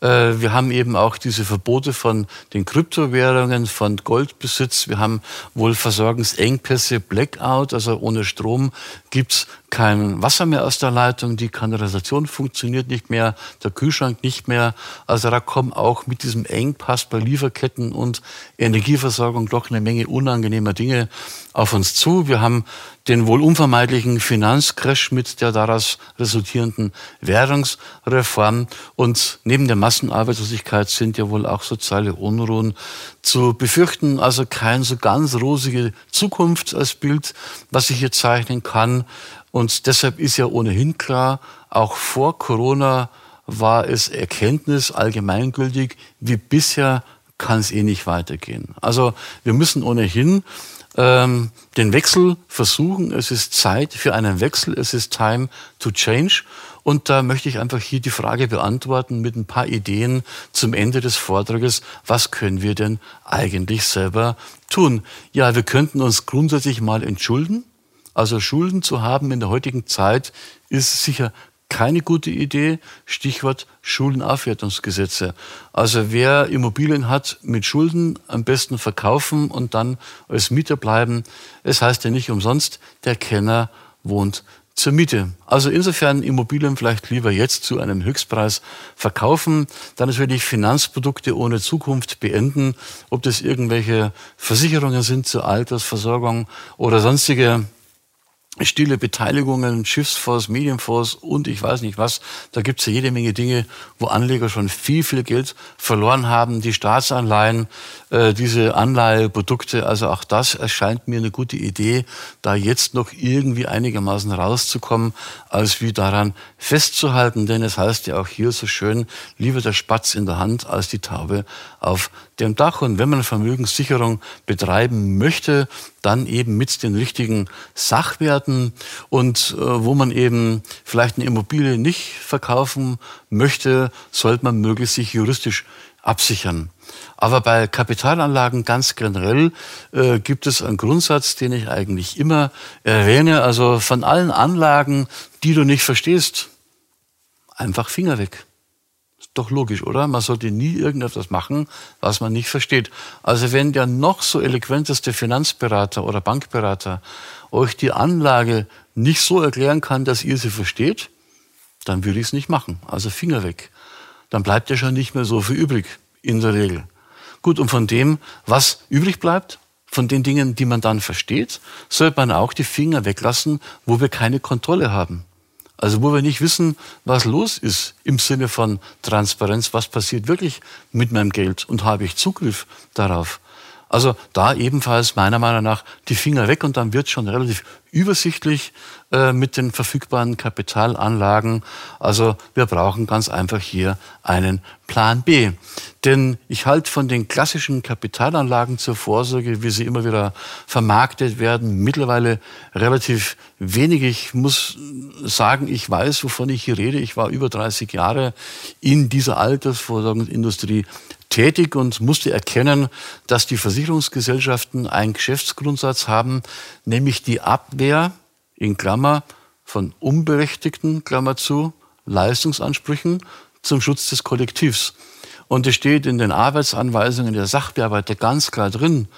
Äh, wir haben eben auch diese Verbote von den Kryptowährungen, von Goldbesitz. Wir haben wohl Versorgungsengpässe, Blackout. Also ohne Strom gibt's kein Wasser mehr aus der Leitung. Die Kanalisation funktioniert nicht mehr, der Kühlschrank nicht mehr. Also da kommen auch mit diesem Engpass bei Lieferketten und Energieversorgung doch eine Menge unangenehmer Dinge auf uns zu. Wir haben den wohl unvermeidlichen Finanzcrash mit der daraus resultierenden Währungsreform und neben der Massenarbeitslosigkeit sind ja wohl auch soziale Unruhen zu befürchten. Also kein so ganz rosige Zukunft als Bild, was ich hier zeichnen kann. Und deshalb ist ja ohnehin klar, auch vor Corona war es Erkenntnis allgemeingültig, wie bisher kann es eh nicht weitergehen. Also wir müssen ohnehin ähm, den Wechsel versuchen. Es ist Zeit für einen Wechsel. Es ist time to change. Und da möchte ich einfach hier die Frage beantworten mit ein paar Ideen zum Ende des Vortrages. Was können wir denn eigentlich selber tun? Ja, wir könnten uns grundsätzlich mal entschulden. Also Schulden zu haben in der heutigen Zeit ist sicher keine gute Idee. Stichwort Schuldenaufwertungsgesetze. Also wer Immobilien hat mit Schulden, am besten verkaufen und dann als Mieter bleiben. Es heißt ja nicht umsonst, der Kenner wohnt zur Miete. Also insofern Immobilien vielleicht lieber jetzt zu einem Höchstpreis verkaufen, dann natürlich Finanzprodukte ohne Zukunft beenden, ob das irgendwelche Versicherungen sind zur Altersversorgung oder sonstige stille Beteiligungen, Schiffsfonds, Medienfonds und ich weiß nicht was. Da gibt's ja jede Menge Dinge, wo Anleger schon viel, viel Geld verloren haben. Die Staatsanleihen, äh, diese Anleiheprodukte, also auch das erscheint mir eine gute Idee, da jetzt noch irgendwie einigermaßen rauszukommen, als wie daran festzuhalten. Denn es heißt ja auch hier so schön, lieber der Spatz in der Hand als die Taube auf dem Dach. Und wenn man Vermögenssicherung betreiben möchte, dann eben mit den richtigen Sachwerten und äh, wo man eben vielleicht eine Immobilie nicht verkaufen möchte, sollte man möglichst sich juristisch absichern. Aber bei Kapitalanlagen ganz generell äh, gibt es einen Grundsatz, den ich eigentlich immer erwähne. Also von allen Anlagen, die du nicht verstehst, einfach Finger weg doch logisch, oder? Man sollte nie irgendetwas machen, was man nicht versteht. Also wenn der noch so eloquenteste Finanzberater oder Bankberater euch die Anlage nicht so erklären kann, dass ihr sie versteht, dann würde ich es nicht machen. Also Finger weg. Dann bleibt ja schon nicht mehr so viel übrig, in der Regel. Gut, und von dem, was übrig bleibt, von den Dingen, die man dann versteht, sollte man auch die Finger weglassen, wo wir keine Kontrolle haben. Also wo wir nicht wissen, was los ist im Sinne von Transparenz, was passiert wirklich mit meinem Geld und habe ich Zugriff darauf. Also da ebenfalls meiner Meinung nach die Finger weg und dann wird schon relativ übersichtlich äh, mit den verfügbaren Kapitalanlagen. Also wir brauchen ganz einfach hier einen Plan B. Denn ich halte von den klassischen Kapitalanlagen zur Vorsorge, wie sie immer wieder vermarktet werden, mittlerweile relativ wenig. Ich muss sagen, ich weiß, wovon ich hier rede. Ich war über 30 Jahre in dieser Altersvorsorgungsindustrie tätig und musste erkennen, dass die Versicherungsgesellschaften einen Geschäftsgrundsatz haben, nämlich die Abwehr in Klammer von unberechtigten, Klammer zu, Leistungsansprüchen zum Schutz des Kollektivs. Und es steht in den Arbeitsanweisungen der Sachbearbeiter ganz klar drin,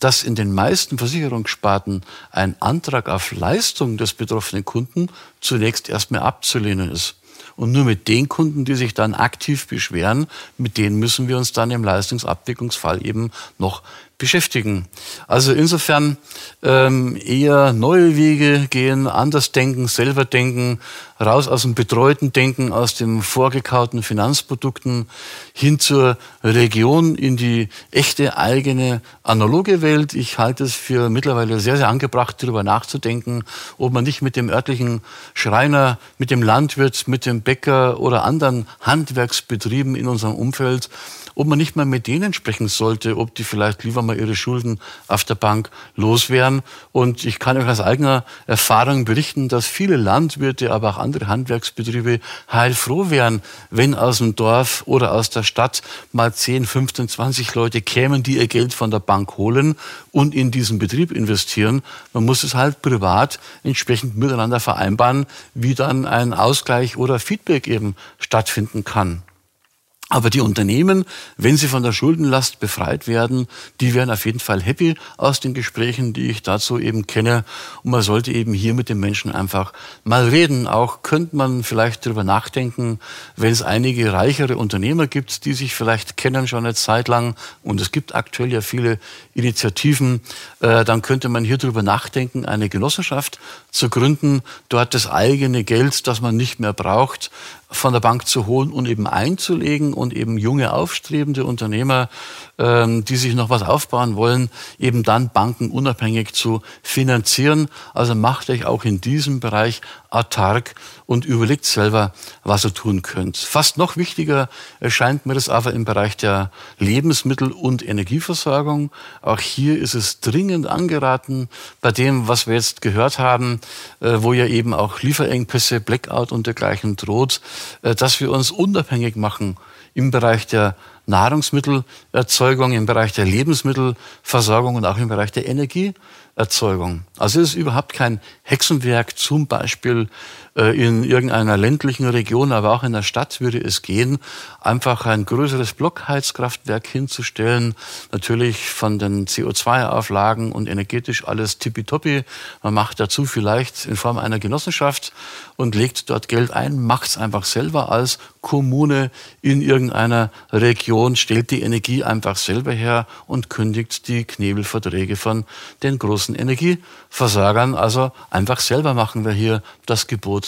dass in den meisten Versicherungssparten ein Antrag auf Leistung des betroffenen Kunden zunächst erstmal abzulehnen ist. Und nur mit den Kunden, die sich dann aktiv beschweren, mit denen müssen wir uns dann im Leistungsabwicklungsfall eben noch beschäftigen. Also insofern ähm, eher neue Wege gehen, anders denken, selber denken, raus aus dem betreuten Denken, aus dem vorgekauten Finanzprodukten hin zur Region in die echte eigene analoge Welt. Ich halte es für mittlerweile sehr, sehr angebracht, darüber nachzudenken, ob man nicht mit dem örtlichen Schreiner, mit dem Landwirt, mit dem Bäcker oder anderen Handwerksbetrieben in unserem Umfeld ob man nicht mal mit denen sprechen sollte, ob die vielleicht lieber mal ihre Schulden auf der Bank loswerden. Und ich kann euch aus eigener Erfahrung berichten, dass viele Landwirte, aber auch andere Handwerksbetriebe heilfroh wären, wenn aus dem Dorf oder aus der Stadt mal 10, 15, 20 Leute kämen, die ihr Geld von der Bank holen und in diesen Betrieb investieren. Man muss es halt privat entsprechend miteinander vereinbaren, wie dann ein Ausgleich oder Feedback eben stattfinden kann. Aber die Unternehmen, wenn sie von der Schuldenlast befreit werden, die wären auf jeden Fall happy aus den Gesprächen, die ich dazu eben kenne. Und man sollte eben hier mit den Menschen einfach mal reden. Auch könnte man vielleicht darüber nachdenken, wenn es einige reichere Unternehmer gibt, die sich vielleicht kennen schon eine Zeit lang. Und es gibt aktuell ja viele Initiativen. Äh, dann könnte man hier darüber nachdenken, eine Genossenschaft zu gründen, dort das eigene Geld, das man nicht mehr braucht, von der Bank zu holen und eben einzulegen und eben junge aufstrebende Unternehmer, ähm, die sich noch was aufbauen wollen, eben dann bankenunabhängig zu finanzieren. Also macht euch auch in diesem Bereich autark und überlegt selber, was ihr tun könnt. Fast noch wichtiger erscheint mir das aber im Bereich der Lebensmittel- und Energieversorgung. Auch hier ist es dringend angeraten, bei dem, was wir jetzt gehört haben, äh, wo ja eben auch Lieferengpässe, Blackout und dergleichen droht, äh, dass wir uns unabhängig machen im Bereich der Nahrungsmittelerzeugung, im Bereich der Lebensmittelversorgung und auch im Bereich der Energieerzeugung. Also es ist überhaupt kein Hexenwerk, zum Beispiel in irgendeiner ländlichen Region, aber auch in der Stadt würde es gehen, einfach ein größeres Blockheizkraftwerk hinzustellen. Natürlich von den CO2-Auflagen und energetisch alles tippitoppi. Man macht dazu vielleicht in Form einer Genossenschaft und legt dort Geld ein, macht es einfach selber als Kommune in irgendeiner Region, stellt die Energie einfach selber her und kündigt die Knebelverträge von den großen Energieversagern. Also einfach selber machen wir hier das Gebot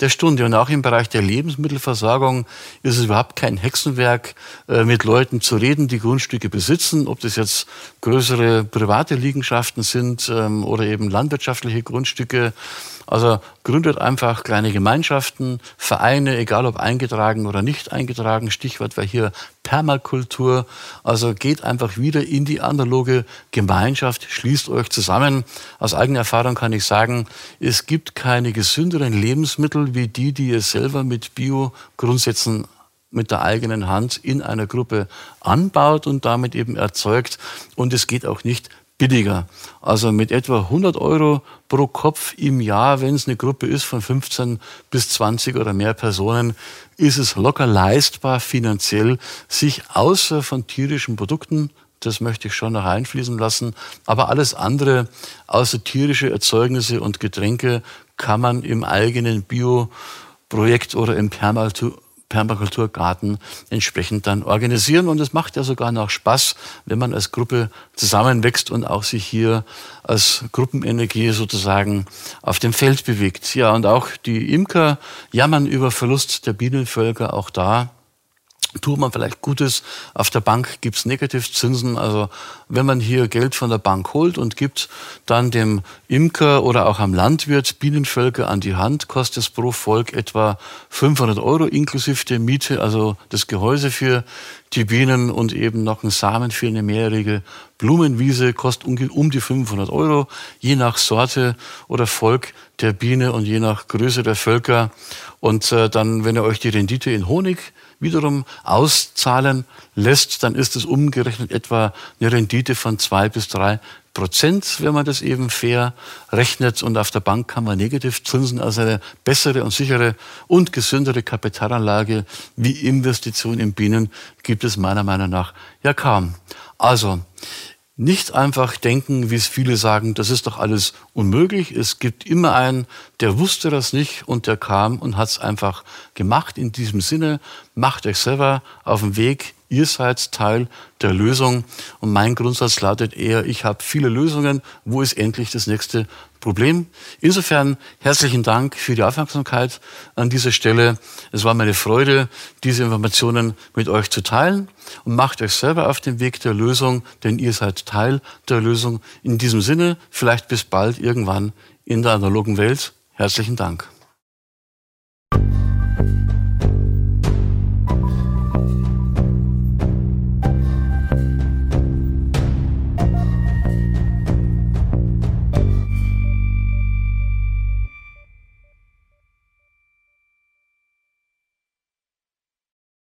der Stunde. Und auch im Bereich der Lebensmittelversorgung ist es überhaupt kein Hexenwerk, äh, mit Leuten zu reden, die Grundstücke besitzen, ob das jetzt größere private Liegenschaften sind ähm, oder eben landwirtschaftliche Grundstücke. Also gründet einfach kleine Gemeinschaften, Vereine, egal ob eingetragen oder nicht eingetragen. Stichwort war hier Permakultur. Also geht einfach wieder in die analoge Gemeinschaft, schließt euch zusammen. Aus eigener Erfahrung kann ich sagen, es gibt keine gesünderen Lebensmittel wie die, die ihr selber mit Bio-Grundsätzen mit der eigenen Hand in einer Gruppe anbaut und damit eben erzeugt. Und es geht auch nicht billiger. Also mit etwa 100 Euro pro Kopf im Jahr, wenn es eine Gruppe ist von 15 bis 20 oder mehr Personen, ist es locker leistbar finanziell, sich außer von tierischen Produkten das möchte ich schon noch einfließen lassen. Aber alles andere, außer tierische Erzeugnisse und Getränke, kann man im eigenen Bio-Projekt oder im Permakultur Permakulturgarten entsprechend dann organisieren. Und es macht ja sogar noch Spaß, wenn man als Gruppe zusammenwächst und auch sich hier als Gruppenenergie sozusagen auf dem Feld bewegt. Ja, und auch die Imker jammern über Verlust der Bienenvölker, auch da tut man vielleicht Gutes. Auf der Bank gibt's Negativzinsen. Also wenn man hier Geld von der Bank holt und gibt dann dem Imker oder auch am Landwirt Bienenvölker an die Hand, kostet es pro Volk etwa 500 Euro inklusive der Miete, also das Gehäuse für die Bienen und eben noch ein Samen für eine mehrjährige Blumenwiese kostet um die 500 Euro, je nach Sorte oder Volk der Biene und je nach Größe der Völker. Und äh, dann, wenn ihr euch die Rendite in Honig wiederum auszahlen lässt, dann ist es umgerechnet etwa eine Rendite von zwei bis drei Prozent, wenn man das eben fair rechnet. Und auf der Bank kann man Negativzinsen, also eine bessere und sichere und gesündere Kapitalanlage wie Investition in Bienen gibt es meiner Meinung nach ja kaum. Also, nicht einfach denken, wie es viele sagen, das ist doch alles unmöglich. Es gibt immer einen, der wusste das nicht und der kam und hat es einfach gemacht. In diesem Sinne, macht euch selber auf den Weg. Ihr seid Teil der Lösung. Und mein Grundsatz lautet eher, ich habe viele Lösungen. Wo ist endlich das nächste Problem? Insofern herzlichen Dank für die Aufmerksamkeit an dieser Stelle. Es war meine Freude, diese Informationen mit euch zu teilen. Und macht euch selber auf den Weg der Lösung, denn ihr seid Teil der Lösung. In diesem Sinne, vielleicht bis bald irgendwann in der analogen Welt. Herzlichen Dank.